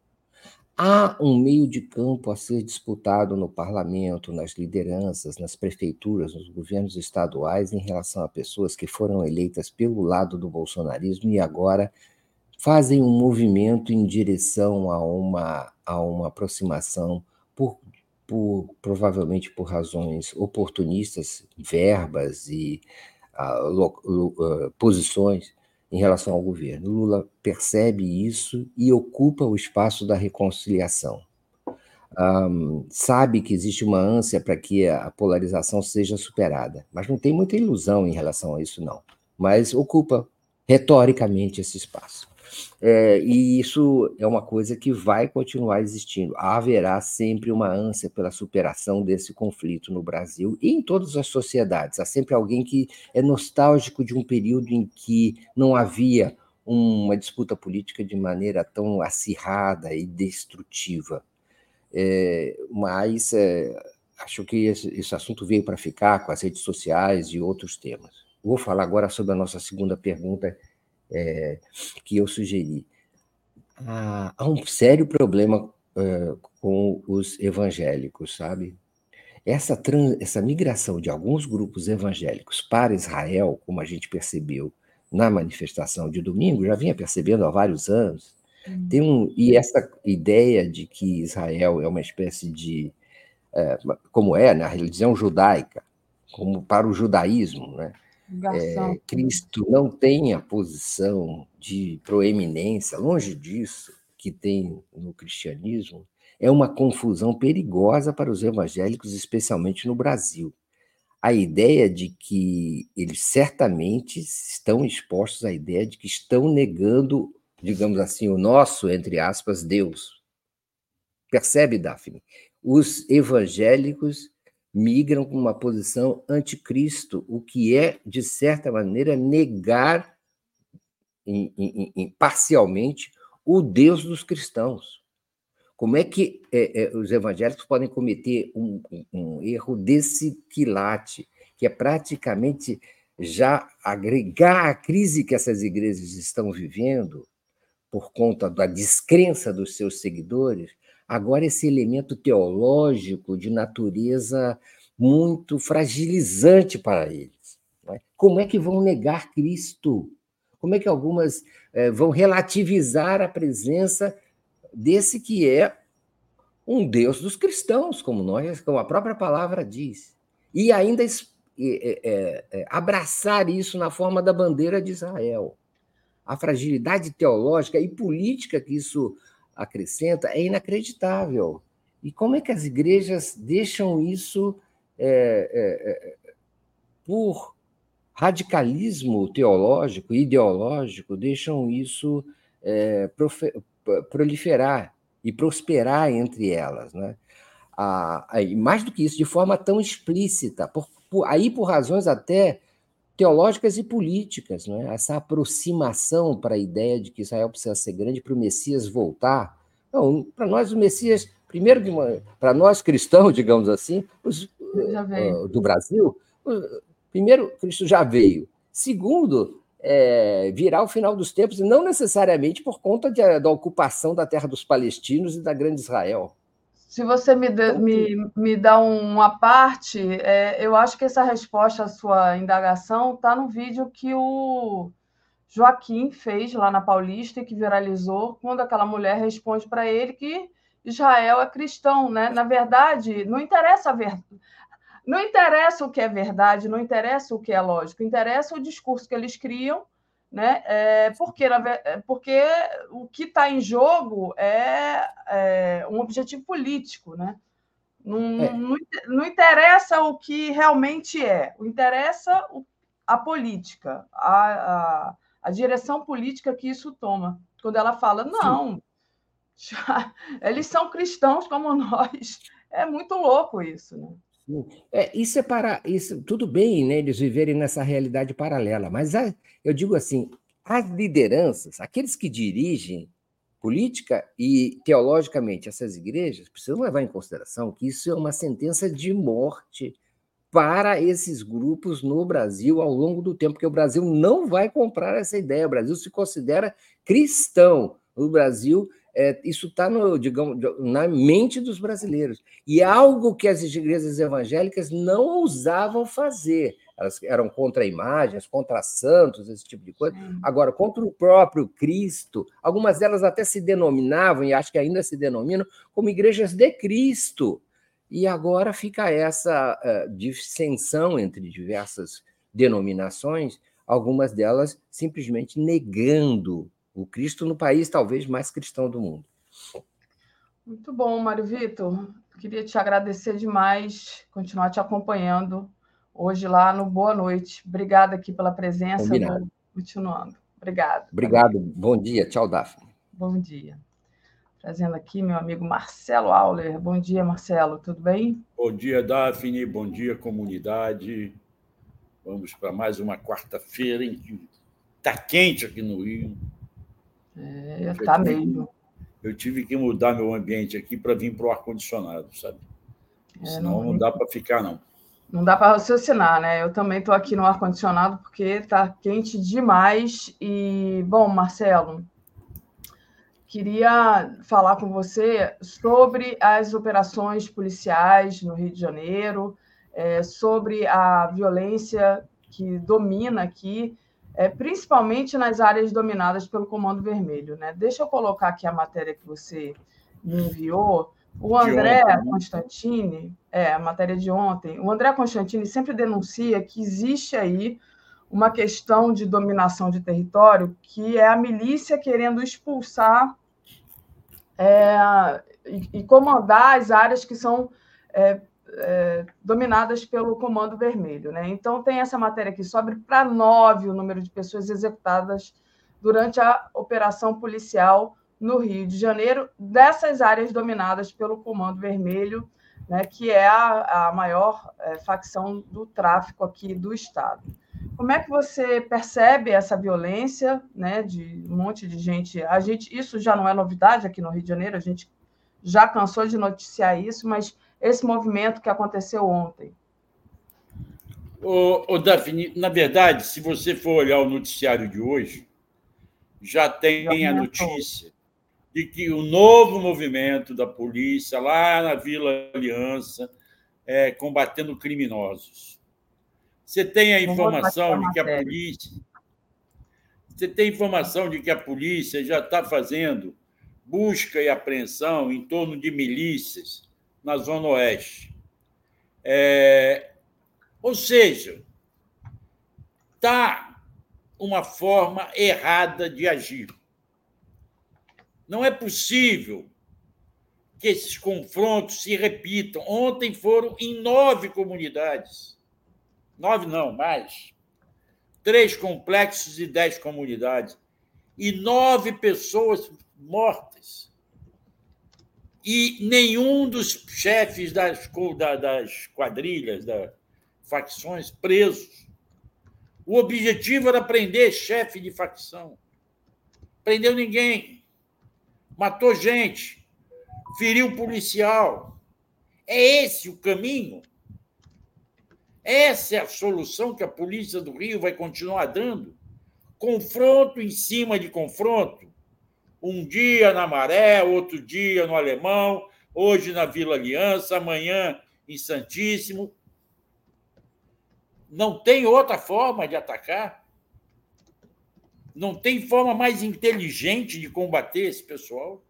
Há um meio de campo a ser disputado no parlamento, nas lideranças, nas prefeituras, nos governos estaduais, em relação a pessoas que foram eleitas pelo lado do bolsonarismo e agora fazem um movimento em direção a uma, a uma aproximação por, por provavelmente por razões oportunistas, verbas e uh, uh, posições em relação ao governo. Lula percebe isso e ocupa o espaço da reconciliação. Um, sabe que existe uma ânsia para que a polarização seja superada, mas não tem muita ilusão em relação a isso, não. Mas ocupa retoricamente esse espaço. É, e isso é uma coisa que vai continuar existindo. Haverá sempre uma ânsia pela superação desse conflito no Brasil e em todas as sociedades. Há sempre alguém que é nostálgico de um período em que não havia uma disputa política de maneira tão acirrada e destrutiva. É, mas é, acho que esse, esse assunto veio para ficar com as redes sociais e outros temas. Vou falar agora sobre a nossa segunda pergunta, é, que eu sugeri. Há, há um sério problema é, com os evangélicos, sabe? Essa, trans, essa migração de alguns grupos evangélicos para Israel, como a gente percebeu na manifestação de domingo, já vinha percebendo há vários anos, hum. tem um, e essa ideia de que Israel é uma espécie de, é, como é na religião judaica, como para o judaísmo, né? É, Cristo não tem a posição de proeminência, longe disso, que tem no cristianismo, é uma confusão perigosa para os evangélicos, especialmente no Brasil. A ideia de que eles certamente estão expostos à ideia de que estão negando, digamos assim, o nosso, entre aspas, Deus. Percebe, Daphne? Os evangélicos migram com uma posição anticristo, o que é, de certa maneira, negar em, em, em, parcialmente o Deus dos cristãos. Como é que é, é, os evangélicos podem cometer um, um, um, erro desse quilate, que é praticamente já agregar a crise que essas igrejas estão vivendo por conta da descrença dos seus seguidores, Agora, esse elemento teológico de natureza muito fragilizante para eles. É? Como é que vão negar Cristo? Como é que algumas é, vão relativizar a presença desse que é um Deus dos cristãos, como nós, como a própria palavra diz, e ainda é, é, abraçar isso na forma da bandeira de Israel. A fragilidade teológica e política que isso acrescenta é inacreditável. E como é que as igrejas deixam isso é, é, é, por radicalismo teológico, ideológico, deixam isso é, proliferar e prosperar entre elas, né? Ah, mais do que isso, de forma tão explícita, por, por, aí por razões até teológicas e políticas, não é? essa aproximação para a ideia de que Israel precisa ser grande para o Messias voltar. Não, para nós o Messias, primeiro para nós cristãos, digamos assim, os, uh, do Brasil, primeiro Cristo já veio. Segundo, é, virá o final dos tempos, e não necessariamente por conta de, da ocupação da terra dos palestinos e da grande Israel. Se você me, dê, me, me dá uma parte, é, eu acho que essa resposta à sua indagação está no vídeo que o Joaquim fez lá na Paulista e que viralizou, quando aquela mulher responde para ele que Israel é cristão. Né? Na verdade, não interessa a verdade. Não interessa o que é verdade, não interessa o que é lógico, interessa o discurso que eles criam, né? É, porque, é, porque o que está em jogo é, é, um objetivo político, né? Não, é. não, não, interessa o que realmente é, o interessa a política, a, a, a, direção política que isso toma. Quando ela fala, não, já, eles são cristãos como nós. É muito louco isso, né? É, isso é para isso tudo bem, né, eles viverem nessa realidade paralela, mas a, eu digo assim, as lideranças, aqueles que dirigem política e teologicamente essas igrejas precisam levar em consideração que isso é uma sentença de morte para esses grupos no Brasil ao longo do tempo, porque o Brasil não vai comprar essa ideia. O Brasil se considera cristão. O Brasil é, isso está na mente dos brasileiros. E é algo que as igrejas evangélicas não ousavam fazer. Elas eram contra imagens, contra santos, esse tipo de coisa. Agora, contra o próprio Cristo, algumas delas até se denominavam, e acho que ainda se denominam, como igrejas de Cristo. E agora fica essa uh, dissensão entre diversas denominações, algumas delas simplesmente negando o Cristo no país talvez mais cristão do mundo. Muito bom, Mário Vitor. Queria te agradecer demais, continuar te acompanhando hoje lá no Boa Noite. Obrigada aqui pela presença. Combinado. Continuando. Obrigado. Obrigado. Bom dia. Tchau, Daphne. Bom dia. Trazendo aqui meu amigo Marcelo Auler. Bom dia, Marcelo. Tudo bem? Bom dia, Daphne. Bom dia, comunidade. Vamos para mais uma quarta-feira. Está quente aqui no Rio. É, está mesmo. Eu tive que mudar meu ambiente aqui para vir para o ar-condicionado, sabe? É, Senão não, não dá para ficar, não. Não dá para raciocinar, né? Eu também estou aqui no ar-condicionado porque está quente demais. E, bom, Marcelo, queria falar com você sobre as operações policiais no Rio de Janeiro, é, sobre a violência que domina aqui é, principalmente nas áreas dominadas pelo Comando Vermelho. Né? Deixa eu colocar aqui a matéria que você me enviou. O André ontem, né? Constantini, é, a matéria de ontem, o André Constantini sempre denuncia que existe aí uma questão de dominação de território, que é a milícia querendo expulsar é, e, e, comandar as áreas que são é, é, dominadas pelo Comando Vermelho. Né? Então, tem essa matéria aqui, sobe para nove o número de pessoas executadas durante a operação policial no Rio de Janeiro, dessas áreas dominadas pelo Comando Vermelho, né, que é a, a maior é, facção do tráfico aqui do Estado. Como é que você percebe essa violência, né, de um monte de gente? A gente, isso já não é novidade aqui no Rio de Janeiro, a gente já cansou de noticiar isso, mas esse movimento que aconteceu ontem? O, o Daphne, na verdade, se você for olhar o noticiário de hoje, já tem a notícia de que o novo movimento da polícia lá na Vila Aliança é combatendo criminosos. Você tem a informação de que a polícia você tem informação de que a polícia já está fazendo busca e apreensão em torno de milícias na Zona Oeste. É, ou seja, está uma forma errada de agir. Não é possível que esses confrontos se repitam. Ontem foram em nove comunidades. Nove não, mais. Três complexos e dez comunidades. E nove pessoas mortas e nenhum dos chefes das, das quadrilhas, das facções, presos. O objetivo era prender chefe de facção. Prendeu ninguém. Matou gente. Feriu policial. É esse o caminho? Essa é a solução que a polícia do Rio vai continuar dando? Confronto em cima de confronto. Um dia na Maré, outro dia no Alemão, hoje na Vila Aliança, amanhã em Santíssimo. Não tem outra forma de atacar? Não tem forma mais inteligente de combater esse pessoal?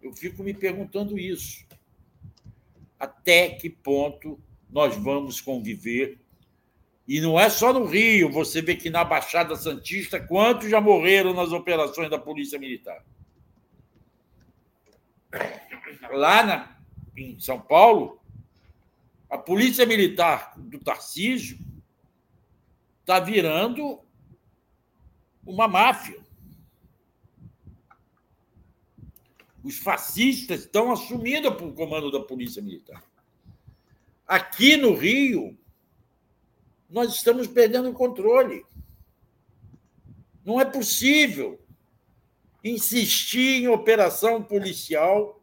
Eu fico me perguntando isso. Até que ponto nós vamos conviver? E não é só no Rio, você vê que na Baixada Santista, quantos já morreram nas operações da Polícia Militar? Lá na, em São Paulo, a Polícia Militar do Tarcísio está virando uma máfia. Os fascistas estão assumindo o comando da Polícia Militar. Aqui no Rio, nós estamos perdendo o controle. Não é possível insistir em operação policial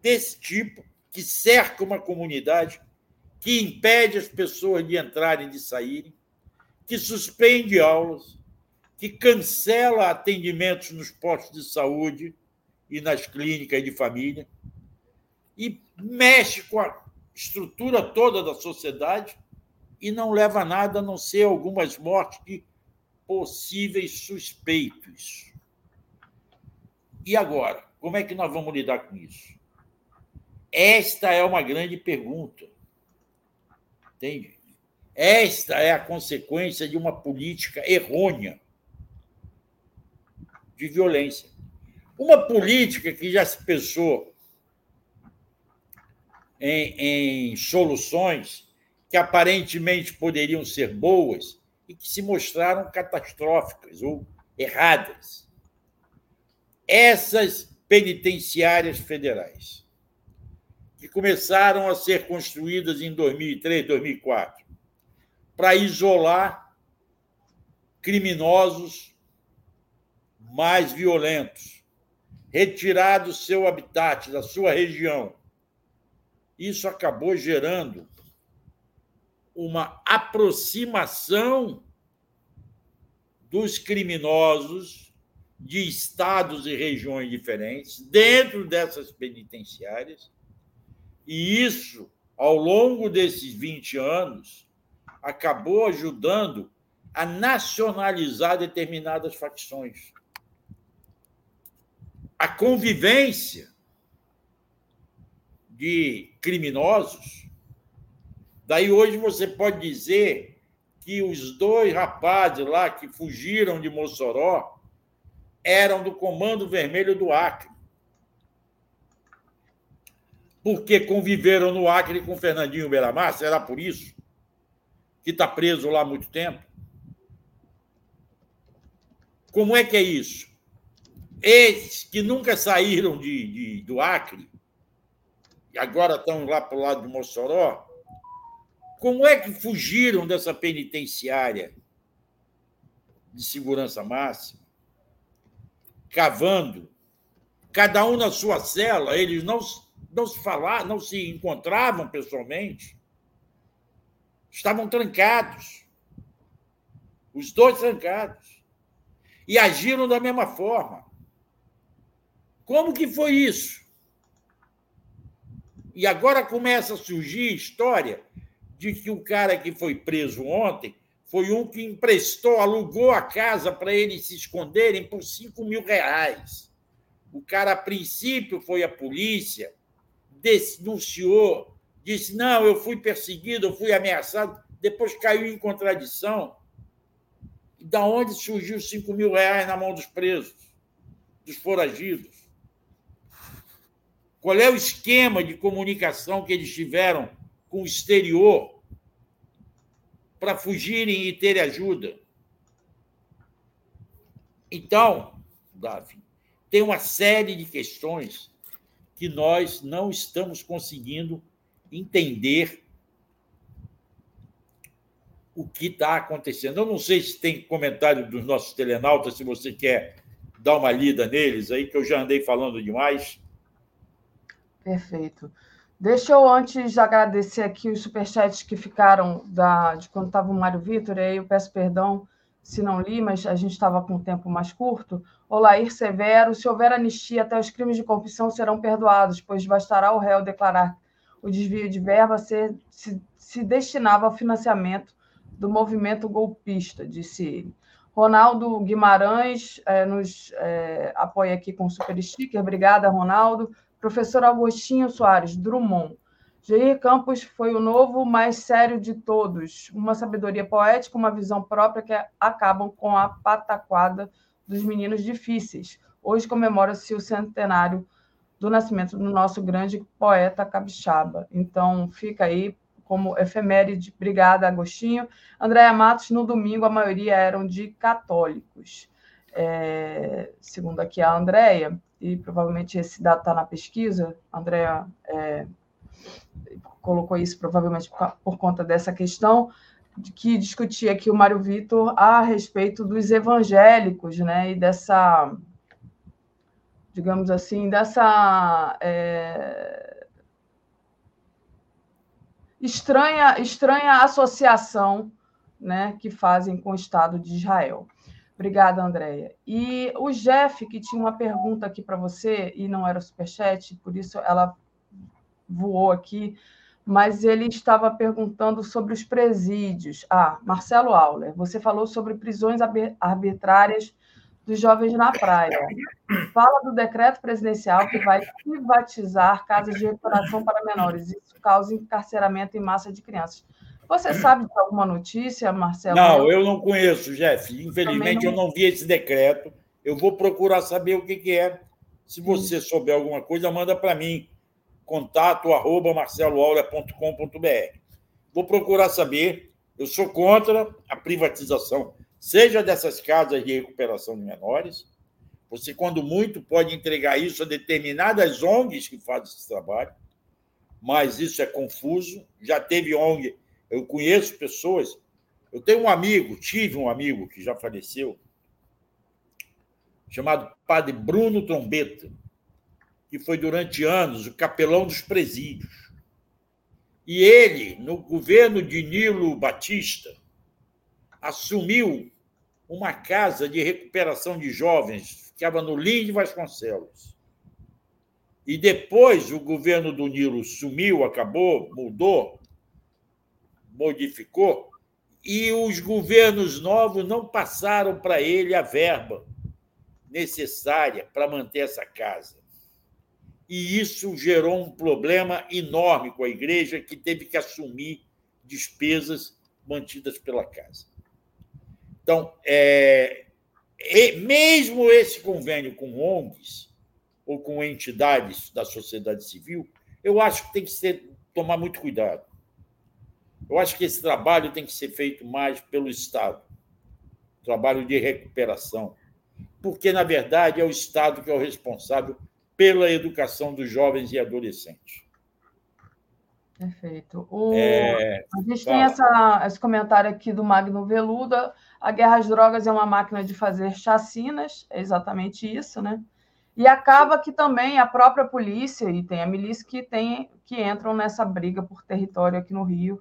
desse tipo, que cerca uma comunidade, que impede as pessoas de entrarem e de saírem, que suspende aulas, que cancela atendimentos nos postos de saúde e nas clínicas de família, e mexe com a estrutura toda da sociedade e não leva a nada a não ser algumas mortes de possíveis suspeitos. E agora, como é que nós vamos lidar com isso? Esta é uma grande pergunta. Entende? Esta é a consequência de uma política errônea de violência. Uma política que já se pensou em, em soluções que aparentemente poderiam ser boas e que se mostraram catastróficas ou erradas. Essas penitenciárias federais, que começaram a ser construídas em 2003, 2004, para isolar criminosos mais violentos, retirar do seu habitat, da sua região, isso acabou gerando uma aproximação dos criminosos de estados e regiões diferentes dentro dessas penitenciárias. E isso, ao longo desses 20 anos, acabou ajudando a nacionalizar determinadas facções. A convivência de criminosos. Daí hoje você pode dizer que os dois rapazes lá que fugiram de Mossoró eram do Comando Vermelho do Acre. Porque conviveram no Acre com Fernandinho Beiramar, será por isso? Que está preso lá há muito tempo? Como é que é isso? Esses que nunca saíram de, de do Acre agora estão lá para o lado de Mossoró, como é que fugiram dessa penitenciária de segurança máxima, cavando, cada um na sua cela, eles não, não se falavam, não se encontravam pessoalmente, estavam trancados, os dois trancados, e agiram da mesma forma. Como que foi isso? E agora começa a surgir história de que o cara que foi preso ontem foi um que emprestou, alugou a casa para eles se esconderem por 5 mil reais. O cara, a princípio, foi à polícia, denunciou, disse: não, eu fui perseguido, eu fui ameaçado, depois caiu em contradição. Da onde surgiu 5 mil reais na mão dos presos, dos foragidos? Qual é o esquema de comunicação que eles tiveram com o exterior para fugirem e terem ajuda? Então, Davi, tem uma série de questões que nós não estamos conseguindo entender o que está acontecendo. Eu não sei se tem comentário dos nossos telenautas, se você quer dar uma lida neles aí, que eu já andei falando demais. Perfeito. Deixa eu antes agradecer aqui os superchats que ficaram da, de quando estava o Mário Vitor, aí eu peço perdão se não li, mas a gente estava com um tempo mais curto. Olair Severo, se houver anistia, até os crimes de corrupção serão perdoados, pois bastará o réu declarar o desvio de verba ser, se, se destinava ao financiamento do movimento golpista, disse ele. Ronaldo Guimarães é, nos é, apoia aqui com o super sticker. Obrigada, Ronaldo. Professor Agostinho Soares, Drummond. Jair Campos foi o novo mais sério de todos. Uma sabedoria poética, uma visão própria que acabam com a pataquada dos meninos difíceis. Hoje comemora-se o centenário do nascimento do nosso grande poeta capixaba. Então, fica aí como efeméride. Obrigada, Agostinho. Andréa Matos, no domingo, a maioria eram de católicos. É, segundo aqui a Andréia, e provavelmente esse dado está na pesquisa, a Andréa é, colocou isso provavelmente por, por conta dessa questão, que discutia aqui o Mário Vitor a respeito dos evangélicos, né, e dessa, digamos assim, dessa é, estranha, estranha associação né, que fazem com o Estado de Israel. Obrigada, Andréia. E o Jeff, que tinha uma pergunta aqui para você, e não era superchat, por isso ela voou aqui, mas ele estava perguntando sobre os presídios. Ah, Marcelo Auler, você falou sobre prisões arbitrárias dos jovens na praia. Fala do decreto presidencial que vai privatizar casas de recuperação para menores. Isso causa encarceramento em massa de crianças. Você sabe de alguma notícia, Marcelo? Não, eu não conheço, Jeff. Infelizmente, não... eu não vi esse decreto. Eu vou procurar saber o que, que é. Se você souber alguma coisa, manda para mim contato arroba marceloaula.com.br. Vou procurar saber. Eu sou contra a privatização, seja dessas casas de recuperação de menores. Você, quando muito, pode entregar isso a determinadas ONGs que fazem esse trabalho, mas isso é confuso. Já teve ONG, eu conheço pessoas. Eu tenho um amigo, tive um amigo que já faleceu, chamado Padre Bruno Trombeta que foi durante anos o capelão dos presídios. E ele, no governo de Nilo Batista, assumiu uma casa de recuperação de jovens, ficava no Lins Vasconcelos. E depois o governo do Nilo sumiu, acabou, mudou, modificou, e os governos novos não passaram para ele a verba necessária para manter essa casa e isso gerou um problema enorme com a igreja, que teve que assumir despesas mantidas pela casa. Então, é, mesmo esse convênio com ONGs ou com entidades da sociedade civil, eu acho que tem que ser, tomar muito cuidado. Eu acho que esse trabalho tem que ser feito mais pelo Estado trabalho de recuperação porque, na verdade, é o Estado que é o responsável pela educação dos jovens e adolescentes. Perfeito. O... É... A gente tem essa, esse comentário aqui do Magno Veluda. A guerra às drogas é uma máquina de fazer chacinas, é exatamente isso, né? E acaba que também a própria polícia e tem a milícia que tem que entram nessa briga por território aqui no Rio.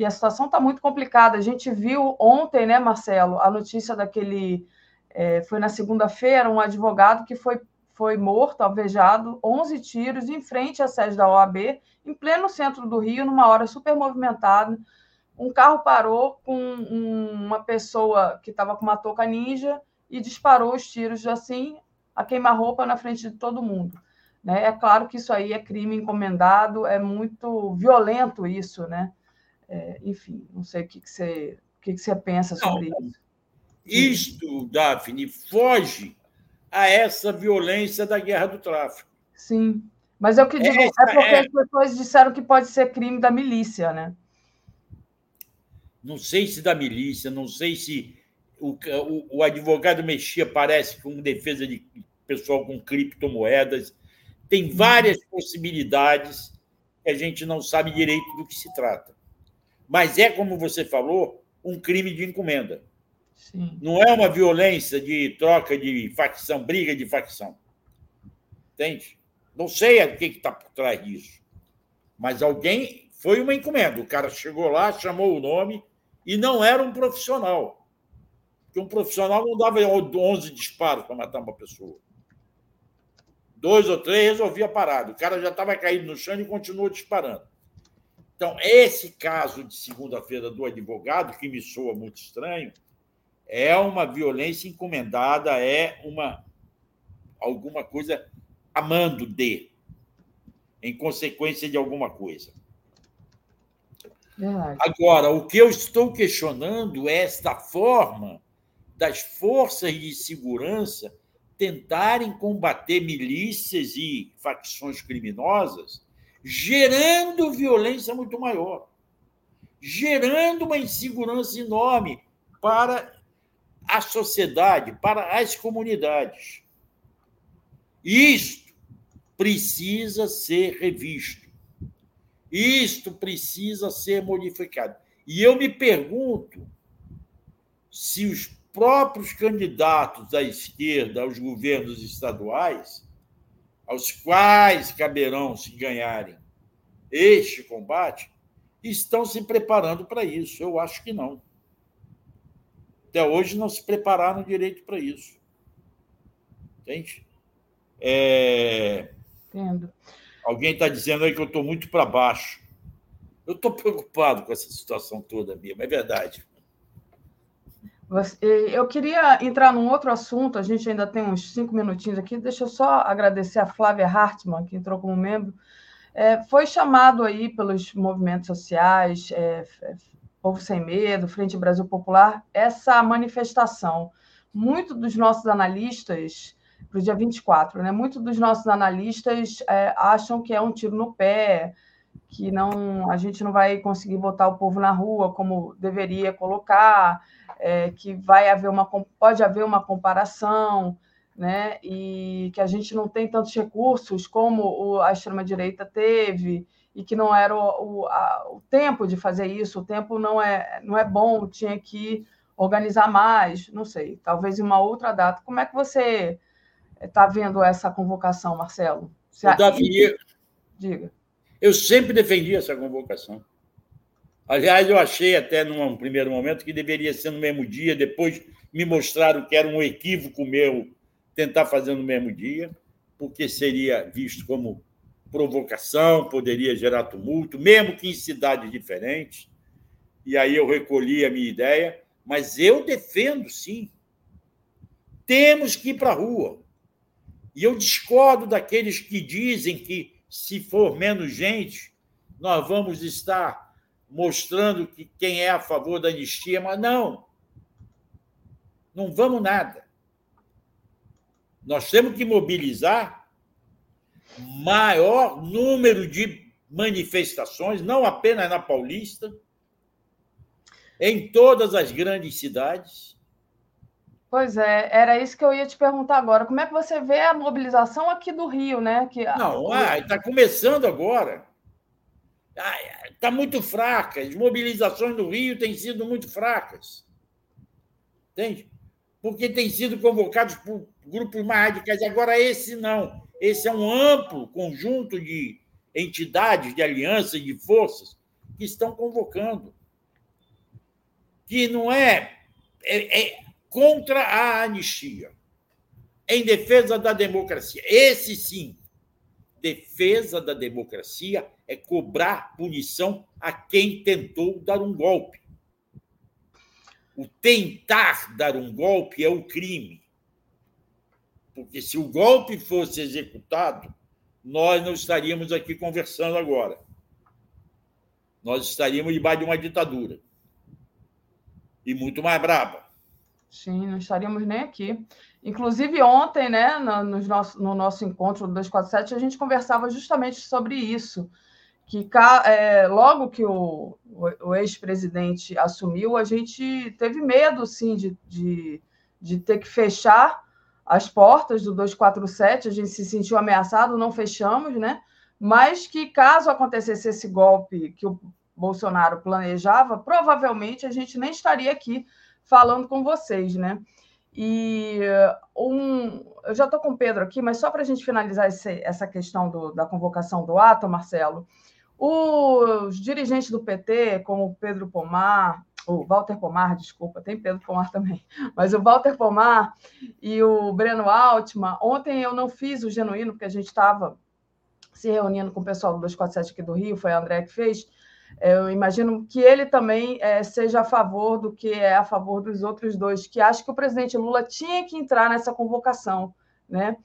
E a situação está muito complicada. A gente viu ontem, né, Marcelo, a notícia daquele. É, foi na segunda-feira, um advogado que foi foi morto, alvejado, 11 tiros em frente à sede da OAB, em pleno centro do Rio, numa hora super movimentada. Um carro parou com uma pessoa que estava com uma touca ninja e disparou os tiros assim, a queima-roupa na frente de todo mundo. Né? É claro que isso aí é crime encomendado, é muito violento isso, né? É, enfim, não sei o que, que, você, o que, que você pensa sobre não, isso. Isto, Daphne, foge a essa violência da guerra do tráfico. Sim. Mas é o que digo, é porque é... as pessoas disseram que pode ser crime da milícia, né? Não sei se da milícia, não sei se o, o, o advogado mexia, parece, com defesa de pessoal com criptomoedas. Tem várias possibilidades que a gente não sabe direito do que se trata. Mas é, como você falou, um crime de encomenda. Sim. Não é uma violência de troca de facção, briga de facção. Entende? Não sei o que está por trás disso. Mas alguém. Foi uma encomenda. O cara chegou lá, chamou o nome e não era um profissional. Porque um profissional não dava 11 disparos para matar uma pessoa. Dois ou três resolvia parar. O cara já estava caído no chão e continuou disparando. Então, esse caso de segunda-feira do advogado, que me soa muito estranho, é uma violência encomendada, é uma alguma coisa amando de, em consequência de alguma coisa. Agora, o que eu estou questionando é esta forma das forças de segurança tentarem combater milícias e facções criminosas gerando violência muito maior, gerando uma insegurança enorme para a sociedade, para as comunidades. Isto precisa ser revisto. Isto precisa ser modificado. E eu me pergunto se os próprios candidatos da esquerda aos governos estaduais aos quais caberão se ganharem este combate, estão se preparando para isso. Eu acho que não. Até hoje não se prepararam direito para isso. Entende? É... Entendo. Alguém está dizendo aí que eu estou muito para baixo. Eu estou preocupado com essa situação toda, mas é verdade. Eu queria entrar num outro assunto, a gente ainda tem uns cinco minutinhos aqui. Deixa eu só agradecer a Flávia Hartmann, que entrou como membro. É, foi chamado aí pelos movimentos sociais, é, Povo Sem Medo, Frente Brasil Popular, essa manifestação. Muitos dos nossos analistas, para o dia 24, né? Muitos dos nossos analistas é, acham que é um tiro no pé, que não a gente não vai conseguir botar o povo na rua como deveria colocar é, que vai haver uma pode haver uma comparação, né? E que a gente não tem tantos recursos como a extrema direita teve e que não era o, o, a, o tempo de fazer isso, o tempo não é não é bom, tinha que organizar mais, não sei, talvez em uma outra data. Como é que você está vendo essa convocação, Marcelo? Você... Davi, diga. Eu sempre defendi essa convocação. Aliás, eu achei até num primeiro momento que deveria ser no mesmo dia, depois me mostraram que era um equívoco meu tentar fazer no mesmo dia, porque seria visto como provocação, poderia gerar tumulto, mesmo que em cidades diferentes. E aí eu recolhi a minha ideia, mas eu defendo sim. Temos que ir para a rua. E eu discordo daqueles que dizem que se for menos gente, nós vamos estar mostrando que quem é a favor da anistia, mas não. Não vamos nada. Nós temos que mobilizar maior número de manifestações, não apenas na Paulista, em todas as grandes cidades. Pois é, era isso que eu ia te perguntar agora. Como é que você vê a mobilização aqui do Rio, né? Que... Não, está começando agora. Está muito fraca. As mobilizações do Rio têm sido muito fracas. Entende? Porque têm sido convocados por grupos mais radicais. Agora, esse não. Esse é um amplo conjunto de entidades, de alianças, de forças que estão convocando. Que não é, é, é contra a anistia, em defesa da democracia. Esse sim, defesa da democracia é cobrar punição a quem tentou dar um golpe. O tentar dar um golpe é o crime. Porque se o golpe fosse executado, nós não estaríamos aqui conversando agora. Nós estaríamos debaixo de uma ditadura. E muito mais braba. Sim, não estaríamos nem aqui. Inclusive, ontem, né, no, no, nosso, no nosso encontro do 247, a gente conversava justamente sobre isso que é, logo que o, o ex-presidente assumiu, a gente teve medo, sim, de, de, de, ter que fechar as portas do 247, a gente se sentiu ameaçado, não fechamos, né? Mas que caso acontecesse esse golpe que o Bolsonaro planejava, provavelmente a gente nem estaria aqui falando com vocês, né? E um, eu já estou com o Pedro aqui, mas só para a gente finalizar esse, essa questão do, da convocação do ato, Marcelo, Os dirigentes do PT, como o Pedro Pomar, o Walter Pomar, desculpa, tem Pedro Pomar também, mas o Walter Pomar e o Breno Altman, ontem eu não fiz o genuíno, porque a gente estava se reunindo com o pessoal do 247 aqui do Rio, foi a André que fez, eu imagino que ele também é, seja a favor do que é a favor dos outros dois, que acho que o presidente Lula tinha que entrar nessa convocação, né?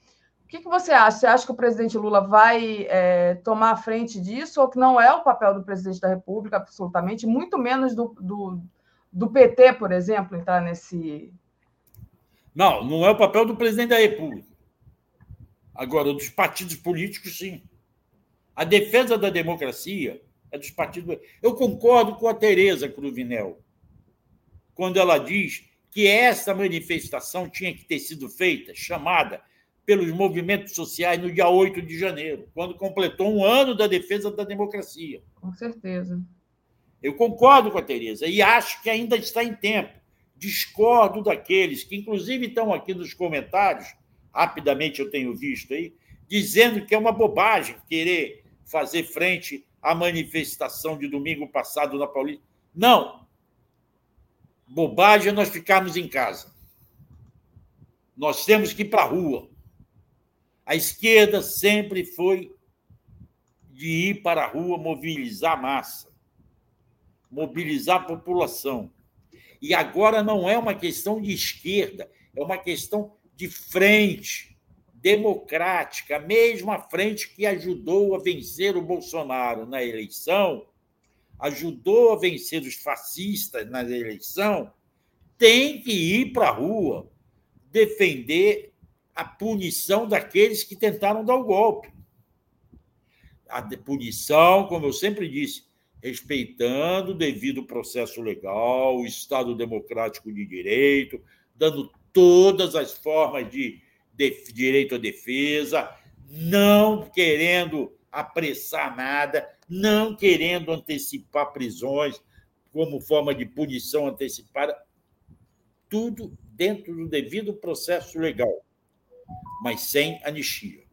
O que, que você acha? Você acha que o presidente Lula vai é, tomar a frente disso, ou que não é o papel do presidente da República, absolutamente, muito menos do, do, do PT, por exemplo, entrar nesse. Não, não é o papel do presidente da República. Agora, dos partidos políticos, sim. A defesa da democracia é dos partidos. Eu concordo com a Tereza Cruvinel, quando ela diz que essa manifestação tinha que ter sido feita, chamada pelos movimentos sociais no dia 8 de janeiro, quando completou um ano da defesa da democracia. Com certeza. Eu concordo com a Tereza e acho que ainda está em tempo. Discordo daqueles que, inclusive, estão aqui nos comentários, rapidamente eu tenho visto aí, dizendo que é uma bobagem querer fazer frente à manifestação de domingo passado na Paulista. Não! Bobagem é nós ficarmos em casa. Nós temos que ir para a rua. A esquerda sempre foi de ir para a rua mobilizar a massa, mobilizar a população. E agora não é uma questão de esquerda, é uma questão de frente democrática, a mesma frente que ajudou a vencer o Bolsonaro na eleição, ajudou a vencer os fascistas na eleição, tem que ir para a rua defender a punição daqueles que tentaram dar o golpe. A punição, como eu sempre disse, respeitando o devido processo legal, o Estado democrático de direito, dando todas as formas de, de direito à defesa, não querendo apressar nada, não querendo antecipar prisões como forma de punição antecipada, tudo dentro do devido processo legal mas sem anistia.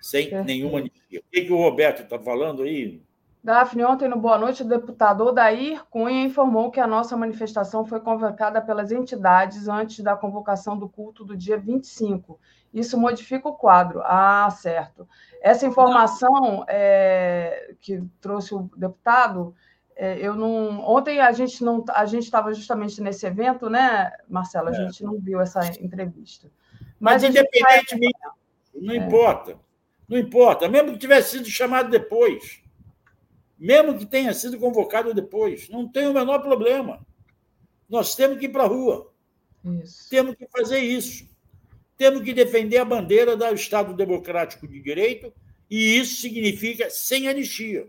Sem nenhuma anistia. O que, que o Roberto está falando aí? Daphne, ontem no Boa Noite, o deputado Odair Cunha informou que a nossa manifestação foi convocada pelas entidades antes da convocação do culto do dia 25. Isso modifica o quadro. Ah, certo. Essa informação é, que trouxe o deputado, é, eu não. Ontem a gente não, a gente estava justamente nesse evento, né, Marcelo? A é. gente não viu essa entrevista. Mas, Mas independentemente, não é. importa. Não importa. Mesmo que tivesse sido chamado depois. Mesmo que tenha sido convocado depois. Não tem o menor problema. Nós temos que ir para a rua. Isso. Temos que fazer isso. Temos que defender a bandeira do Estado Democrático de Direito, e isso significa sem anistia.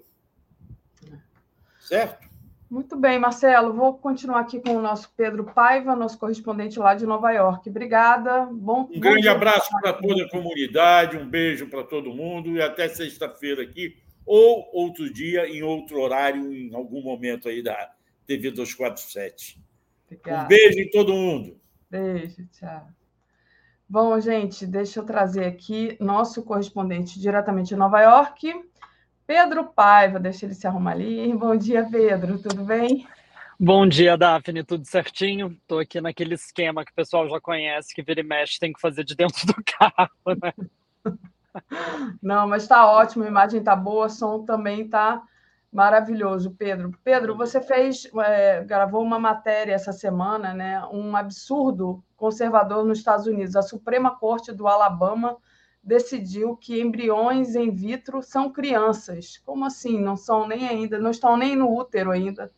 Certo? Muito bem, Marcelo. Vou continuar aqui com o nosso Pedro Paiva, nosso correspondente lá de Nova York. Obrigada. Bom, um grande abraço para toda a comunidade, um beijo para todo mundo e até sexta-feira aqui, ou outro dia, em outro horário, em algum momento aí da TV 247. Obrigada. Um beijo em todo mundo. Beijo, tchau. Bom, gente, deixa eu trazer aqui nosso correspondente diretamente de Nova York, Pedro Paiva, deixa ele se arrumar ali. Bom dia, Pedro, tudo bem? Bom dia, Daphne, tudo certinho? Estou aqui naquele esquema que o pessoal já conhece, que vira e mexe, tem que fazer de dentro do carro, né? Não, mas está ótimo, a imagem está boa, som também está maravilhoso, Pedro. Pedro, você fez, é, gravou uma matéria essa semana, né? Um absurdo conservador nos Estados Unidos. A Suprema Corte do Alabama decidiu que embriões in vitro são crianças. Como assim? Não são nem ainda, não estão nem no útero ainda,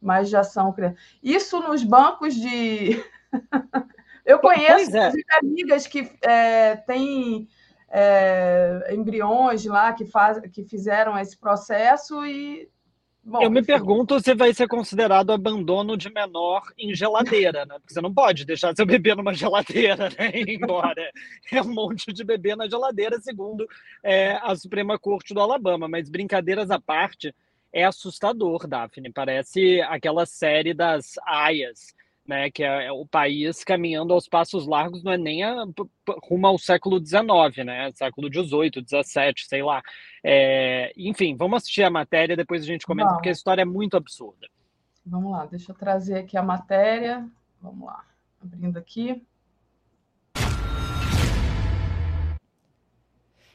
mas já são crianças. Isso nos bancos de. Eu conheço é. amigas que é, têm é, embriões lá que, faz, que fizeram esse processo e Bom, eu me enfim. pergunto se vai ser considerado abandono de menor em geladeira, né? Porque você não pode deixar seu bebê numa geladeira, né? Embora é um monte de bebê na geladeira, segundo é, a Suprema Corte do Alabama. Mas brincadeiras à parte, é assustador, Daphne. Parece aquela série das aias né, que é, é o país caminhando aos passos largos, não é nem a, rumo ao século XIX, né, século XVIII, XVII, sei lá. É, enfim, vamos assistir a matéria, depois a gente comenta, porque a história é muito absurda. Vamos lá, deixa eu trazer aqui a matéria. Vamos lá, abrindo aqui.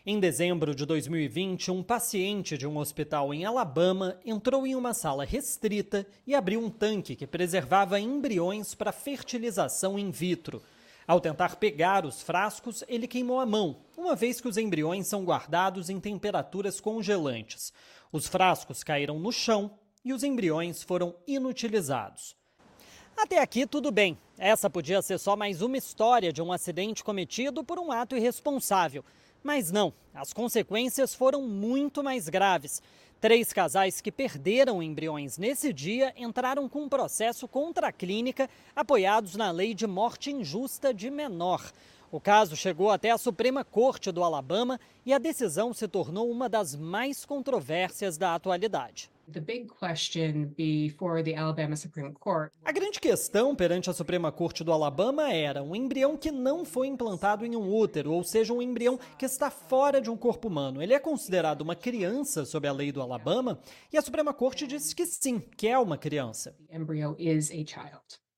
Em dezembro de 2020, um paciente de um hospital em Alabama entrou em uma sala restrita e abriu um tanque que preservava embriões para fertilização in vitro. Ao tentar pegar os frascos, ele queimou a mão, uma vez que os embriões são guardados em temperaturas congelantes. Os frascos caíram no chão e os embriões foram inutilizados. Até aqui tudo bem. Essa podia ser só mais uma história de um acidente cometido por um ato irresponsável. Mas não, as consequências foram muito mais graves. Três casais que perderam embriões nesse dia entraram com um processo contra a clínica, apoiados na lei de morte injusta de menor. O caso chegou até a Suprema Corte do Alabama e a decisão se tornou uma das mais controvérsias da atualidade. A grande questão perante a Suprema Corte do Alabama era um embrião que não foi implantado em um útero, ou seja, um embrião que está fora de um corpo humano. Ele é considerado uma criança sob a lei do Alabama e a Suprema Corte disse que sim, que é uma criança. A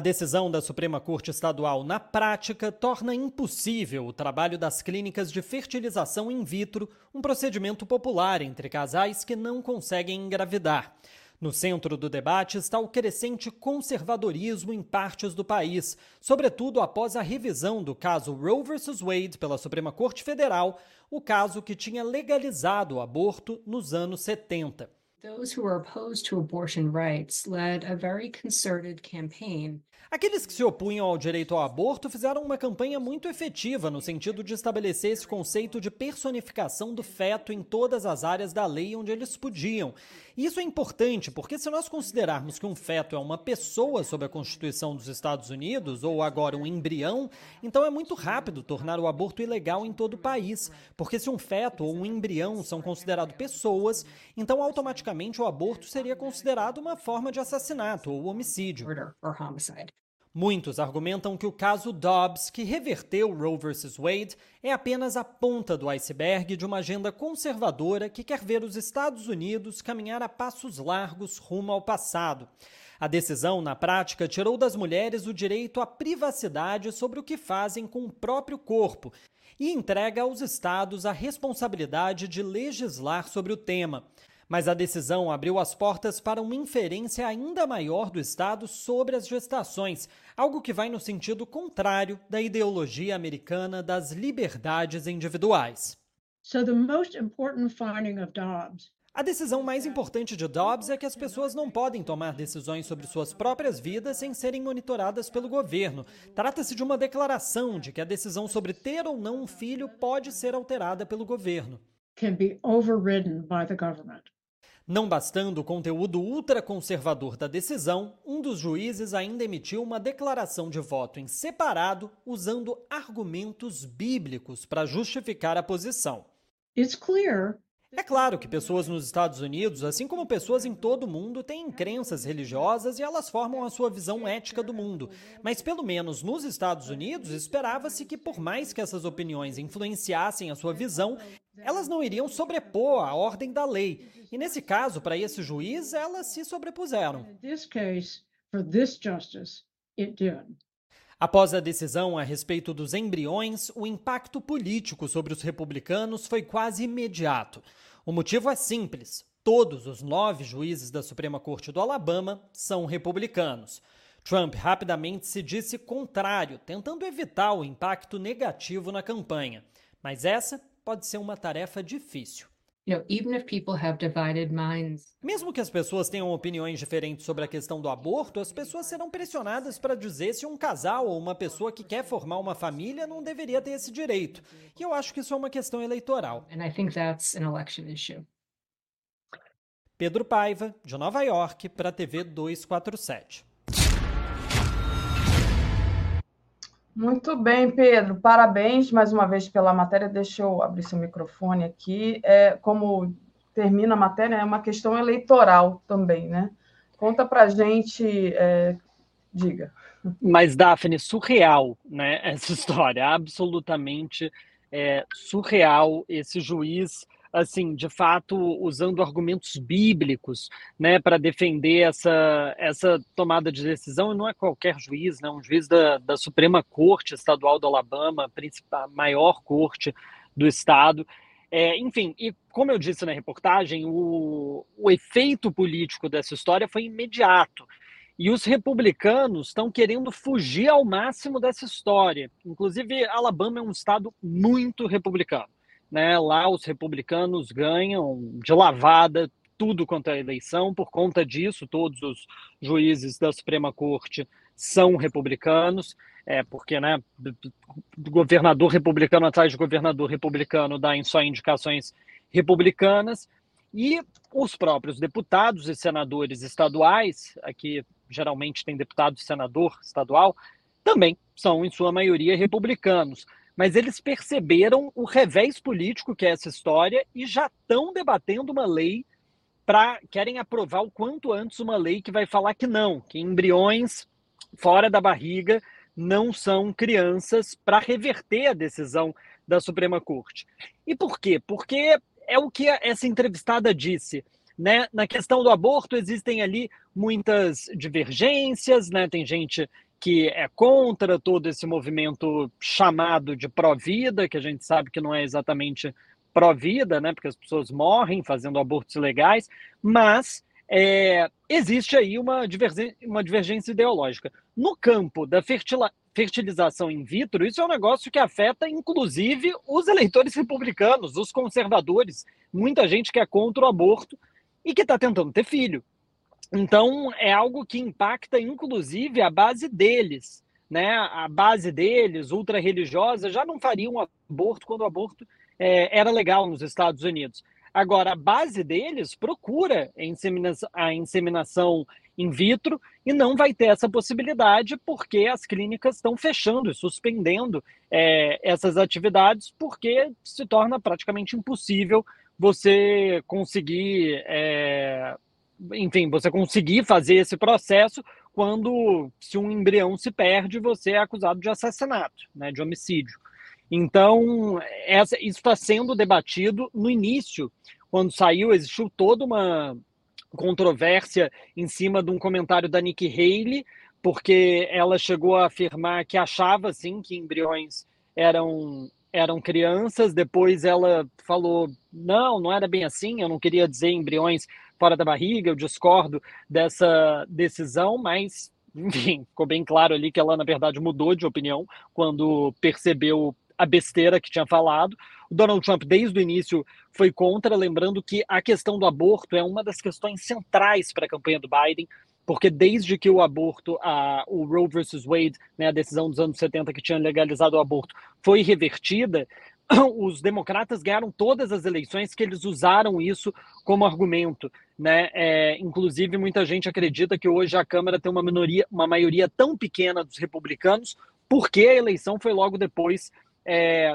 decisão da Suprema Corte Estadual, na prática, torna impossível o trabalho das clínicas de fertilização in vitro, um procedimento popular entre casais que não conseguem engravidar. No centro do debate está o crescente conservadorismo em partes do país, sobretudo após a revisão do caso Roe vs. Wade pela Suprema Corte Federal, o caso que tinha legalizado o aborto nos anos 70. Those who are opposed to abortion rights led a very concerted campaign Aqueles que se opunham ao direito ao aborto fizeram uma campanha muito efetiva no sentido de estabelecer esse conceito de personificação do feto em todas as áreas da lei onde eles podiam. E isso é importante porque, se nós considerarmos que um feto é uma pessoa sob a Constituição dos Estados Unidos, ou agora um embrião, então é muito rápido tornar o aborto ilegal em todo o país. Porque, se um feto ou um embrião são considerados pessoas, então automaticamente o aborto seria considerado uma forma de assassinato ou homicídio. Muitos argumentam que o caso Dobbs, que reverteu Roe vs. Wade, é apenas a ponta do iceberg de uma agenda conservadora que quer ver os Estados Unidos caminhar a passos largos rumo ao passado. A decisão, na prática, tirou das mulheres o direito à privacidade sobre o que fazem com o próprio corpo e entrega aos estados a responsabilidade de legislar sobre o tema. Mas a decisão abriu as portas para uma inferência ainda maior do Estado sobre as gestações, algo que vai no sentido contrário da ideologia americana das liberdades individuais. So the most important finding of Dobbs a decisão mais importante de Dobbs é que as pessoas não podem tomar decisões sobre suas próprias vidas sem serem monitoradas pelo governo. Trata-se de uma declaração de que a decisão sobre ter ou não um filho pode ser alterada pelo governo. Não bastando o conteúdo ultraconservador da decisão, um dos juízes ainda emitiu uma declaração de voto em separado usando argumentos bíblicos para justificar a posição. It's clear é claro que pessoas nos Estados Unidos, assim como pessoas em todo o mundo, têm crenças religiosas e elas formam a sua visão ética do mundo. Mas, pelo menos nos Estados Unidos, esperava-se que, por mais que essas opiniões influenciassem a sua visão, elas não iriam sobrepor a ordem da lei. E nesse caso, para esse juiz, elas se sobrepuseram. Após a decisão a respeito dos embriões, o impacto político sobre os republicanos foi quase imediato. O motivo é simples: todos os nove juízes da Suprema Corte do Alabama são republicanos. Trump rapidamente se disse contrário, tentando evitar o impacto negativo na campanha. Mas essa pode ser uma tarefa difícil. Mesmo que as pessoas tenham opiniões diferentes sobre a questão do aborto, as pessoas serão pressionadas para dizer se um casal ou uma pessoa que quer formar uma família não deveria ter esse direito. E eu acho que isso é uma questão eleitoral. Pedro Paiva, de Nova York, para a TV 247. Muito bem, Pedro. Parabéns mais uma vez pela matéria. Deixa eu abrir seu microfone aqui. É, como termina a matéria, é uma questão eleitoral também, né? Conta para gente é, Diga. Mas, Daphne, surreal, né? Essa história, absolutamente é, surreal. Esse juiz, assim, de fato, usando argumentos bíblicos, né, para defender essa, essa tomada de decisão. E não é qualquer juiz, né? Um juiz da, da Suprema Corte Estadual do Alabama, principal, maior corte do estado. É, enfim, e como eu disse na reportagem, o, o efeito político dessa história foi imediato. E os republicanos estão querendo fugir ao máximo dessa história. Inclusive, Alabama é um estado muito republicano. Né? Lá os republicanos ganham de lavada tudo quanto é eleição. Por conta disso, todos os juízes da Suprema Corte são republicanos, é, porque né, governador republicano atrás de governador republicano dá só indicações republicanas. E os próprios deputados e senadores estaduais, aqui geralmente tem deputado e senador estadual, também são, em sua maioria, republicanos. Mas eles perceberam o revés político que é essa história e já estão debatendo uma lei para. querem aprovar o quanto antes uma lei que vai falar que não, que embriões fora da barriga não são crianças para reverter a decisão da Suprema Corte. E por quê? Porque é o que essa entrevistada disse. Né? Na questão do aborto, existem ali muitas divergências, né? tem gente que é contra todo esse movimento chamado de pró-vida, que a gente sabe que não é exatamente pró-vida, né? porque as pessoas morrem fazendo abortos ilegais, mas é, existe aí uma uma divergência ideológica. No campo da fertilização in vitro, isso é um negócio que afeta, inclusive, os eleitores republicanos, os conservadores, muita gente que é contra o aborto e que está tentando ter filho. Então, é algo que impacta, inclusive, a base deles. Né? A base deles, ultra-religiosa, já não fariam aborto quando o aborto é, era legal nos Estados Unidos. Agora, a base deles procura a inseminação, a inseminação in vitro e não vai ter essa possibilidade porque as clínicas estão fechando e suspendendo é, essas atividades porque se torna praticamente impossível você conseguir, é, enfim, você conseguir fazer esse processo quando se um embrião se perde, você é acusado de assassinato, né, de homicídio. Então, essa, isso está sendo debatido no início, quando saiu, existiu toda uma controvérsia em cima de um comentário da Nikki Haley, porque ela chegou a afirmar que achava sim que embriões eram eram crianças, depois ela falou: "Não, não era bem assim, eu não queria dizer embriões fora da barriga, eu discordo dessa decisão", mas enfim, ficou bem claro ali que ela na verdade mudou de opinião quando percebeu a besteira que tinha falado. O Donald Trump, desde o início, foi contra, lembrando que a questão do aborto é uma das questões centrais para a campanha do Biden, porque desde que o aborto, a, o Roe versus Wade, né, a decisão dos anos 70 que tinha legalizado o aborto, foi revertida, os democratas ganharam todas as eleições que eles usaram isso como argumento. Né? É, inclusive, muita gente acredita que hoje a Câmara tem uma, minoria, uma maioria tão pequena dos republicanos, porque a eleição foi logo depois é,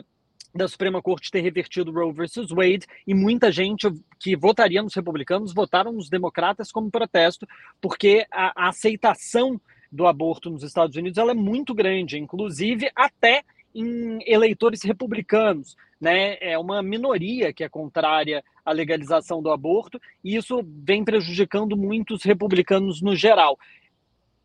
da Suprema Corte ter revertido Roe versus Wade e muita gente que votaria nos republicanos votaram nos democratas como protesto, porque a, a aceitação do aborto nos Estados Unidos ela é muito grande, inclusive até em eleitores republicanos. Né? É uma minoria que é contrária à legalização do aborto, e isso vem prejudicando muitos republicanos no geral.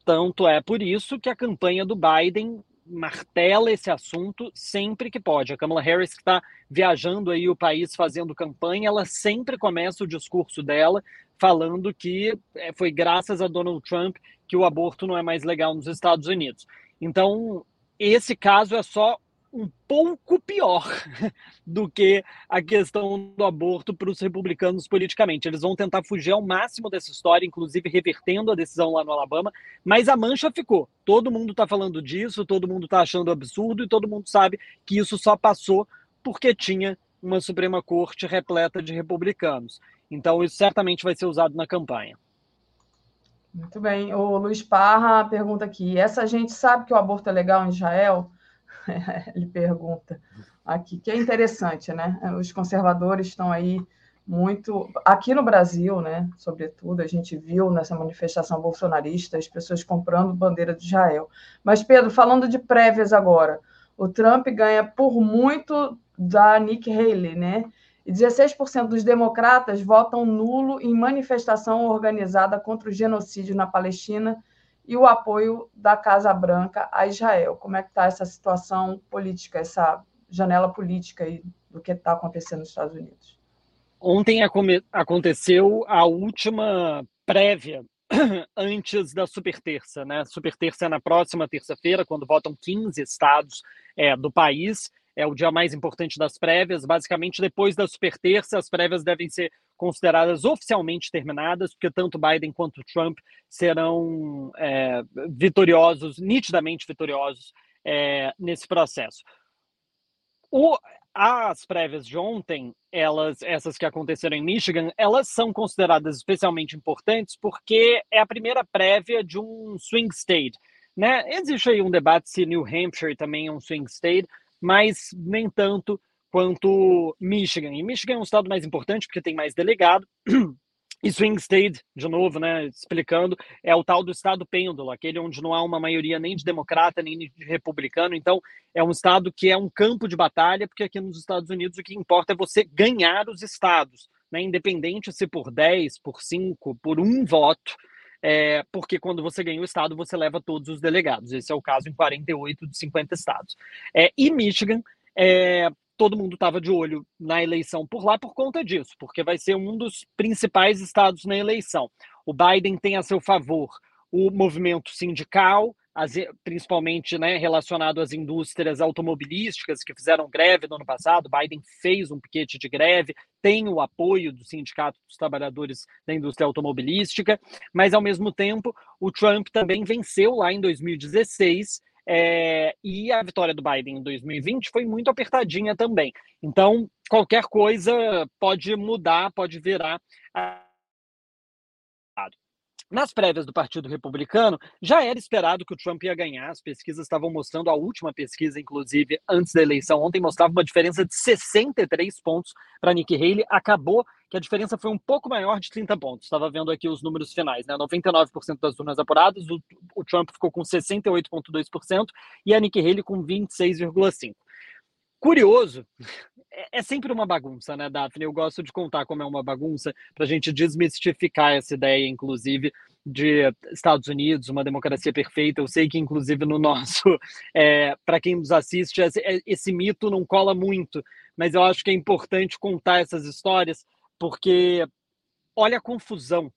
Tanto é por isso que a campanha do Biden martela esse assunto sempre que pode. A Kamala Harris, que está viajando aí o país fazendo campanha, ela sempre começa o discurso dela falando que é, foi graças a Donald Trump que o aborto não é mais legal nos Estados Unidos. Então, esse caso é só um pouco pior do que a questão do aborto para os republicanos politicamente. Eles vão tentar fugir ao máximo dessa história, inclusive revertendo a decisão lá no Alabama, mas a mancha ficou. Todo mundo está falando disso, todo mundo está achando absurdo e todo mundo sabe que isso só passou porque tinha uma Suprema Corte repleta de republicanos. Então, isso certamente vai ser usado na campanha. Muito bem. O Luiz Parra pergunta aqui: essa gente sabe que o aborto é legal em Israel? Ele pergunta aqui, que é interessante, né? Os conservadores estão aí muito aqui no Brasil, né? Sobretudo, a gente viu nessa manifestação bolsonarista as pessoas comprando bandeira de Israel. Mas Pedro, falando de prévias agora, o Trump ganha por muito da Nick Haley, né? E 16% dos democratas votam nulo em manifestação organizada contra o genocídio na Palestina e o apoio da Casa Branca a Israel. Como é que está essa situação política, essa janela política aí do que está acontecendo nos Estados Unidos? Ontem aconteceu a última prévia antes da super terça, né? Super terça é na próxima terça-feira, quando votam 15 estados é, do país. É o dia mais importante das prévias. Basicamente, depois da super terça, as prévias devem ser consideradas oficialmente terminadas, porque tanto Biden quanto Trump serão é, vitoriosos, nitidamente vitoriosos é, nesse processo. O, as prévias de ontem, elas, essas que aconteceram em Michigan, elas são consideradas especialmente importantes porque é a primeira prévia de um swing state. Né? Existe aí um debate se New Hampshire também é um swing state, mas nem tanto quanto Michigan. E Michigan é um estado mais importante porque tem mais delegado. E swing state, de novo, né, explicando, é o tal do estado pêndulo, aquele onde não há uma maioria nem de democrata nem de republicano. Então, é um estado que é um campo de batalha, porque aqui nos Estados Unidos o que importa é você ganhar os estados, né, independente se por 10, por 5, por um voto, é, porque quando você ganha o estado, você leva todos os delegados. Esse é o caso em 48 de 50 estados. É, e Michigan é, todo mundo estava de olho na eleição por lá por conta disso, porque vai ser um dos principais estados na eleição. O Biden tem a seu favor o movimento sindical, as, principalmente né, relacionado às indústrias automobilísticas que fizeram greve no ano passado. Biden fez um piquete de greve, tem o apoio do Sindicato dos Trabalhadores da Indústria Automobilística, mas ao mesmo tempo o Trump também venceu lá em 2016 é, e a vitória do Biden em 2020 foi muito apertadinha também. Então, qualquer coisa pode mudar, pode virar. A nas prévias do Partido Republicano, já era esperado que o Trump ia ganhar. As pesquisas estavam mostrando, a última pesquisa, inclusive, antes da eleição, ontem mostrava uma diferença de 63 pontos para Nikki Haley. Acabou que a diferença foi um pouco maior de 30 pontos. Estava vendo aqui os números finais, né? 99% das urnas apuradas, o, o Trump ficou com 68,2% e a Nikki Haley com 26,5%. Curioso é, é sempre uma bagunça, né, Daphne? Eu gosto de contar como é uma bagunça para a gente desmistificar essa ideia, inclusive, de Estados Unidos, uma democracia perfeita. Eu sei que, inclusive, no nosso, é, para quem nos assiste, é, esse mito não cola muito, mas eu acho que é importante contar essas histórias, porque olha a confusão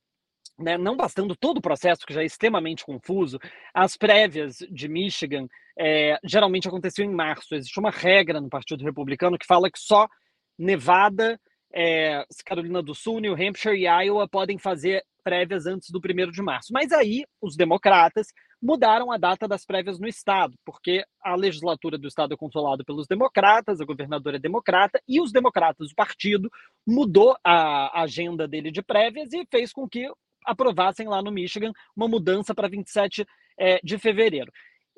né, não bastando todo o processo, que já é extremamente confuso, as prévias de Michigan é, geralmente aconteciam em março. Existe uma regra no Partido Republicano que fala que só Nevada, é, Carolina do Sul, New Hampshire e Iowa podem fazer prévias antes do 1 de março. Mas aí os democratas mudaram a data das prévias no estado, porque a legislatura do estado é controlada pelos democratas, a governadora é democrata, e os democratas, o partido, mudou a agenda dele de prévias e fez com que aprovassem lá no Michigan uma mudança para 27 é, de fevereiro.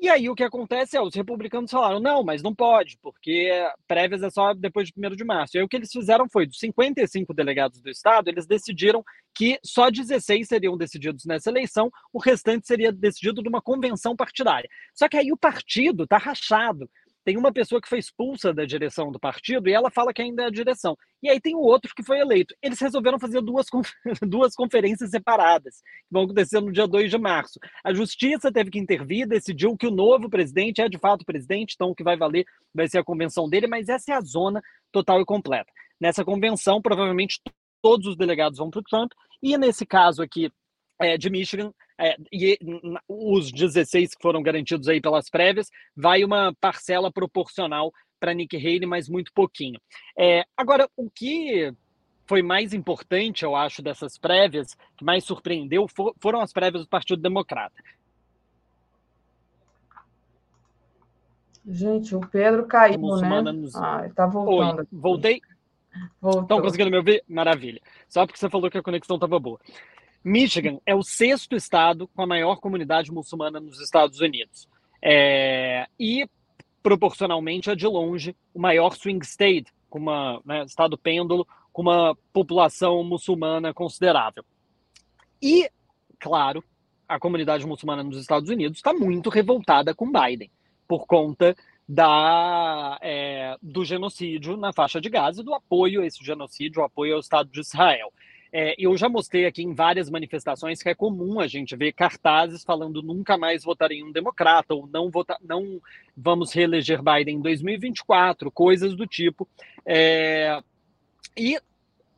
E aí o que acontece é, os republicanos falaram, não, mas não pode, porque prévias é só depois de 1 de março. E aí o que eles fizeram foi, dos 55 delegados do estado, eles decidiram que só 16 seriam decididos nessa eleição, o restante seria decidido numa convenção partidária. Só que aí o partido está rachado tem uma pessoa que foi expulsa da direção do partido e ela fala que ainda é a direção. E aí tem o outro que foi eleito. Eles resolveram fazer duas, duas conferências separadas, que vão acontecer no dia 2 de março. A justiça teve que intervir, decidiu que o novo presidente é de fato presidente, então o que vai valer vai ser a convenção dele, mas essa é a zona total e completa. Nessa convenção, provavelmente todos os delegados vão para o Trump, e nesse caso aqui é, de Michigan, é, e os 16 que foram garantidos aí pelas prévias, vai uma parcela proporcional para Nick Haley, mas muito pouquinho. É, agora, o que foi mais importante, eu acho, dessas prévias, que mais surpreendeu, for, foram as prévias do Partido Democrata. Gente, o Pedro caiu, né? Nos... Ah, está voltando. Oi, voltei? Estão conseguindo me ouvir? Maravilha. Só porque você falou que a conexão estava boa. Michigan é o sexto estado com a maior comunidade muçulmana nos Estados Unidos. É, e, proporcionalmente, é de longe o maior swing state, com um né, estado pêndulo, com uma população muçulmana considerável. E, claro, a comunidade muçulmana nos Estados Unidos está muito revoltada com Biden, por conta da, é, do genocídio na faixa de Gaza e do apoio a esse genocídio, o apoio ao Estado de Israel. É, eu já mostrei aqui em várias manifestações que é comum a gente ver cartazes falando nunca mais votarei em um democrata ou não, vota, não vamos reeleger Biden em 2024, coisas do tipo. É, e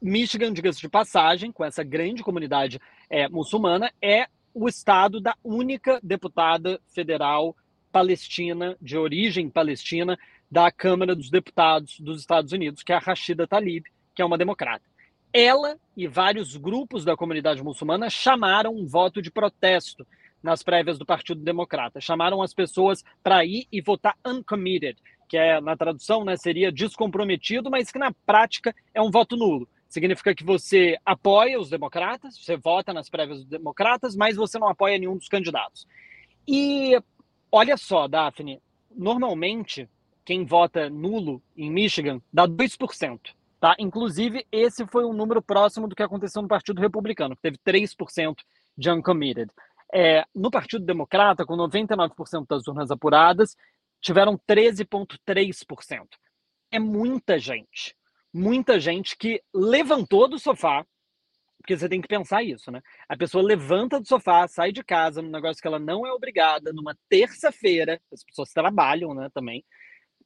Michigan, diga-se de passagem, com essa grande comunidade é, muçulmana, é o estado da única deputada federal palestina, de origem palestina, da Câmara dos Deputados dos Estados Unidos, que é a Rashida Tlaib, que é uma democrata. Ela e vários grupos da comunidade muçulmana chamaram um voto de protesto nas prévias do Partido Democrata. Chamaram as pessoas para ir e votar uncommitted, que é na tradução, né, seria descomprometido, mas que na prática é um voto nulo. Significa que você apoia os democratas, você vota nas prévias dos democratas, mas você não apoia nenhum dos candidatos. E olha só, Daphne, normalmente quem vota nulo em Michigan dá 2%. Tá? Inclusive, esse foi um número próximo do que aconteceu no Partido Republicano, que teve 3% de uncommitted. É, no Partido Democrata, com 99% das urnas apuradas, tiveram 13,3%. É muita gente. Muita gente que levantou do sofá, porque você tem que pensar isso, né? A pessoa levanta do sofá, sai de casa, num negócio que ela não é obrigada, numa terça-feira, as pessoas trabalham, né, também,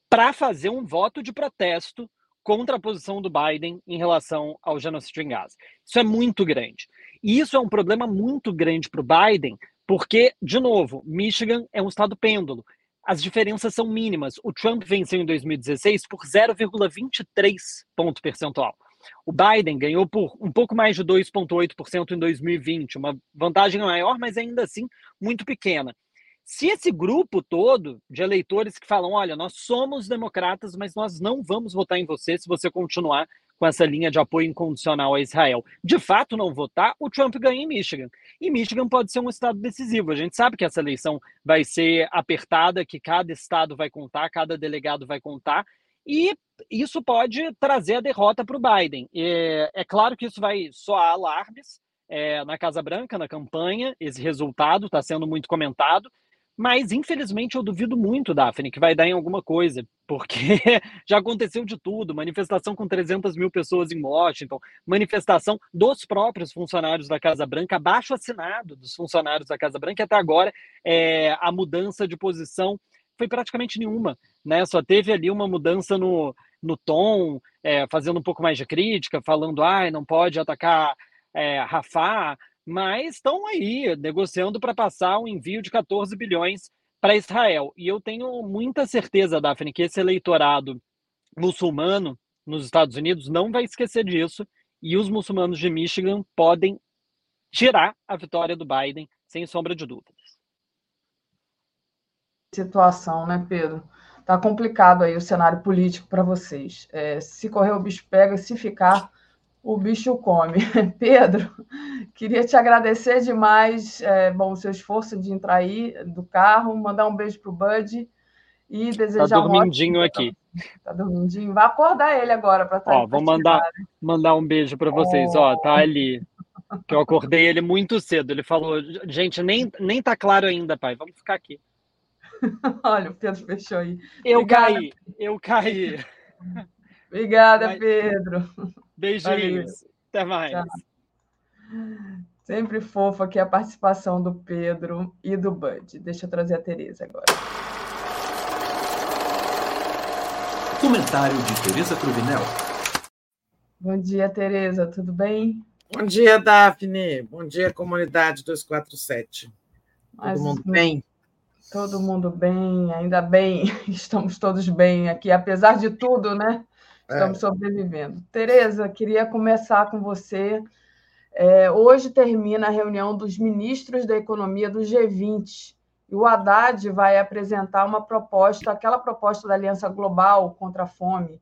para fazer um voto de protesto contra a posição do Biden em relação ao genocídio em Gaza. Isso é muito grande. E isso é um problema muito grande para o Biden, porque, de novo, Michigan é um estado pêndulo. As diferenças são mínimas. O Trump venceu em 2016 por 0,23 ponto percentual. O Biden ganhou por um pouco mais de 2,8% em 2020, uma vantagem maior, mas ainda assim muito pequena. Se esse grupo todo de eleitores que falam, olha, nós somos democratas, mas nós não vamos votar em você se você continuar com essa linha de apoio incondicional a Israel, de fato não votar, o Trump ganha em Michigan. E Michigan pode ser um estado decisivo. A gente sabe que essa eleição vai ser apertada, que cada estado vai contar, cada delegado vai contar, e isso pode trazer a derrota para o Biden. É, é, claro que isso vai soar alarmes é, na Casa Branca, na campanha, esse resultado está sendo muito comentado, mas, infelizmente, eu duvido muito, Daphne, que vai dar em alguma coisa, porque já aconteceu de tudo manifestação com 300 mil pessoas em Washington, manifestação dos próprios funcionários da Casa Branca, abaixo assinado dos funcionários da Casa Branca, e até agora é, a mudança de posição foi praticamente nenhuma, né? Só teve ali uma mudança no, no tom, é, fazendo um pouco mais de crítica, falando, ah, não pode atacar é, mas estão aí negociando para passar um envio de 14 bilhões para Israel. E eu tenho muita certeza, Daphne, que esse eleitorado muçulmano nos Estados Unidos não vai esquecer disso e os muçulmanos de Michigan podem tirar a vitória do Biden, sem sombra de dúvidas. Situação, né, Pedro? Tá complicado aí o cenário político para vocês. É, se correr o bicho pega, se ficar o bicho come. Pedro, queria te agradecer demais é, bom, o seu esforço de entrar aí do carro, mandar um beijo para o Bud e desejar tá dormindinho um aqui. Tá dormindinho. Vai acordar ele agora para estar tá Ó, vou mandar, mandar um beijo para vocês. Oh. Ó, tá ali. Que eu acordei ele muito cedo. Ele falou: gente, nem, nem tá claro ainda, pai. Vamos ficar aqui. Olha, o Pedro fechou aí. Eu Obrigada. caí, eu caí. Obrigada, Mas... Pedro. Beijinhos. Até mais. Tchau. Sempre fofa aqui a participação do Pedro e do Bud. Deixa eu trazer a Tereza agora. Comentário de Tereza Cruvinel. Bom dia, Tereza. Tudo bem? Bom dia, Daphne. Bom dia, comunidade 247. Mas, Todo mundo bem? Todo mundo bem, ainda bem. Estamos todos bem aqui, apesar de tudo, né? Estamos é. sobrevivendo. Tereza, queria começar com você. É, hoje termina a reunião dos ministros da economia do G20 e o Haddad vai apresentar uma proposta, aquela proposta da Aliança Global contra a Fome,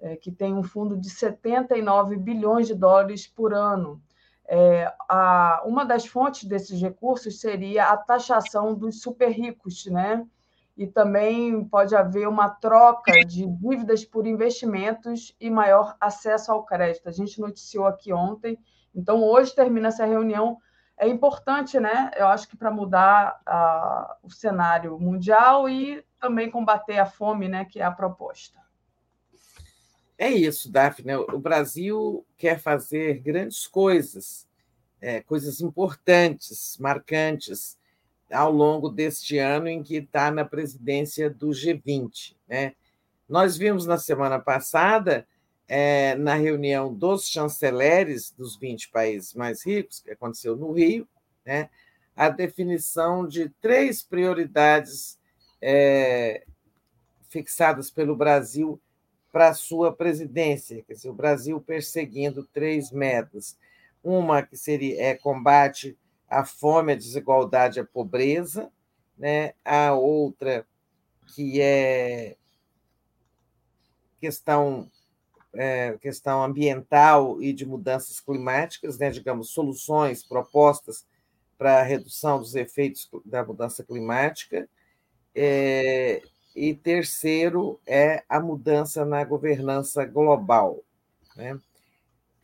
é, que tem um fundo de 79 bilhões de dólares por ano. É, a, uma das fontes desses recursos seria a taxação dos super ricos, né? E também pode haver uma troca de dívidas por investimentos e maior acesso ao crédito. A gente noticiou aqui ontem, então hoje termina essa reunião. É importante, né? Eu acho que para mudar o cenário mundial e também combater a fome, né? Que é a proposta. É isso, Daphne. O Brasil quer fazer grandes coisas, é, coisas importantes, marcantes, ao longo deste ano em que está na presidência do G20. Né? Nós vimos na semana passada, é, na reunião dos chanceleres dos 20 países mais ricos, que aconteceu no Rio, né, a definição de três prioridades é, fixadas pelo Brasil para a sua presidência, quer dizer, o Brasil perseguindo três metas. Uma que seria é, combate à fome, à desigualdade, à pobreza, né? a outra que é questão é, questão ambiental e de mudanças climáticas, né? digamos, soluções, propostas para a redução dos efeitos da mudança climática. É, e terceiro é a mudança na governança global, né?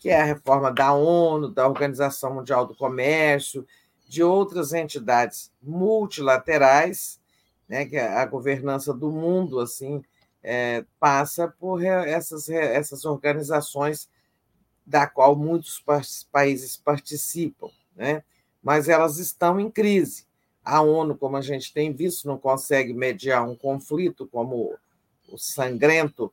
Que é a reforma da ONU, da Organização Mundial do Comércio, de outras entidades multilaterais, né, que a governança do mundo assim é, passa por essas, essas organizações da qual muitos países participam, né? mas elas estão em crise. A ONU, como a gente tem visto, não consegue mediar um conflito como o sangrento,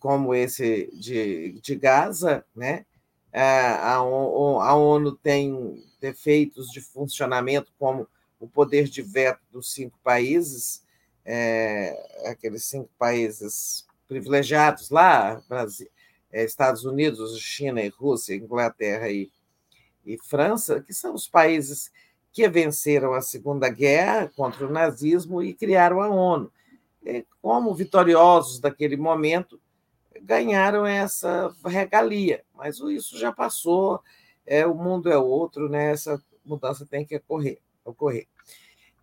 como esse de, de Gaza, né? A, ONU tem defeitos de funcionamento, como o poder de veto dos cinco países, é, aqueles cinco países privilegiados lá, Brasil, é, Estados Unidos, China e Rússia, Inglaterra e, e França, que são os países que venceram a Segunda Guerra contra o nazismo e criaram a ONU. Como vitoriosos daquele momento, ganharam essa regalia, mas isso já passou, é, o mundo é outro, né? essa mudança tem que ocorrer. ocorrer.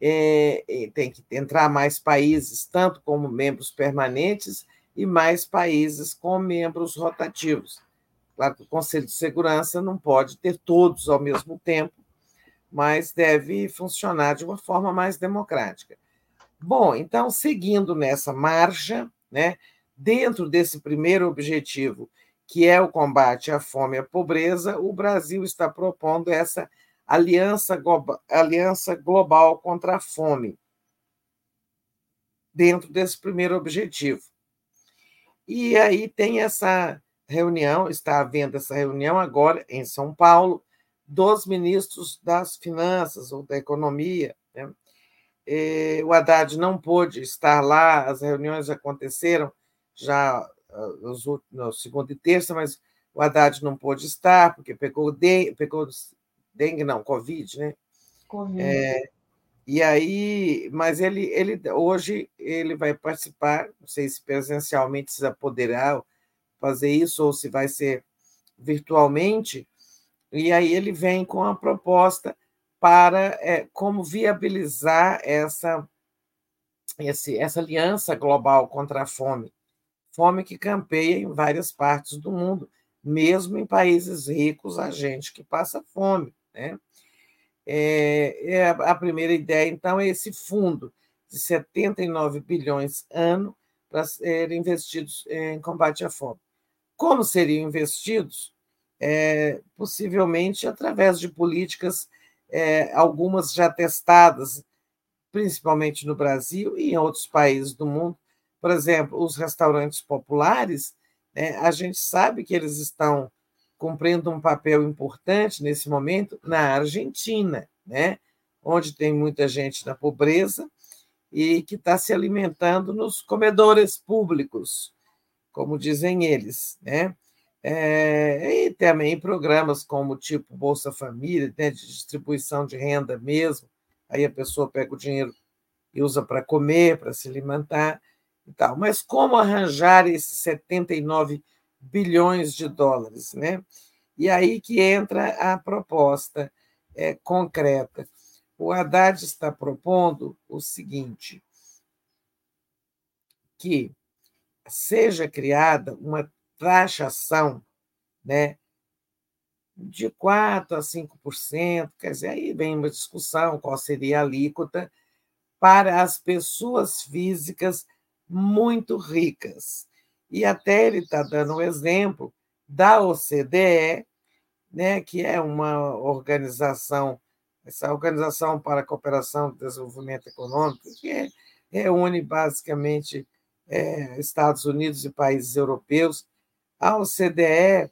É, tem que entrar mais países, tanto como membros permanentes, e mais países com membros rotativos. Claro que o Conselho de Segurança não pode ter todos ao mesmo tempo, mas deve funcionar de uma forma mais democrática. Bom, então, seguindo nessa marcha, né, dentro desse primeiro objetivo, que é o combate à fome e à pobreza, o Brasil está propondo essa aliança, aliança global contra a fome, dentro desse primeiro objetivo. E aí tem essa reunião, está havendo essa reunião agora em São Paulo, dos ministros das Finanças ou da Economia. Né? E o Haddad não pôde estar lá, as reuniões aconteceram já ah, no, no segundo e terça, mas o Haddad não pôde estar, porque pegou, de, pegou dengue, não, Covid, né? Covid. É, e aí, mas ele, ele hoje ele vai participar, não sei se presencialmente se poderá fazer isso ou se vai ser virtualmente, e aí ele vem com a proposta para é, como viabilizar essa, esse, essa aliança global contra a fome. Fome que campeia em várias partes do mundo, mesmo em países ricos, a gente que passa fome. Né? É, é a primeira ideia, então, é esse fundo de 79 bilhões ano para serem investidos em combate à fome. Como seriam investidos? é, possivelmente através de políticas, é, algumas já testadas, principalmente no Brasil e em outros países do mundo. Por exemplo, os restaurantes populares, né, a gente sabe que eles estão cumprindo um papel importante nesse momento na Argentina, né, onde tem muita gente na pobreza e que está se alimentando nos comedores públicos, como dizem eles, né? É, e também programas como tipo Bolsa Família, né, de distribuição de renda mesmo. Aí a pessoa pega o dinheiro e usa para comer, para se alimentar e tal. Mas como arranjar esses 79 bilhões de dólares? Né? E aí que entra a proposta é, concreta. O Haddad está propondo o seguinte: que seja criada uma taxação né, de 4% a 5%, quer dizer, aí vem uma discussão qual seria a alíquota para as pessoas físicas muito ricas. E até ele está dando um exemplo da OCDE, né, que é uma organização, essa Organização para a Cooperação e Desenvolvimento Econômico, que é, reúne basicamente é, Estados Unidos e países europeus. A OCDE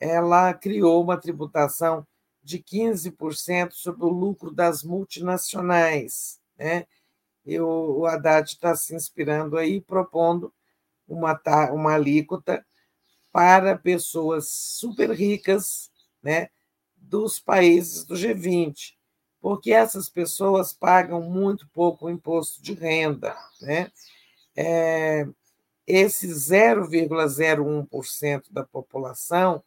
ela criou uma tributação de 15% sobre o lucro das multinacionais. Né? O, o Haddad está se inspirando aí, propondo uma, uma alíquota para pessoas super ricas né, dos países do G20, porque essas pessoas pagam muito pouco imposto de renda. Né? É, esse 0,01% da população,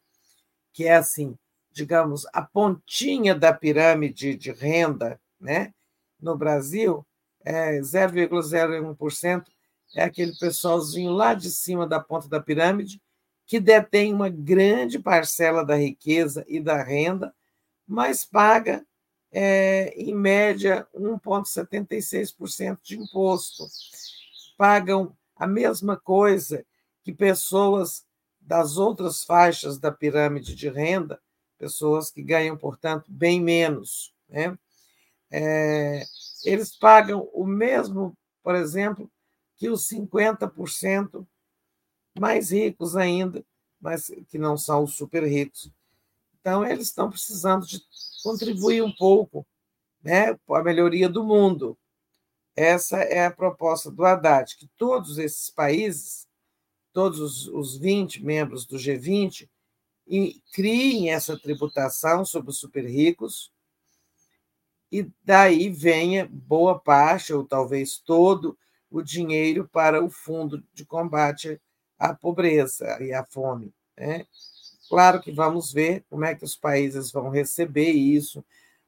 que é assim, digamos, a pontinha da pirâmide de renda né, no Brasil, é 0,01% é aquele pessoalzinho lá de cima da ponta da pirâmide que detém uma grande parcela da riqueza e da renda, mas paga, é, em média, 1,76% de imposto. Pagam a mesma coisa que pessoas das outras faixas da pirâmide de renda, pessoas que ganham, portanto, bem menos. Né? É, eles pagam o mesmo, por exemplo, que os 50% mais ricos ainda, mas que não são os super ricos. Então, eles estão precisando de contribuir um pouco né, para a melhoria do mundo. Essa é a proposta do Haddad, que todos esses países, todos os 20 membros do G20, criem essa tributação sobre os super ricos, e daí venha boa parte, ou talvez todo, o dinheiro para o fundo de combate à pobreza e à fome. Né? Claro que vamos ver como é que os países vão receber isso.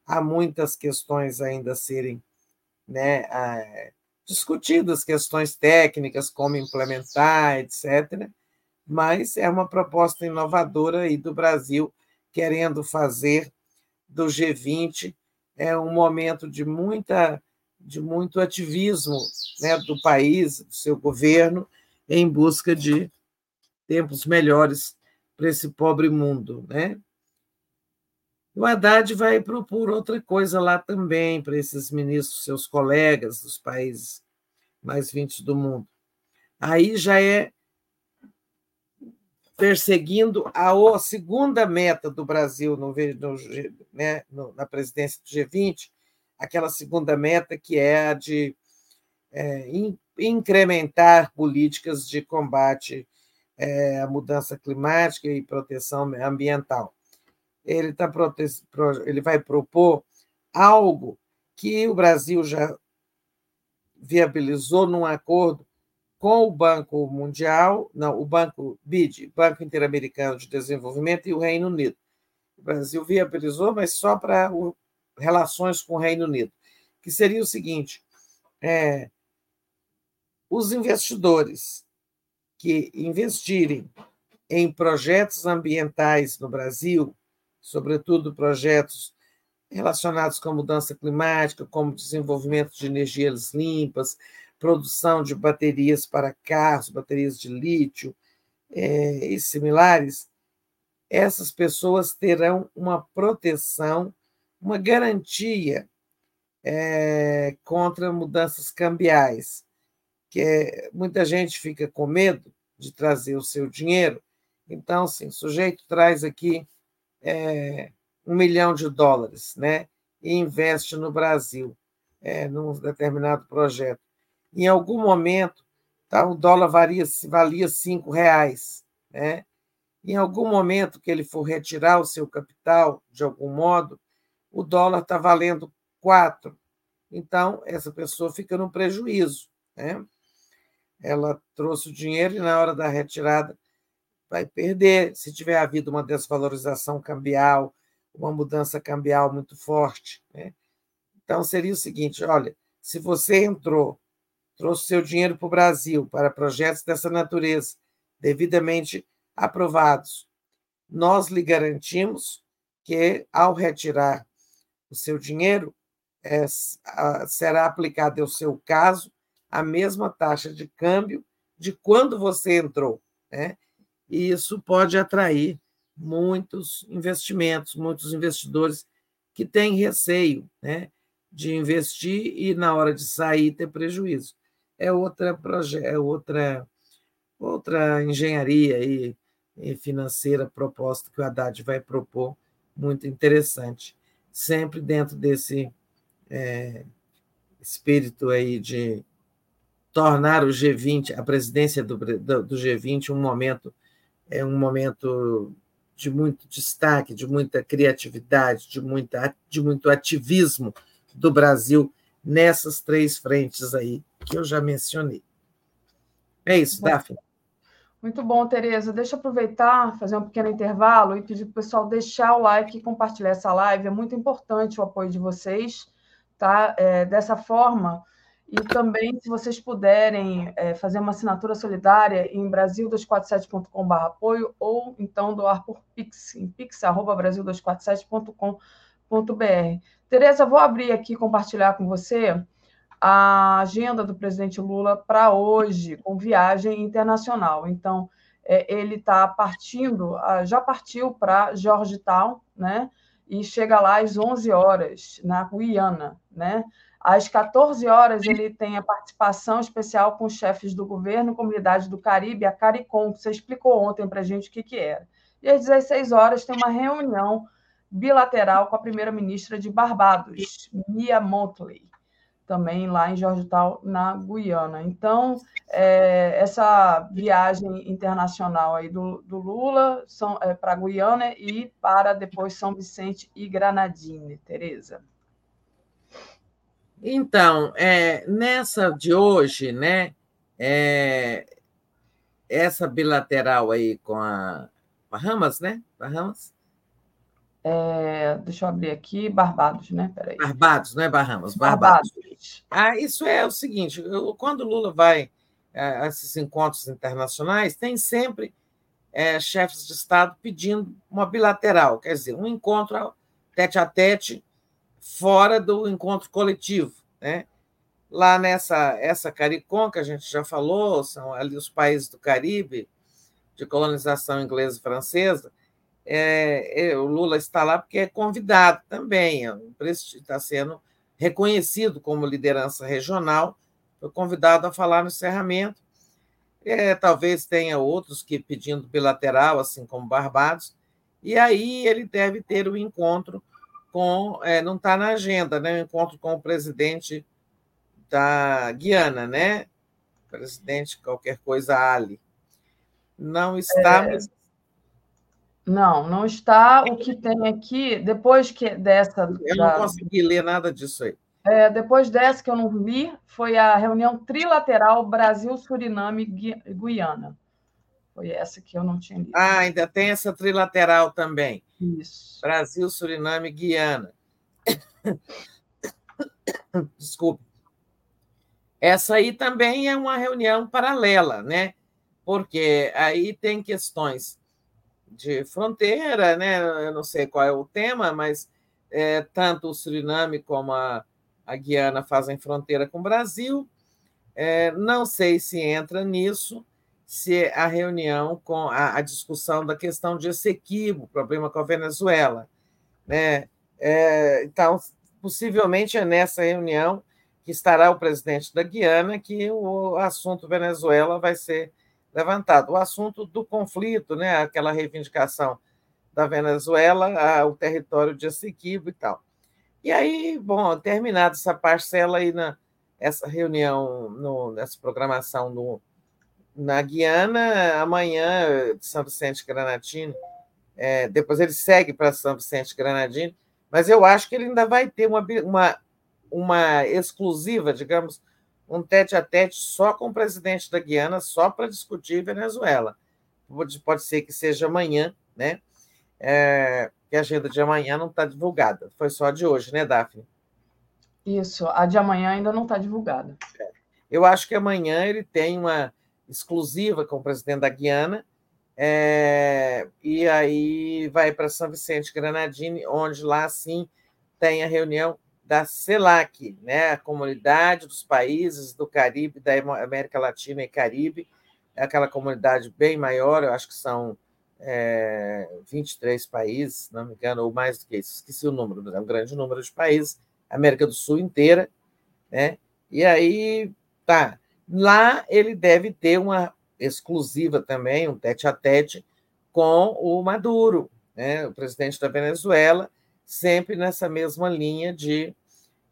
Há muitas questões ainda a serem né, discutidas, questões técnicas, como implementar, etc. Mas é uma proposta inovadora aí do Brasil querendo fazer do G20 é um momento de muita de muito ativismo né, do país, do seu governo, em busca de tempos melhores para esse pobre mundo. Né? O Haddad vai propor outra coisa lá também para esses ministros, seus colegas dos países mais vindos do mundo. Aí já é perseguindo a segunda meta do Brasil no, no, né, no, na presidência do G20, aquela segunda meta que é a de é, in, incrementar políticas de combate é, à mudança climática e proteção ambiental. Ele, tá prote... ele vai propor algo que o Brasil já viabilizou num acordo com o Banco Mundial, não, o Banco BID, Banco Interamericano de Desenvolvimento e o Reino Unido. O Brasil viabilizou, mas só para o relações com o Reino Unido, que seria o seguinte: é, os investidores que investirem em projetos ambientais no Brasil, sobretudo projetos relacionados com a mudança climática, como desenvolvimento de energias limpas, produção de baterias para carros, baterias de lítio é, e similares, essas pessoas terão uma proteção uma garantia é, contra mudanças cambiais, que é, muita gente fica com medo de trazer o seu dinheiro. Então, assim, o sujeito traz aqui é, um milhão de dólares, né? E investe no Brasil, é, num determinado projeto. Em algum momento, tá, o dólar varia, valia cinco reais, né? Em algum momento que ele for retirar o seu capital, de algum modo, o dólar está valendo 4. Então, essa pessoa fica no prejuízo. Né? Ela trouxe o dinheiro e, na hora da retirada, vai perder. Se tiver havido uma desvalorização cambial, uma mudança cambial muito forte. Né? Então, seria o seguinte: olha, se você entrou trouxe seu dinheiro para o Brasil para projetos dessa natureza, devidamente aprovados, nós lhe garantimos que, ao retirar o seu dinheiro, é, será aplicada ao seu caso a mesma taxa de câmbio de quando você entrou. Né? E isso pode atrair muitos investimentos, muitos investidores que têm receio né, de investir e, na hora de sair, ter prejuízo. É outra, é outra, outra engenharia aí, financeira proposta que o Haddad vai propor, muito interessante. Sempre dentro desse é, espírito aí de tornar o G20, a presidência do, do G20, um momento é um momento de muito destaque, de muita criatividade, de, muita, de muito ativismo do Brasil nessas três frentes aí que eu já mencionei. É isso, Daphne. Muito bom, Tereza. Deixa eu aproveitar, fazer um pequeno intervalo e pedir para o pessoal deixar o like e compartilhar essa live. É muito importante o apoio de vocês, tá? É, dessa forma, e também, se vocês puderem é, fazer uma assinatura solidária em brasil247.com.br apoio ou então doar por Pix, em pix.brasil247.com.br. Tereza, vou abrir aqui compartilhar com você a agenda do presidente Lula para hoje, com viagem internacional. Então, é, ele está partindo, já partiu para Georgetown, né? E chega lá às 11 horas, na Guiana, né? Às 14 horas, ele tem a participação especial com chefes do governo, comunidade do Caribe, a CARICOM, que você explicou ontem para a gente o que, que era. E às 16 horas, tem uma reunião bilateral com a primeira-ministra de Barbados, Mia Motley, também lá em Georgetown, na Guiana. Então, é, essa viagem internacional aí do, do Lula é, para a Guiana e para depois São Vicente e Granadine, Tereza. Então, é, nessa de hoje, né, é, essa bilateral aí com a Bahamas, né? Bahamas? É, deixa eu abrir aqui, Barbados, né? Peraí. Barbados, não é Bahamas, Barbados. Barbados. Ah, isso é o seguinte: eu, quando o Lula vai a esses encontros internacionais, tem sempre é, chefes de Estado pedindo uma bilateral, quer dizer, um encontro tete a tete fora do encontro coletivo. Né? Lá nessa essa CARICOM, que a gente já falou, são ali os países do Caribe, de colonização inglesa e francesa, é, é, o Lula está lá porque é convidado também, é está sendo reconhecido como liderança regional, foi convidado a falar no encerramento. É, talvez tenha outros que pedindo bilateral, assim como Barbados, e aí ele deve ter o um encontro com, é, não está na agenda, né? O encontro com o presidente da Guiana, né? Presidente qualquer coisa Ali. Não está. É... Mas... Não, não está. O que tem aqui, depois que dessa. Eu da... não consegui ler nada disso aí. É, depois dessa que eu não vi, foi a reunião trilateral Brasil-Suriname-Guiana. Foi essa que eu não tinha lido. Ah, ainda tem essa trilateral também. Isso. Brasil, Suriname, Guiana. Desculpe. Essa aí também é uma reunião paralela, né? Porque aí tem questões de fronteira, né? Eu não sei qual é o tema, mas é, tanto o Suriname como a, a Guiana fazem fronteira com o Brasil. É, não sei se entra nisso, se a reunião com a, a discussão da questão de Essequibo, problema com a Venezuela. Né? É, então, possivelmente é nessa reunião que estará o presidente da Guiana que o assunto Venezuela vai ser levantado. O assunto do conflito, né? aquela reivindicação da Venezuela, o território de Essequibo e tal. E aí, bom, terminada essa parcela aí na essa reunião, no, nessa programação no, na Guiana, amanhã, São Vicente Granadino. É, depois ele segue para São Vicente Granadino, mas eu acho que ele ainda vai ter uma, uma, uma exclusiva, digamos, um tete a tete só com o presidente da Guiana, só para discutir Venezuela. Pode, pode ser que seja amanhã, né? É, que a agenda de amanhã não está divulgada. Foi só a de hoje, né, Daphne? Isso, a de amanhã ainda não está divulgada. É. Eu acho que amanhã ele tem uma exclusiva com o presidente da Guiana, é, e aí vai para São Vicente Granadini, onde lá sim tem a reunião da CELAC, né, a Comunidade dos Países do Caribe, da América Latina e Caribe, é aquela comunidade bem maior, eu acho que são é, 23 países, se não me engano, ou mais do que isso, esqueci o número, é um grande número de países, América do Sul inteira, né? E aí, tá, lá ele deve ter uma exclusiva também, um tete a tete com o Maduro, né? o presidente da Venezuela, sempre nessa mesma linha de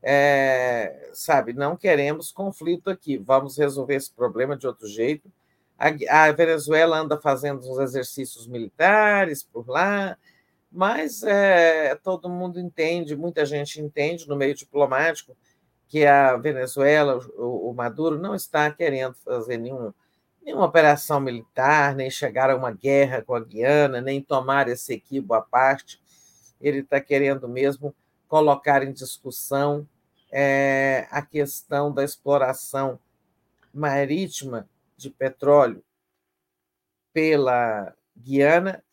é, sabe, não queremos conflito aqui, vamos resolver esse problema de outro jeito. A, a Venezuela anda fazendo uns exercícios militares por lá, mas é, todo mundo entende, muita gente entende no meio diplomático que a Venezuela, o, o Maduro, não está querendo fazer nenhum, nenhuma operação militar, nem chegar a uma guerra com a Guiana, nem tomar esse equibo à parte. Ele está querendo mesmo colocar em discussão é, a questão da exploração marítima de petróleo pela Guiana,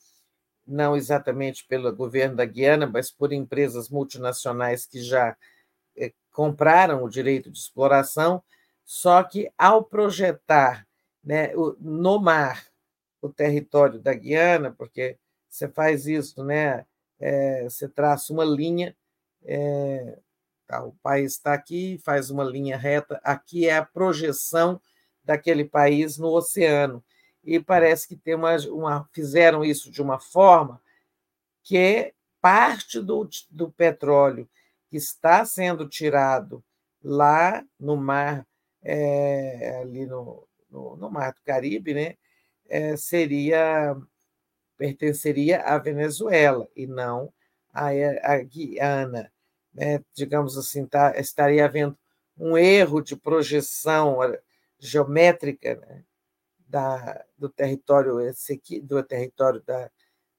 não exatamente pelo governo da Guiana, mas por empresas multinacionais que já é, compraram o direito de exploração, só que ao projetar né, no mar o território da Guiana, porque você faz isso, né, é, você traça uma linha é, Tá? O país está aqui, faz uma linha reta, aqui é a projeção daquele país no oceano. E parece que tem uma, uma fizeram isso de uma forma que parte do, do petróleo que está sendo tirado lá no mar, é, ali no, no, no, Mar do Caribe, né, é, seria pertenceria à Venezuela e não à, à Guiana né, digamos assim, tá, estaria havendo um erro de projeção geométrica né, da, do território do território da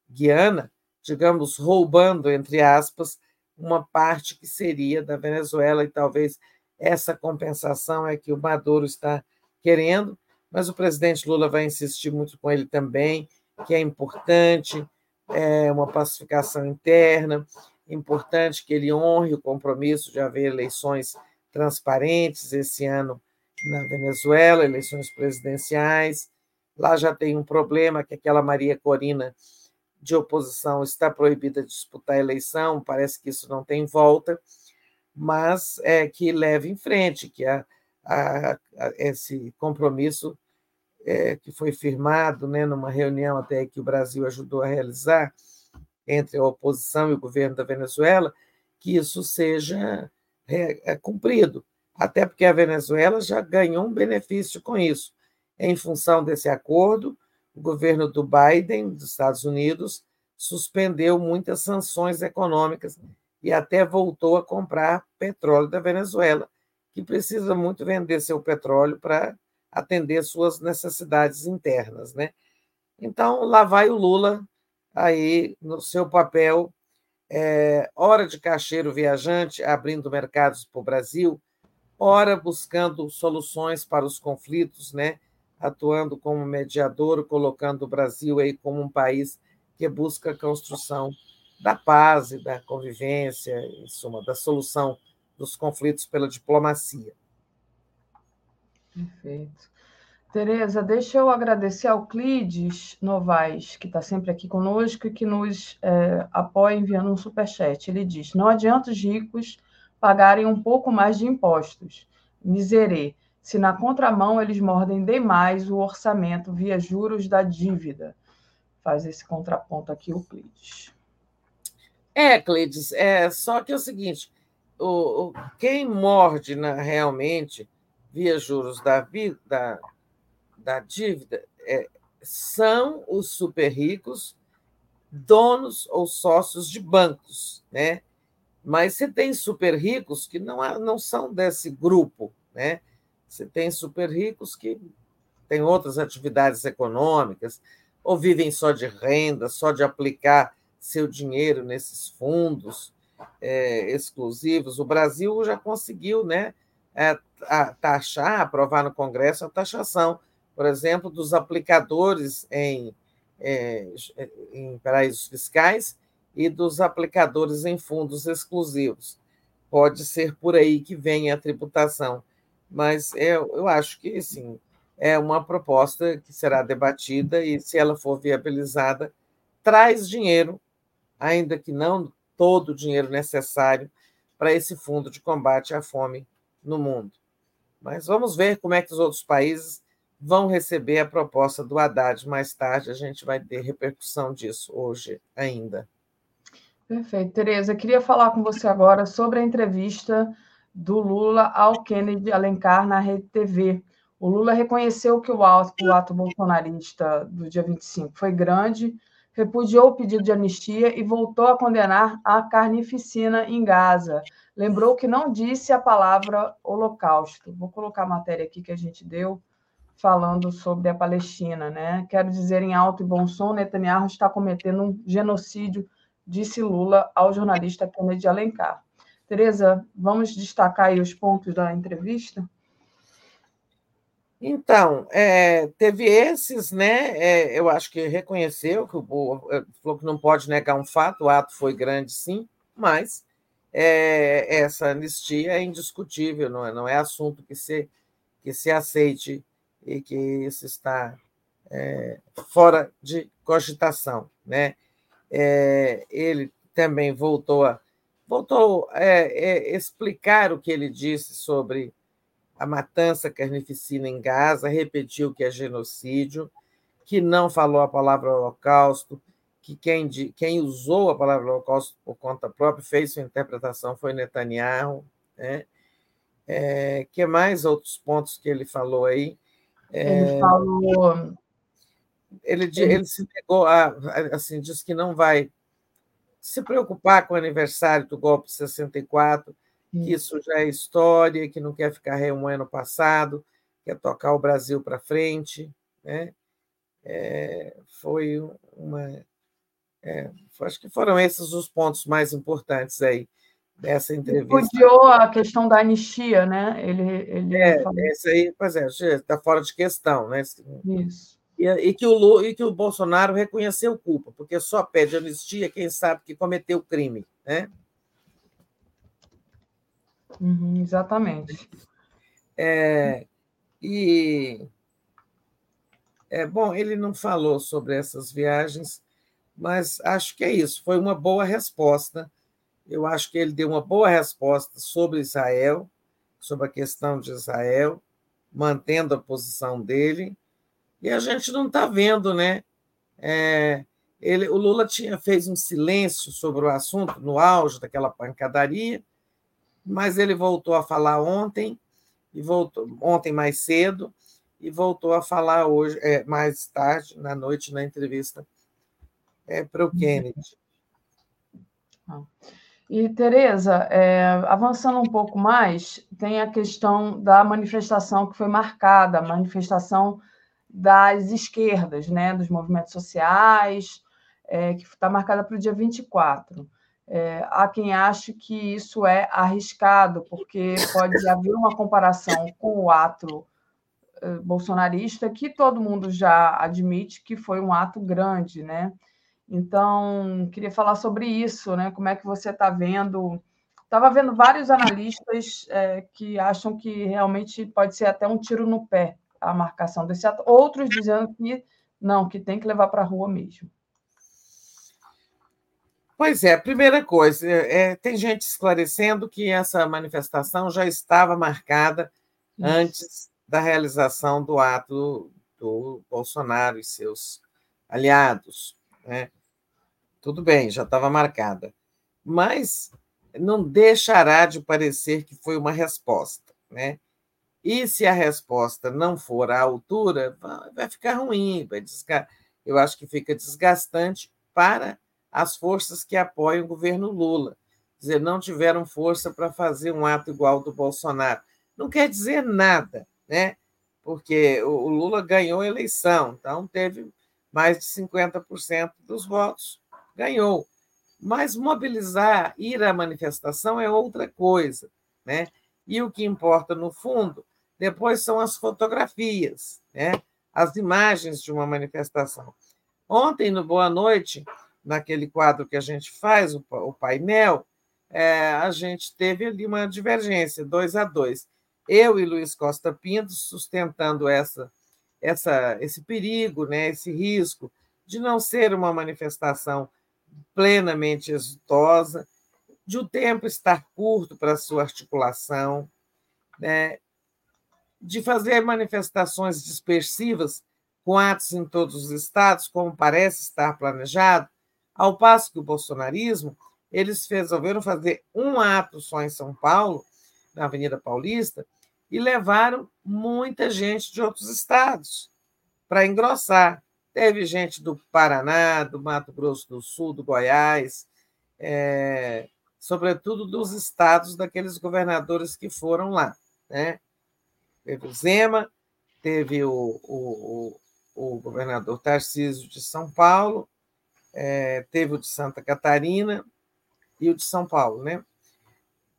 Guiana, digamos, roubando, entre aspas, uma parte que seria da Venezuela, e talvez essa compensação é que o Maduro está querendo, mas o presidente Lula vai insistir muito com ele também, que é importante, é uma pacificação interna, importante que ele honre o compromisso de haver eleições transparentes esse ano na Venezuela, eleições presidenciais. Lá já tem um problema que aquela Maria Corina de oposição está proibida de disputar a eleição, parece que isso não tem volta, mas é que leve em frente, que a, a, a esse compromisso é, que foi firmado né, numa reunião até que o Brasil ajudou a realizar, entre a oposição e o governo da Venezuela, que isso seja é, é, cumprido, até porque a Venezuela já ganhou um benefício com isso. Em função desse acordo, o governo do Biden, dos Estados Unidos, suspendeu muitas sanções econômicas e até voltou a comprar petróleo da Venezuela, que precisa muito vender seu petróleo para atender suas necessidades internas, né? Então, lá vai o Lula aí no seu papel, é, ora de caixeiro viajante, abrindo mercados para o Brasil, ora buscando soluções para os conflitos, né? atuando como mediador, colocando o Brasil aí como um país que busca a construção da paz e da convivência, em suma, da solução dos conflitos pela diplomacia. Perfeito. Tereza, deixa eu agradecer ao Clides Novaes, que está sempre aqui conosco e que nos é, apoia enviando um superchat. Ele diz: Não adianta os ricos pagarem um pouco mais de impostos. Miserê, se na contramão eles mordem demais o orçamento via juros da dívida. Faz esse contraponto aqui o Clides. É, Clides, é, só que é o seguinte: o, o quem morde na, realmente via juros da, da da dívida é, são os super ricos, donos ou sócios de bancos, né? Mas você tem super ricos que não, não são desse grupo, né? Você tem super ricos que têm outras atividades econômicas, ou vivem só de renda, só de aplicar seu dinheiro nesses fundos é, exclusivos. O Brasil já conseguiu, né? É, taxar, aprovar no Congresso a taxação, por exemplo, dos aplicadores em, é, em paraísos fiscais e dos aplicadores em fundos exclusivos. Pode ser por aí que venha a tributação, mas eu, eu acho que sim, é uma proposta que será debatida e, se ela for viabilizada, traz dinheiro, ainda que não todo o dinheiro necessário para esse fundo de combate à fome no mundo. Mas vamos ver como é que os outros países vão receber a proposta do Haddad mais tarde. A gente vai ter repercussão disso hoje ainda. Perfeito. Tereza, queria falar com você agora sobre a entrevista do Lula ao Kennedy Alencar na Rede TV. O Lula reconheceu que o ato, o ato bolsonarista do dia 25 foi grande, repudiou o pedido de anistia e voltou a condenar a carnificina em Gaza. Lembrou que não disse a palavra holocausto. Vou colocar a matéria aqui que a gente deu falando sobre a Palestina, né? Quero dizer em alto e bom som, Netanyahu está cometendo um genocídio, disse Lula ao jornalista Kennedy Alencar. Tereza, vamos destacar aí os pontos da entrevista? Então, é, teve esses, né? É, eu acho que reconheceu que o é, falou que não pode negar um fato, o ato foi grande, sim, mas é, essa anistia é indiscutível, não é, não é assunto que se, que se aceite e que isso está é, fora de cogitação, né? É, ele também voltou a voltou a explicar o que ele disse sobre a matança carnificina em Gaza, repetiu que é genocídio, que não falou a palavra holocausto, que quem, quem usou a palavra holocausto por conta própria, fez sua interpretação, foi Netanyahu. Né? É, que mais outros pontos que ele falou aí? É, ele falou. Ele, ele se negou a, assim, disse que não vai se preocupar com o aniversário do golpe de 64, que isso já é história, que não quer ficar remoendo o passado, quer tocar o Brasil para frente. Né? É, foi uma. É, acho que foram esses os pontos mais importantes aí dessa entrevista. Repudiou a questão da anistia, né? Ele, ele é, falou... esse aí, pois é, está fora de questão, né? Isso. E, e, que o Lula, e que o Bolsonaro reconheceu culpa, porque só pede anistia quem sabe que cometeu crime, né? Uhum, exatamente. É, e é bom, ele não falou sobre essas viagens, mas acho que é isso. Foi uma boa resposta. Eu acho que ele deu uma boa resposta sobre Israel, sobre a questão de Israel, mantendo a posição dele. E a gente não está vendo, né? É, ele, o Lula tinha fez um silêncio sobre o assunto no auge daquela pancadaria mas ele voltou a falar ontem e voltou ontem mais cedo e voltou a falar hoje é, mais tarde na noite na entrevista é, para o uhum. Kennedy. Ah. E Tereza, é, avançando um pouco mais, tem a questão da manifestação que foi marcada, a manifestação das esquerdas, né, dos movimentos sociais, é, que está marcada para o dia 24. É, há quem ache que isso é arriscado, porque pode haver uma comparação com o ato eh, bolsonarista, que todo mundo já admite que foi um ato grande, né? Então, queria falar sobre isso, né? Como é que você está vendo? Estava vendo vários analistas é, que acham que realmente pode ser até um tiro no pé a marcação desse ato, outros dizendo que não, que tem que levar para a rua mesmo. Pois é, primeira coisa, é, tem gente esclarecendo que essa manifestação já estava marcada Isso. antes da realização do ato do Bolsonaro e seus aliados. Né? Tudo bem, já estava marcada. Mas não deixará de parecer que foi uma resposta. Né? E se a resposta não for à altura, vai ficar ruim, vai desgastar. Eu acho que fica desgastante para as forças que apoiam o governo Lula. Quer dizer, não tiveram força para fazer um ato igual ao do Bolsonaro. Não quer dizer nada, né? porque o Lula ganhou a eleição, então teve mais de 50% dos votos, ganhou. Mas mobilizar, ir à manifestação é outra coisa. Né? e o que importa no fundo depois são as fotografias, né? as imagens de uma manifestação. Ontem, no Boa Noite, naquele quadro que a gente faz, o painel, é, a gente teve ali uma divergência, dois a dois. Eu e Luiz Costa Pinto sustentando essa, essa, esse perigo, né, esse risco de não ser uma manifestação plenamente exitosa, de o tempo estar curto para sua articulação, né, de fazer manifestações dispersivas com atos em todos os estados, como parece estar planejado, ao passo que o bolsonarismo, eles resolveram fazer um ato só em São Paulo, na Avenida Paulista, e levaram muita gente de outros estados para engrossar. Teve gente do Paraná, do Mato Grosso do Sul, do Goiás, é, sobretudo dos estados daqueles governadores que foram lá. Né? Teve o Zema, teve o, o, o, o governador Tarcísio de São Paulo, é, teve o de Santa Catarina e o de São Paulo. Né?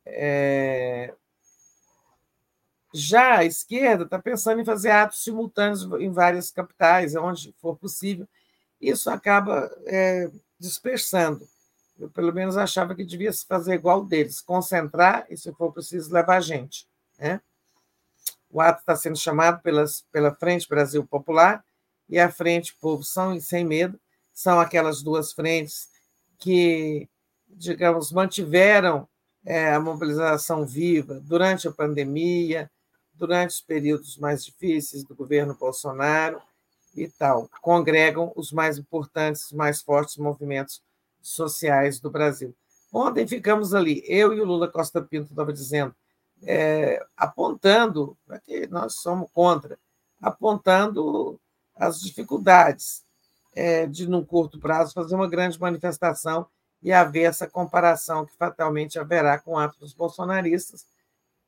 É, já a esquerda está pensando em fazer atos simultâneos em várias capitais, onde for possível. Isso acaba é, dispersando. Eu, pelo menos, achava que devia se fazer igual deles, concentrar e, se for preciso, levar gente. Né? O ato está sendo chamado pelas, pela Frente Brasil Popular e a Frente Povo São Sem Medo. São aquelas duas frentes que, digamos, mantiveram é, a mobilização viva durante a pandemia, durante os períodos mais difíceis do governo Bolsonaro e tal. Congregam os mais importantes, mais fortes movimentos sociais do Brasil. Ontem ficamos ali, eu e o Lula Costa Pinto estava dizendo, é, apontando, que nós somos contra, apontando as dificuldades é, de, num curto prazo, fazer uma grande manifestação e haver essa comparação que fatalmente haverá com atos bolsonaristas.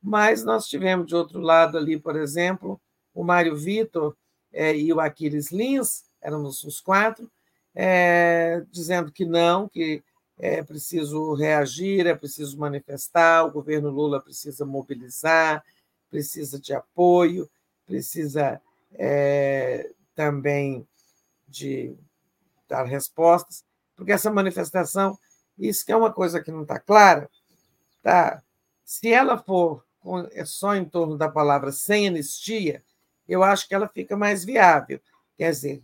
Mas nós tivemos, de outro lado, ali, por exemplo, o Mário Vitor é, e o Aquiles Lins, éramos os quatro, é, dizendo que não, que é preciso reagir, é preciso manifestar, o governo Lula precisa mobilizar, precisa de apoio, precisa é, também de dar respostas, porque essa manifestação, isso que é uma coisa que não está clara, tá? se ela for é só em torno da palavra sem anistia, eu acho que ela fica mais viável. Quer dizer,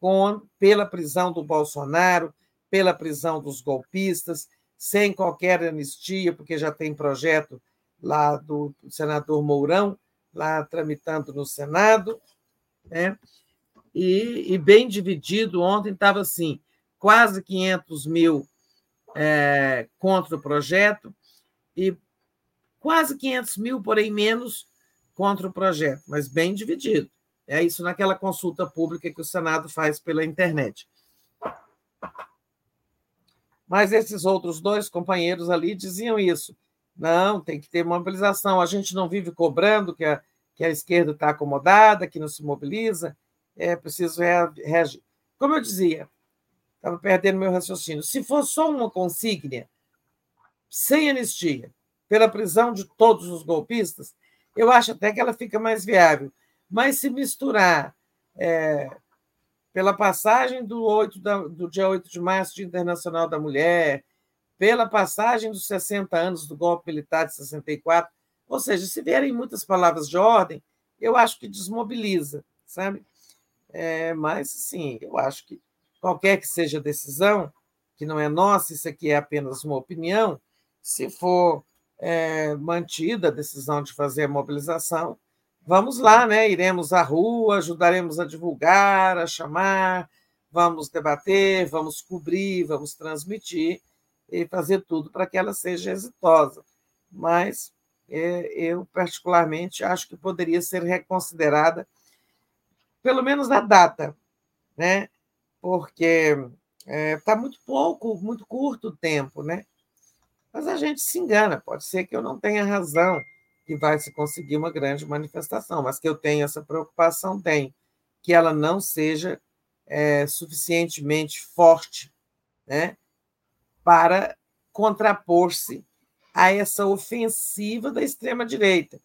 com, pela prisão do Bolsonaro, pela prisão dos golpistas, sem qualquer anistia, porque já tem projeto lá do senador Mourão, lá tramitando no Senado, né? e, e bem dividido. Ontem estava assim, quase 500 mil é, contra o projeto e quase 500 mil, porém menos, contra o projeto, mas bem dividido. É isso naquela consulta pública que o Senado faz pela internet. Mas esses outros dois companheiros ali diziam isso. Não, tem que ter mobilização. A gente não vive cobrando que a, que a esquerda está acomodada, que não se mobiliza. É preciso reagir. Como eu dizia, estava perdendo meu raciocínio. Se for só uma consígnia, sem anistia, pela prisão de todos os golpistas, eu acho até que ela fica mais viável. Mas se misturar é, pela passagem do, 8 da, do dia 8 de março, Dia Internacional da Mulher, pela passagem dos 60 anos do golpe militar de 64. Ou seja, se vierem muitas palavras de ordem, eu acho que desmobiliza, sabe? É, mas, sim, eu acho que qualquer que seja a decisão, que não é nossa, isso aqui é apenas uma opinião, se for é, mantida a decisão de fazer a mobilização, vamos lá, né? Iremos à rua, ajudaremos a divulgar, a chamar, vamos debater, vamos cobrir, vamos transmitir e fazer tudo para que ela seja exitosa. Mas é, eu, particularmente, acho que poderia ser reconsiderada, pelo menos a data, né? porque está é, tá muito pouco, muito curto o tempo, né? Mas a gente se engana, pode ser que eu não tenha razão que vai se conseguir uma grande manifestação, mas que eu tenho essa preocupação, tem, que ela não seja é, suficientemente forte né, para contrapor-se a essa ofensiva da extrema-direita,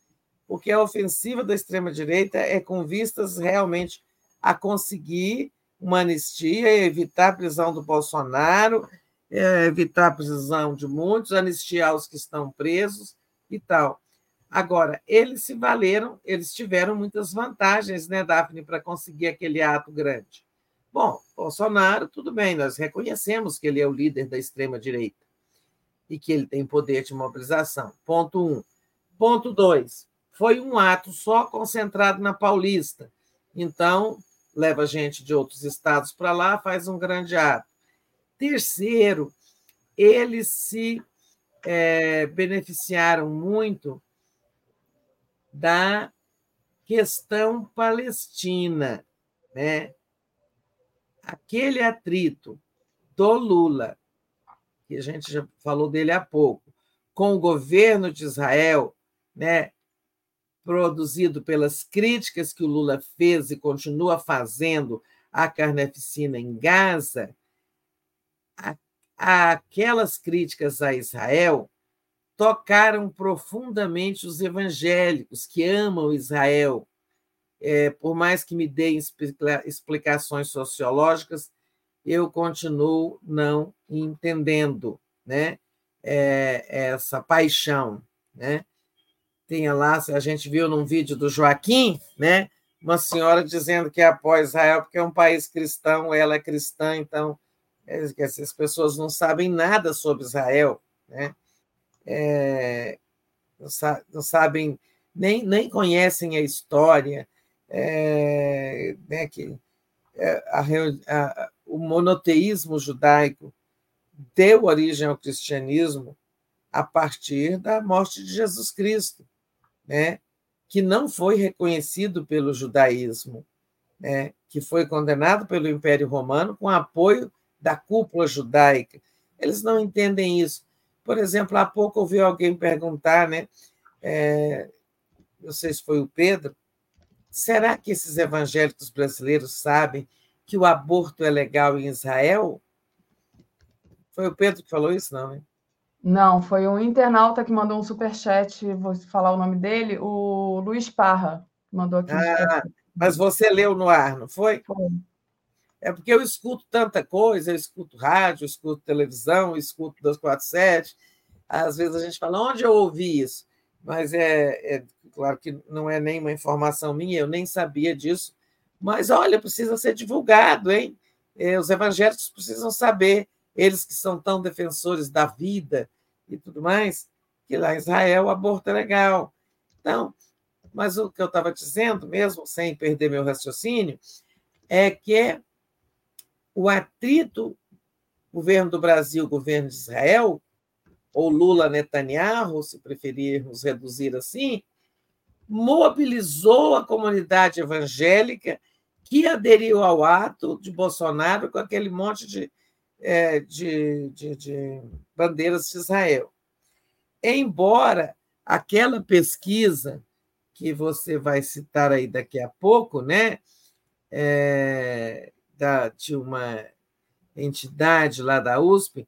porque a ofensiva da extrema-direita é com vistas realmente a conseguir uma anistia, evitar a prisão do Bolsonaro, é, evitar a prisão de muitos, anistiar os que estão presos e tal. Agora, eles se valeram, eles tiveram muitas vantagens, né, Daphne, para conseguir aquele ato grande. Bom, Bolsonaro, tudo bem, nós reconhecemos que ele é o líder da extrema-direita e que ele tem poder de mobilização. Ponto um. Ponto dois. Foi um ato só concentrado na Paulista. Então, leva gente de outros estados para lá, faz um grande ato. Terceiro, eles se é, beneficiaram muito da questão palestina, né? Aquele atrito do Lula, que a gente já falou dele há pouco, com o governo de Israel, né? produzido pelas críticas que o Lula fez e continua fazendo à carneficina em Gaza, aquelas críticas a Israel tocaram profundamente os evangélicos que amam Israel. É, por mais que me deem explicações sociológicas, eu continuo não entendendo né? É, essa paixão. Né? Tinha lá, a gente viu num vídeo do Joaquim, né? uma senhora dizendo que é após Israel porque é um país cristão, ela é cristã, então essas pessoas não sabem nada sobre Israel. Né? é, não, sabem, nem, nem conhecem a história, é, né, que é, a, a, o monoteísmo judaico deu origem ao cristianismo a partir da morte de Jesus Cristo, né, que não foi reconhecido pelo judaísmo, né, que foi condenado pelo Império Romano com apoio da cúpula judaica. Eles não entendem isso. Por exemplo, há pouco ouvi alguém perguntar, né? É, não sei se foi o Pedro, será que esses evangélicos brasileiros sabem que o aborto é legal em Israel? Foi o Pedro que falou isso, não, né? Não, foi um internauta que mandou um superchat, vou falar o nome dele, o Luiz Parra, mandou aqui. Ah, mas você leu no ar, não foi? Foi. É porque eu escuto tanta coisa, eu escuto rádio, eu escuto televisão, eu escuto 247. Às vezes a gente fala, onde eu ouvi isso? Mas é, é claro que não é nenhuma informação minha, eu nem sabia disso. Mas olha, precisa ser divulgado, hein? É, os evangélicos precisam saber, eles que são tão defensores da vida e tudo mais, que lá em Israel o aborto é legal. Então, mas o que eu estava dizendo, mesmo sem perder meu raciocínio, é que o atrito governo do Brasil, governo de Israel, ou Lula Netanyahu, se preferirmos reduzir assim, mobilizou a comunidade evangélica que aderiu ao ato de Bolsonaro com aquele monte de, é, de, de, de bandeiras de Israel. Embora aquela pesquisa que você vai citar aí daqui a pouco, né, é, da, de uma entidade lá da USP,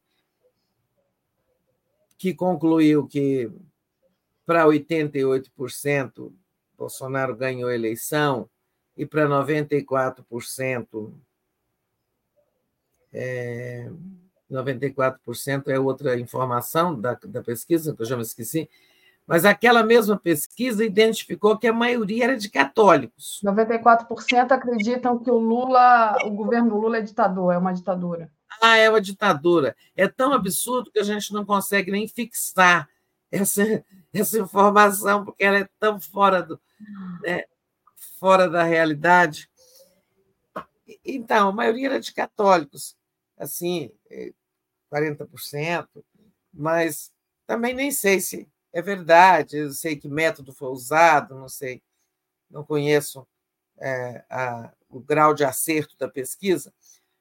que concluiu que para 88% Bolsonaro ganhou a eleição e para 94% é, 94% é outra informação da, da pesquisa, que eu já me esqueci, mas aquela mesma pesquisa identificou que a maioria era de católicos. 94% acreditam que o Lula, o governo do Lula é ditador, é uma ditadura. Ah, é uma ditadura. É tão absurdo que a gente não consegue nem fixar essa, essa informação, porque ela é tão fora, do, né, fora da realidade. Então, a maioria era de católicos, assim, 40%, mas também nem sei se é verdade, eu sei que método foi usado, não sei, não conheço é, a, o grau de acerto da pesquisa,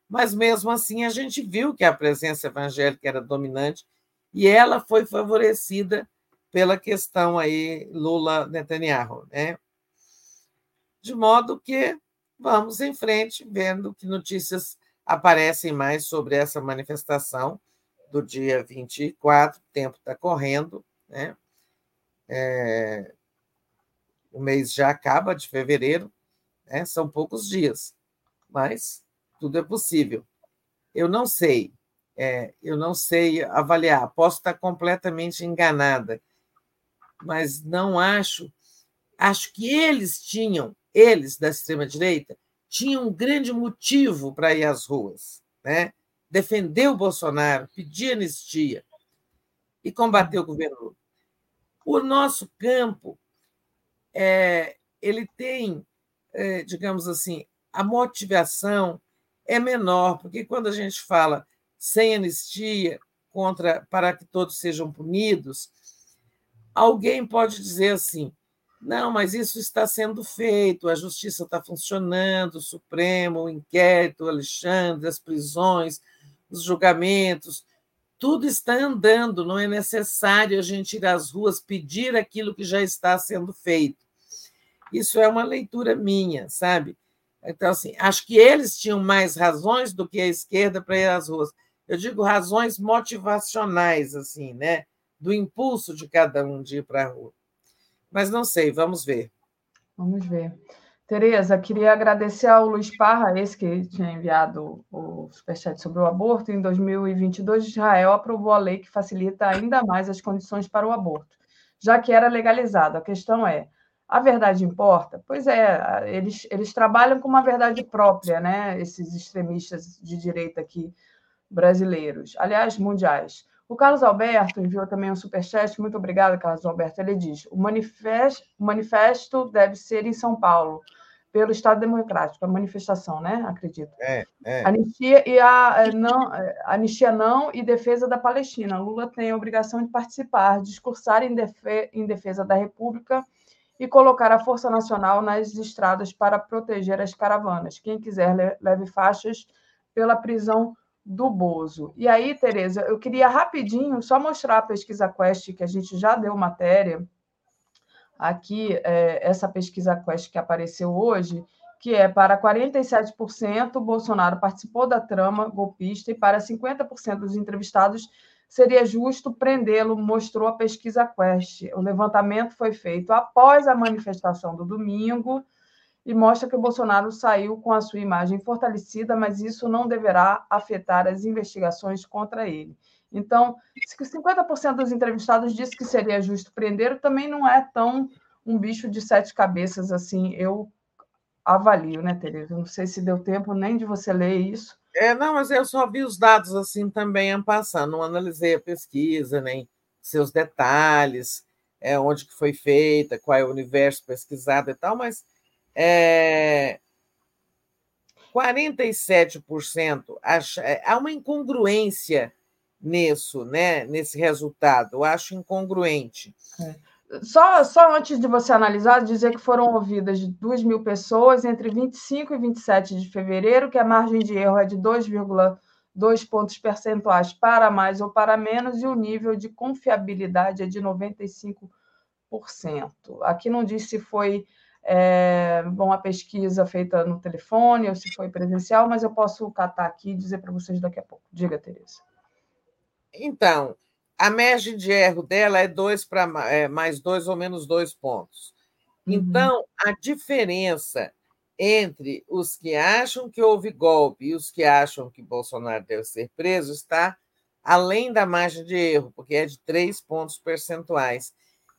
mas mesmo assim a gente viu que a presença evangélica era dominante e ela foi favorecida pela questão aí Lula-Netanyahu, né? De modo que vamos em frente, vendo que notícias aparecem mais sobre essa manifestação do dia 24, o tempo está correndo, Né? É, o mês já acaba de fevereiro, né? são poucos dias, mas tudo é possível. Eu não sei, é, eu não sei avaliar, posso estar completamente enganada, mas não acho. Acho que eles tinham, eles da extrema-direita, tinham um grande motivo para ir às ruas, né? defender o Bolsonaro, pedir anistia e combater o governo Lula. O nosso campo é, ele tem, é, digamos assim, a motivação é menor, porque quando a gente fala sem anistia contra para que todos sejam punidos, alguém pode dizer assim: não, mas isso está sendo feito, a justiça está funcionando, o Supremo, o inquérito, o Alexandre, as prisões, os julgamentos, tudo está andando, não é necessário a gente ir às ruas pedir aquilo que já está sendo feito. Isso é uma leitura minha, sabe? Então, assim, acho que eles tinham mais razões do que a esquerda para ir às ruas. Eu digo razões motivacionais, assim, né? Do impulso de cada um de ir para a rua. Mas não sei, vamos ver. Vamos ver. Tereza, queria agradecer ao Luiz Parra, esse que tinha enviado o superchat sobre o aborto. Em 2022, Israel aprovou a lei que facilita ainda mais as condições para o aborto, já que era legalizado. A questão é, a verdade importa? Pois é, eles, eles trabalham com uma verdade própria, né? esses extremistas de direita aqui brasileiros, aliás, mundiais. O Carlos Alberto enviou também um superchat. Muito obrigada, Carlos Alberto. Ele diz: o manifesto, o manifesto deve ser em São Paulo pelo Estado Democrático, a manifestação, né? Acredito. É, é. Anistia e a eh, não, eh, anistia não e defesa da Palestina. Lula tem a obrigação de participar, discursar em, defe, em defesa da República e colocar a Força Nacional nas estradas para proteger as caravanas. Quem quiser leve faixas pela prisão do Bozo. E aí, Tereza, eu queria rapidinho só mostrar a pesquisa Quest que a gente já deu matéria aqui é, essa pesquisa Quest que apareceu hoje, que é para 47% Bolsonaro participou da trama golpista e para 50% dos entrevistados seria justo prendê-lo, mostrou a pesquisa Quest. O levantamento foi feito após a manifestação do domingo e mostra que o Bolsonaro saiu com a sua imagem fortalecida, mas isso não deverá afetar as investigações contra ele. Então, se 50% dos entrevistados disse que seria justo prender, também não é tão um bicho de sete cabeças assim, eu avalio, né, Tereza? Não sei se deu tempo nem de você ler isso. É, não, mas eu só vi os dados assim também passando, não analisei a pesquisa, nem seus detalhes, é, onde que foi feita, qual é o universo pesquisado e tal, mas é, 47% acha, é, há uma incongruência nisso, né? nesse resultado. Eu acho incongruente. É. Só, só antes de você analisar, dizer que foram ouvidas 2 mil pessoas entre 25 e 27 de fevereiro, que a margem de erro é de 2,2 pontos percentuais para mais ou para menos, e o nível de confiabilidade é de 95%. Aqui não diz se foi é, bom, a pesquisa feita no telefone ou se foi presencial, mas eu posso catar aqui e dizer para vocês daqui a pouco. Diga, Tereza. Então, a margem de erro dela é dois para é, mais dois ou menos dois pontos. Uhum. Então, a diferença entre os que acham que houve golpe e os que acham que Bolsonaro deve ser preso está além da margem de erro, porque é de três pontos percentuais.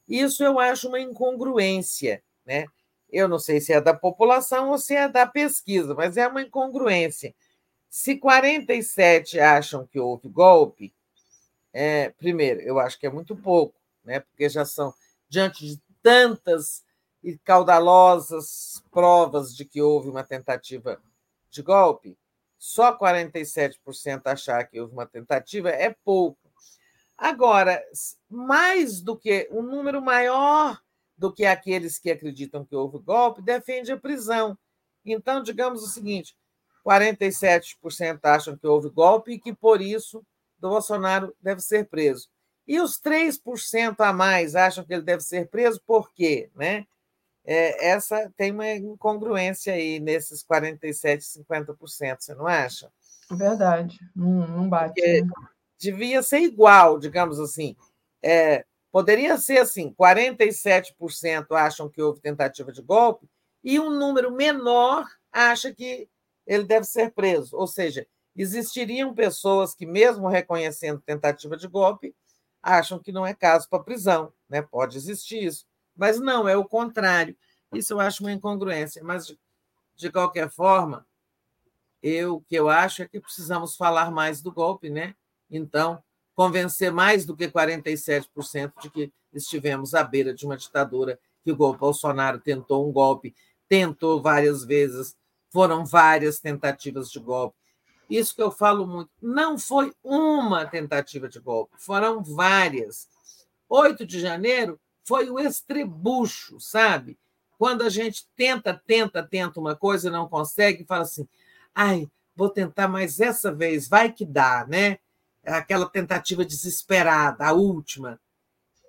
Isso eu acho uma incongruência, né? Eu não sei se é da população ou se é da pesquisa, mas é uma incongruência. Se 47 acham que houve golpe, é, primeiro, eu acho que é muito pouco, né? porque já são diante de tantas e caudalosas provas de que houve uma tentativa de golpe, só 47% achar que houve uma tentativa é pouco. Agora, mais do que um número maior do que aqueles que acreditam que houve golpe defende a prisão. Então, digamos o seguinte: 47% acham que houve golpe e que por isso Bolsonaro deve ser preso. E os 3% a mais acham que ele deve ser preso, por quê? Né? É, essa tem uma incongruência aí nesses 47%, 50%, você não acha? Verdade, não, não bate. Né? Devia ser igual, digamos assim. É, Poderia ser assim: 47% acham que houve tentativa de golpe e um número menor acha que ele deve ser preso. Ou seja, existiriam pessoas que, mesmo reconhecendo tentativa de golpe, acham que não é caso para prisão. Né? Pode existir isso. Mas não, é o contrário. Isso eu acho uma incongruência. Mas, de, de qualquer forma, eu, o que eu acho é que precisamos falar mais do golpe, né? Então, convencer mais do que 47% de que estivemos à beira de uma ditadura, que o Bolsonaro tentou um golpe, tentou várias vezes, foram várias tentativas de golpe. Isso que eu falo muito. Não foi uma tentativa de golpe, foram várias. 8 de janeiro foi o estrebucho, sabe? Quando a gente tenta, tenta, tenta uma coisa e não consegue, fala assim: ai, vou tentar mais essa vez, vai que dá, né? Aquela tentativa desesperada, a última.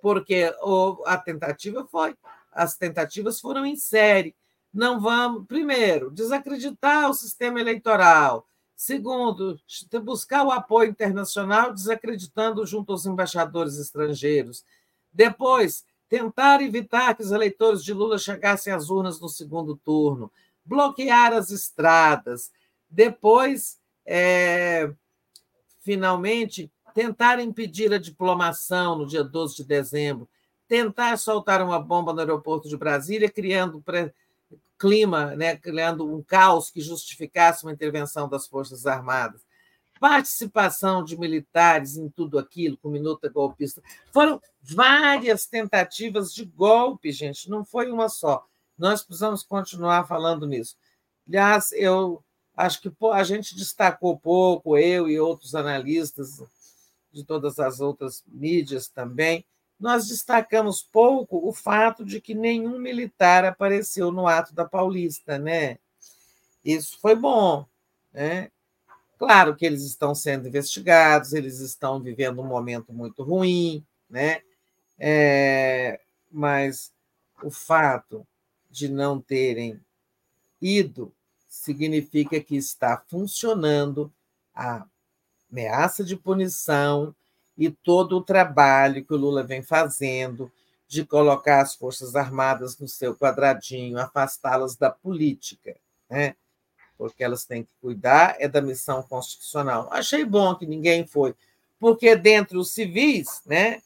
Porque a tentativa foi, as tentativas foram em série. Não vamos, primeiro, desacreditar o sistema eleitoral, Segundo, buscar o apoio internacional desacreditando junto aos embaixadores estrangeiros. Depois, tentar evitar que os eleitores de Lula chegassem às urnas no segundo turno. Bloquear as estradas. Depois, é, finalmente, tentar impedir a diplomação no dia 12 de dezembro. Tentar soltar uma bomba no aeroporto de Brasília, criando clima, né, criando um caos que justificasse uma intervenção das Forças Armadas. Participação de militares em tudo aquilo, com minuta golpista. Foram várias tentativas de golpe, gente, não foi uma só. Nós precisamos continuar falando nisso. Aliás, eu acho que a gente destacou pouco, eu e outros analistas de todas as outras mídias também, nós destacamos pouco o fato de que nenhum militar apareceu no ato da Paulista, né? Isso foi bom, né? Claro que eles estão sendo investigados, eles estão vivendo um momento muito ruim, né? É, mas o fato de não terem ido significa que está funcionando a ameaça de punição, e todo o trabalho que o Lula vem fazendo de colocar as Forças Armadas no seu quadradinho, afastá-las da política, né? porque elas têm que cuidar é da missão constitucional. Achei bom que ninguém foi, porque dentre os civis, né,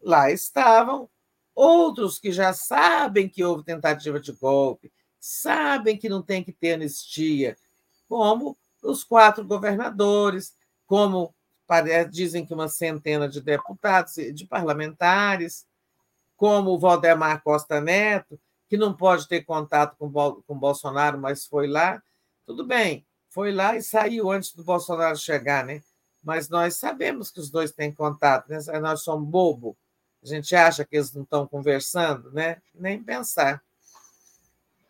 lá estavam outros que já sabem que houve tentativa de golpe, sabem que não tem que ter anistia, como os quatro governadores, como dizem que uma centena de deputados, de parlamentares, como o Valdemar Costa Neto, que não pode ter contato com o Bolsonaro, mas foi lá. Tudo bem, foi lá e saiu antes do Bolsonaro chegar, né? Mas nós sabemos que os dois têm contato, né? Nós somos bobo. A gente acha que eles não estão conversando, né? Nem pensar.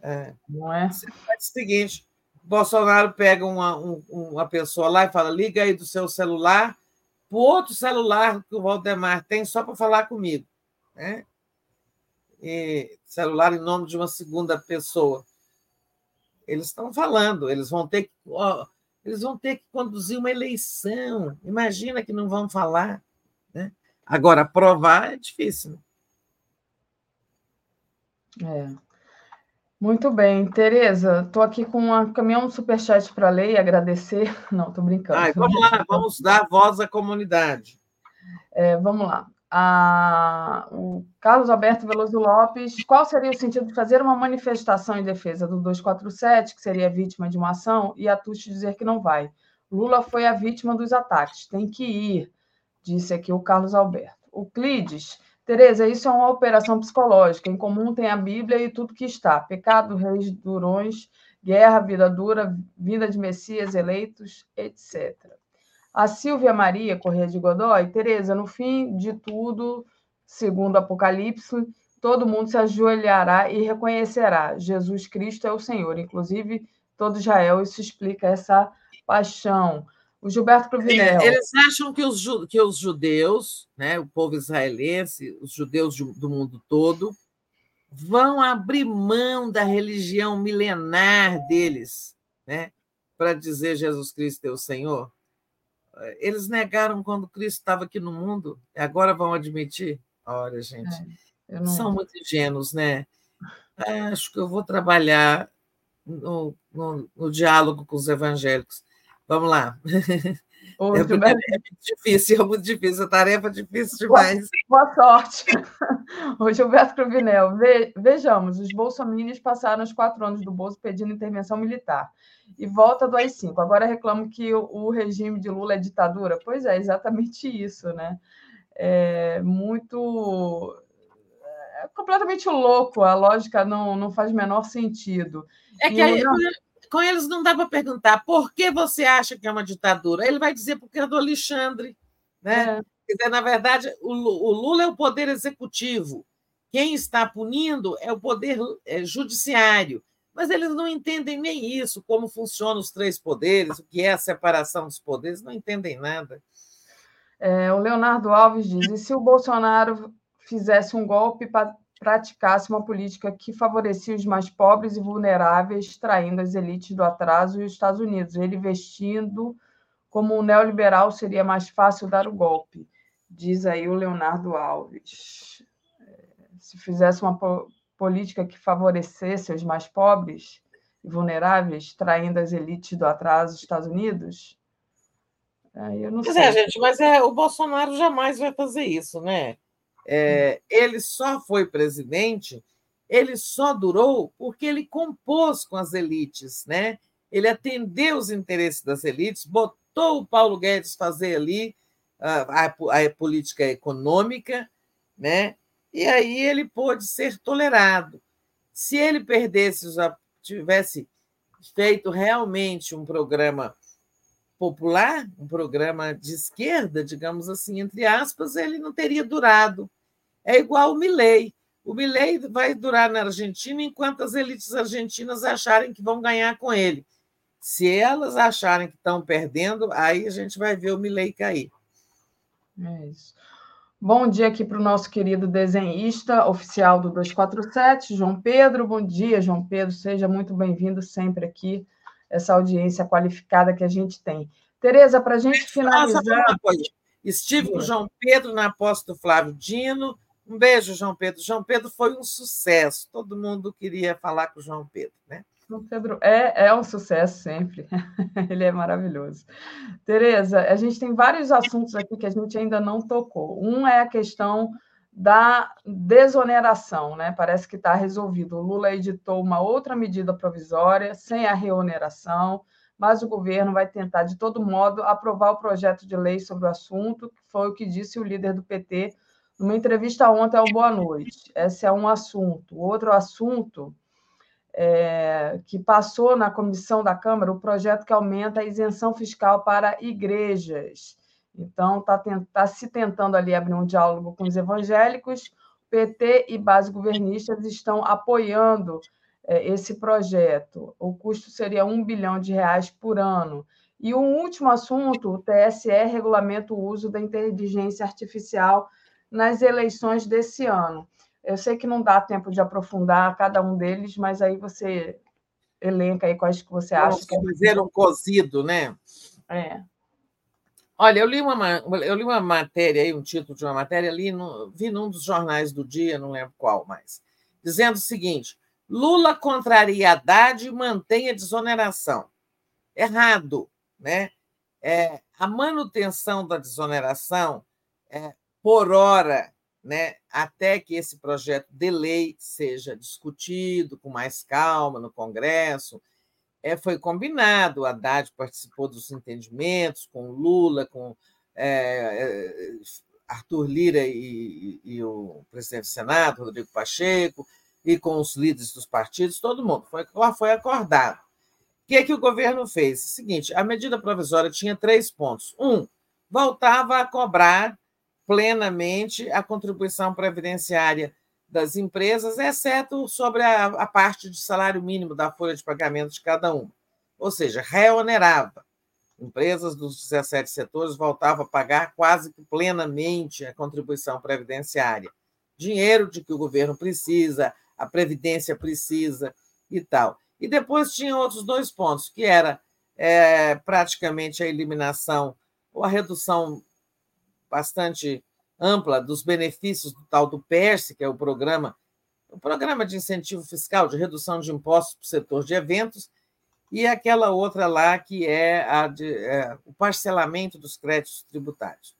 É. Não é? Você faz o seguinte: Bolsonaro pega uma, um, uma pessoa lá e fala: liga aí do seu celular para outro celular que o Valdemar tem só para falar comigo. Né? E celular em nome de uma segunda pessoa. Eles estão falando, eles vão ter que. Ó, eles vão ter que conduzir uma eleição. Imagina que não vão falar. Né? Agora, provar é difícil. Né? É. Muito bem, Tereza, estou aqui com um caminhão superchat para ler e agradecer. Não, estou brincando. Ai, vamos lá, vamos dar voz à comunidade. É, vamos lá. A, o Carlos Alberto Veloso Lopes, qual seria o sentido de fazer uma manifestação em defesa do 247, que seria vítima de uma ação, e a Tuxi dizer que não vai? Lula foi a vítima dos ataques, tem que ir, disse aqui o Carlos Alberto. O Clides Tereza, isso é uma operação psicológica. Em comum tem a Bíblia e tudo que está: pecado, reis durões, guerra, vida dura, vinda de Messias, eleitos, etc. A Silvia Maria Corrêa de Godoy, Tereza, no fim de tudo, segundo Apocalipse, todo mundo se ajoelhará e reconhecerá: Jesus Cristo é o Senhor. Inclusive, todo Israel, isso explica essa paixão. O Gilberto Cruvinel. Eles acham que os, que os judeus, né, o povo israelense, os judeus do mundo todo, vão abrir mão da religião milenar deles, né, para dizer Jesus Cristo é o Senhor. Eles negaram quando Cristo estava aqui no mundo, agora vão admitir. Olha, gente, É, não... são muito ingênuos, né? Acho que eu vou trabalhar no, no, no diálogo com os evangélicos. Vamos lá. É, é muito difícil, é muito difícil, a tarefa é difícil demais. Boa, boa sorte. O Gilberto Cruvinel, ve, vejamos, os bolsominions passaram os quatro anos do Bolso pedindo intervenção militar e volta do AI-5. Agora reclamam que o, o, regime de Lula é ditadura. Pois é, exatamente isso, né? É muito... É completamente louco, a lógica não, não faz menor sentido. É que aí, com eles não dá para perguntar por que você acha que é uma ditadura. Ele vai dizer porque é do Alexandre. Né? É. Quer dizer, na verdade, o Lula é o poder executivo. Quem está punindo é o poder judiciário. Mas eles não entendem nem isso, como funcionam os três poderes, o que é a separação dos poderes, não entendem nada. É, o Leonardo Alves diz: e se o Bolsonaro fizesse um golpe praticasse uma política que favorecia os mais pobres e vulneráveis, traindo as elites do atraso e os Estados Unidos. Ele vestindo como um neoliberal seria mais fácil dar o golpe, diz aí o Leonardo Alves. É, se fizesse uma política que favorecesse os mais pobres e vulneráveis, traindo as elites do atraso dos Estados Unidos, aí eu não pois sei. é, gente, mas é, o Bolsonaro jamais vai fazer isso, né? É, ele só foi presidente, ele só durou porque ele compôs com as elites, né? Ele atendeu os interesses das elites, botou o Paulo Guedes fazer ali a, a, a política econômica, né? E aí ele pôde ser tolerado. Se ele perdesse, já tivesse feito realmente um programa popular, um programa de esquerda, digamos assim, entre aspas, ele não teria durado. É igual o Milley. O Milley vai durar na Argentina enquanto as elites argentinas acharem que vão ganhar com ele. Se elas acharem que estão perdendo, aí a gente vai ver o Milley cair. É isso. Bom dia aqui para o nosso querido desenhista oficial do 247, João Pedro. Bom dia, João Pedro. Seja muito bem-vindo sempre aqui, essa audiência qualificada que a gente tem. Tereza, para a gente finalizar. Estive com o João Pedro na posse do Flávio Dino. Um beijo, João Pedro. João Pedro foi um sucesso. Todo mundo queria falar com o João Pedro, né? João Pedro é, é um sucesso sempre. Ele é maravilhoso. Tereza, a gente tem vários assuntos aqui que a gente ainda não tocou. Um é a questão da desoneração, né? Parece que está resolvido. O Lula editou uma outra medida provisória sem a reoneração, mas o governo vai tentar, de todo modo, aprovar o projeto de lei sobre o assunto, que foi o que disse o líder do PT numa entrevista ontem ao Boa Noite. Esse é um assunto. Outro assunto é, que passou na comissão da Câmara, o projeto que aumenta a isenção fiscal para igrejas. Então, está tá se tentando ali abrir um diálogo com os evangélicos. PT e base governistas estão apoiando é, esse projeto. O custo seria um bilhão de reais por ano. E o último assunto, o TSE regulamenta o uso da inteligência artificial nas eleições desse ano. Eu sei que não dá tempo de aprofundar cada um deles, mas aí você elenca aí quais que você acha. Vamos fazer um cozido, né? É. Olha, eu li uma, eu li uma matéria aí, um título de uma matéria, ali vi num dos jornais do dia, não lembro qual mais, dizendo o seguinte: Lula contraria Haddad e mantém a desoneração. Errado, né? É, a manutenção da desoneração é, por hora, né, até que esse projeto de lei seja discutido com mais calma no Congresso. É, foi combinado, o Haddad participou dos entendimentos com Lula, com é, Arthur Lira e, e, e, o presidente do Senado, Rodrigo Pacheco, e com os líderes dos partidos, todo mundo. Foi, foi acordado. O que, é que o governo fez? O seguinte: a medida provisória tinha três pontos. Um, voltava a cobrar plenamente a contribuição previdenciária das empresas, exceto sobre a, a, parte de salário mínimo da folha de pagamento de cada uma. Ou seja, reonerava. Empresas dos 17 setores voltavam a pagar quase que plenamente a contribuição previdenciária. Dinheiro de que o governo precisa, a Previdência precisa e tal. E depois tinha outros dois pontos, que era é, praticamente a eliminação ou a redução bastante ampla dos benefícios do tal do PERSE, que é o programa, o programa de incentivo fiscal de redução de impostos para o setor de eventos, e aquela outra lá que é, de, é o parcelamento dos créditos tributários.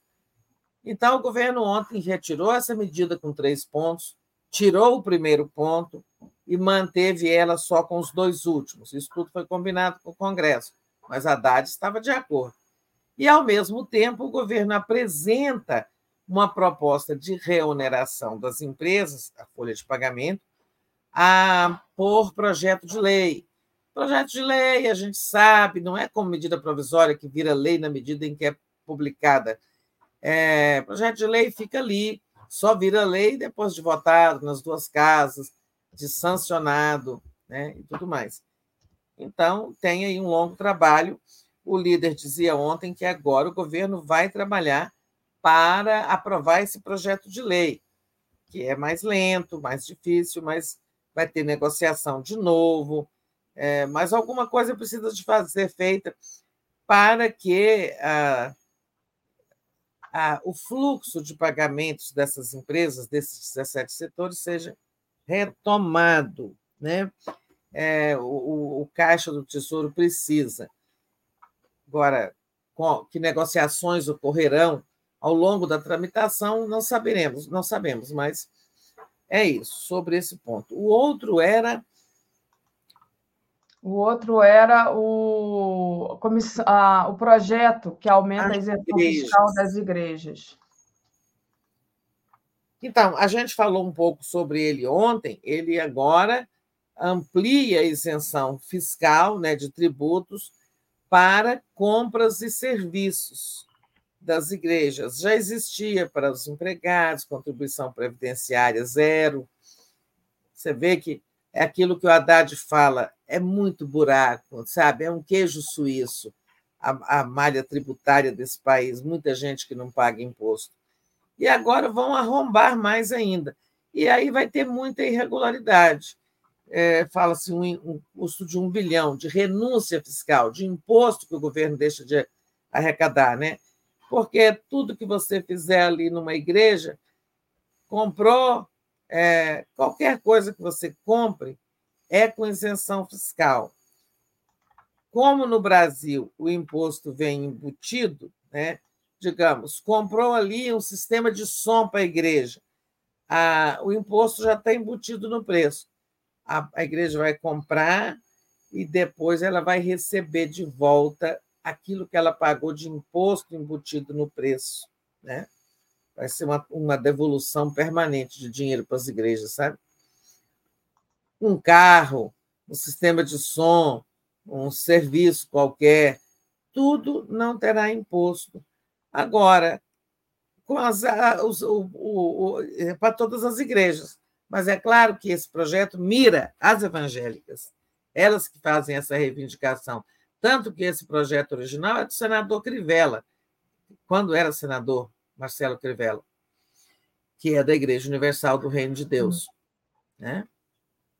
Então, o governo ontem retirou essa medida com três pontos, tirou o primeiro ponto e manteve ela só com os dois últimos. Isso tudo foi combinado com o Congresso, mas a Haddad estava de acordo. E, ao mesmo tempo, o governo apresenta uma proposta de reoneração das empresas, a folha de pagamento, a, por projeto de lei. Projeto de lei, a gente sabe, não é como medida provisória que vira lei na medida em que é publicada. É, projeto de lei fica ali, só vira lei depois de votado nas duas casas, de sancionado né, e tudo mais. Então, tem aí um longo trabalho. O líder dizia ontem que agora o governo vai trabalhar para aprovar esse projeto de lei, que é mais lento, mais difícil, mas vai ter negociação de novo. É, mas alguma coisa precisa de fazer feita para que a, a, o fluxo de pagamentos dessas empresas, desses 17 setores, seja retomado. Né? É, o, o Caixa do Tesouro precisa. Agora, que negociações ocorrerão ao longo da tramitação, não saberemos, não sabemos, mas é isso, sobre esse ponto. O outro era. O outro era o, a, o projeto que aumenta a isenção fiscal das igrejas. Então, a gente falou um pouco sobre ele ontem, ele agora amplia a isenção fiscal né, de tributos para compras e serviços das igrejas. Já existia para os empregados, contribuição previdenciária zero. Você vê que é aquilo que o Haddad fala, é muito buraco, sabe? É um queijo suíço a, a malha tributária desse país, muita gente que não paga imposto. E agora vão arrombar mais ainda. E aí vai ter muita irregularidade. É, Fala-se um, um custo de um bilhão de renúncia fiscal, de imposto que o governo deixa de arrecadar, né? Porque tudo que você fizer ali numa igreja, comprou, é, qualquer coisa que você compre, é com isenção fiscal. Como no Brasil o imposto vem embutido, né? digamos, comprou ali um sistema de som para a igreja, o imposto já está embutido no preço. A, a igreja vai comprar e depois ela vai receber de volta aquilo que ela pagou de imposto embutido no preço. Né? Vai ser uma, uma devolução permanente de dinheiro para as igrejas, sabe? Um carro, um sistema de som, um serviço qualquer, tudo não terá imposto. Agora, com as, os, o, o, o, é para todas as igrejas. Mas é claro que esse projeto mira as evangélicas, elas que fazem essa reivindicação. Tanto que esse projeto original é do senador Crivella, quando era senador, Marcelo Crivella, que é da Igreja Universal do Reino de Deus. Né?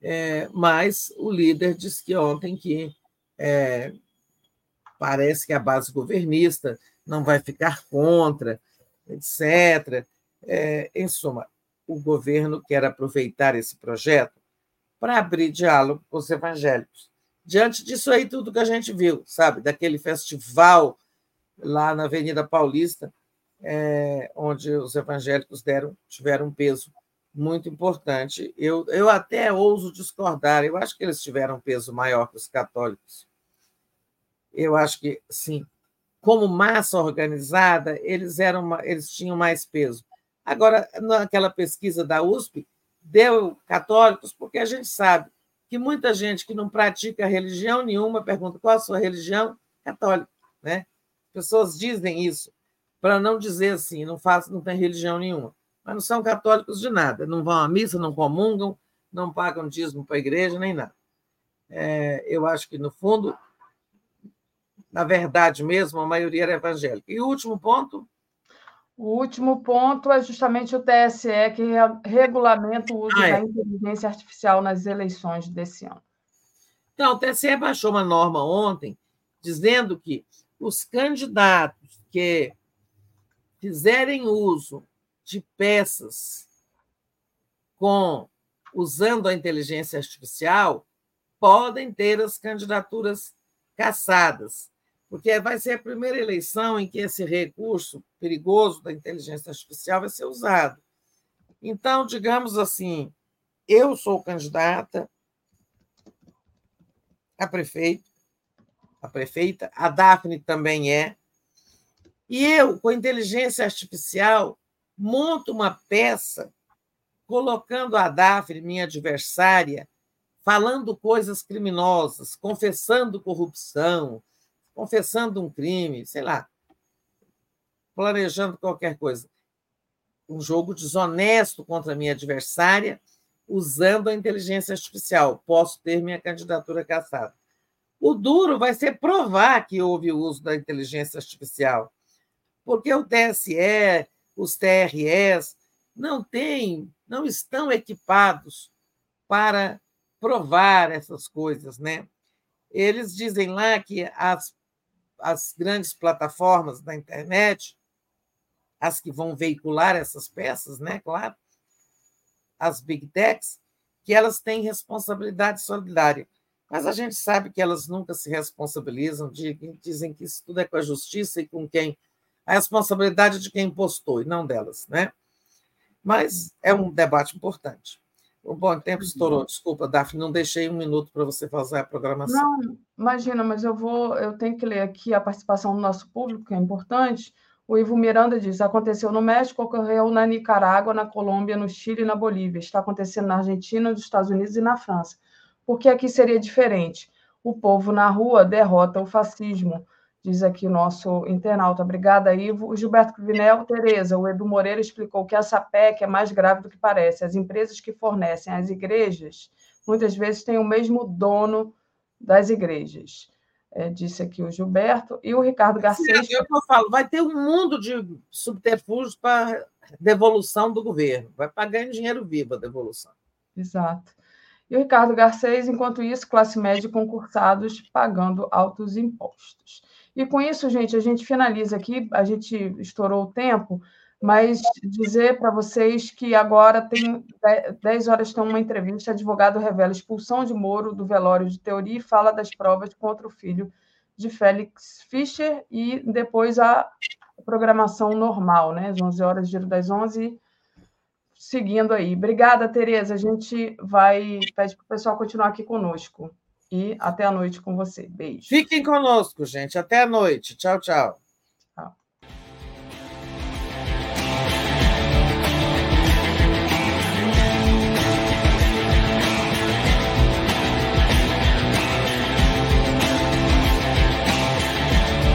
É, mas o líder disse que ontem que é, parece que a base governista não vai ficar contra, etc. É, em suma, o governo quer aproveitar esse projeto para abrir diálogo com os evangélicos diante disso aí, tudo que a gente viu, sabe? Daquele festival lá na Avenida Paulista, é, onde os evangélicos deram, tiveram um peso muito importante. Eu, eu até ouso discordar, eu acho que eles tiveram um peso maior que os católicos. Eu acho que, sim, como massa organizada, eles, eram, eles tinham mais peso. Agora, naquela pesquisa da USP, deu católicos, porque a gente sabe que muita gente que não pratica religião nenhuma pergunta qual a sua religião? Católica, né? Pessoas dizem isso para não dizer assim, não faço, não tem religião nenhuma, mas não são católicos de nada, não vão à missa, não comungam, não pagam dízimo para a igreja nem nada. É, eu acho que no fundo, na verdade mesmo, a maioria era evangélica. E o último ponto o último ponto é justamente o TSE, que regulamenta o uso ah, é. da inteligência artificial nas eleições desse ano. Então, o TSE baixou uma norma ontem dizendo que os candidatos que fizerem uso de peças com usando a inteligência artificial podem ter as candidaturas cassadas, porque vai ser a primeira eleição em que esse recurso perigoso da inteligência artificial vai ser usado. Então, digamos assim, eu sou candidata a prefeito, a prefeita, a Daphne também é, e eu, com inteligência artificial, monto uma peça colocando a Daphne, minha adversária, falando coisas criminosas, confessando corrupção, confessando um crime, sei lá, planejando qualquer coisa. Um jogo desonesto contra a minha adversária, usando a inteligência artificial. Posso ter minha candidatura caçada. O duro vai ser provar que houve o uso da inteligência artificial, porque o TSE, os TREs, não têm, não estão equipados para provar essas coisas, né? Eles dizem lá que as, as grandes plataformas da internet, as que vão veicular essas peças, né? Claro, as big techs, que elas têm responsabilidade solidária. Mas a gente sabe que elas nunca se responsabilizam, dizem que isso tudo é com a justiça e com quem. A responsabilidade de quem postou e não delas, né? Mas é um debate importante. O bom tempo estourou. Desculpa, Daphne, não deixei um minuto para você fazer a programação. Não, imagina, mas eu vou, eu tenho que ler aqui a participação do nosso público, que é importante. O Ivo Miranda diz: aconteceu no México, ocorreu na Nicarágua, na Colômbia, no Chile e na Bolívia. Está acontecendo na Argentina, nos Estados Unidos e na França. Por que aqui seria diferente? O povo na rua derrota o fascismo diz aqui o nosso internauta. Obrigada, Ivo. O Gilberto Cruvinel, Tereza, o Edu Moreira explicou que essa PEC é mais grave do que parece. As empresas que fornecem às igrejas muitas vezes têm o mesmo dono das igrejas. É, disse aqui o Gilberto. E o Ricardo Garcês. É, é o que eu falo, vai ter um mundo de subterfúgios para devolução do governo. Vai pagar em dinheiro vivo a devolução. Exato. E o Ricardo Garcês, enquanto isso, classe média concursados pagando altos impostos. E com isso, gente, a gente finaliza aqui, a gente estourou o tempo, mas dizer para vocês que agora tem 10 horas tem uma entrevista, advogado revela expulsão de Moro do velório de teoria e fala das provas contra o filho de Félix Fischer e depois a programação normal, né? Às 11 horas, giro das 11, seguindo aí. Obrigada, Tereza. A gente vai pedir para o pessoal continuar aqui conosco e até a noite com você. Beijo. Fiquem conosco, gente. Até a noite. Tchau, tchau.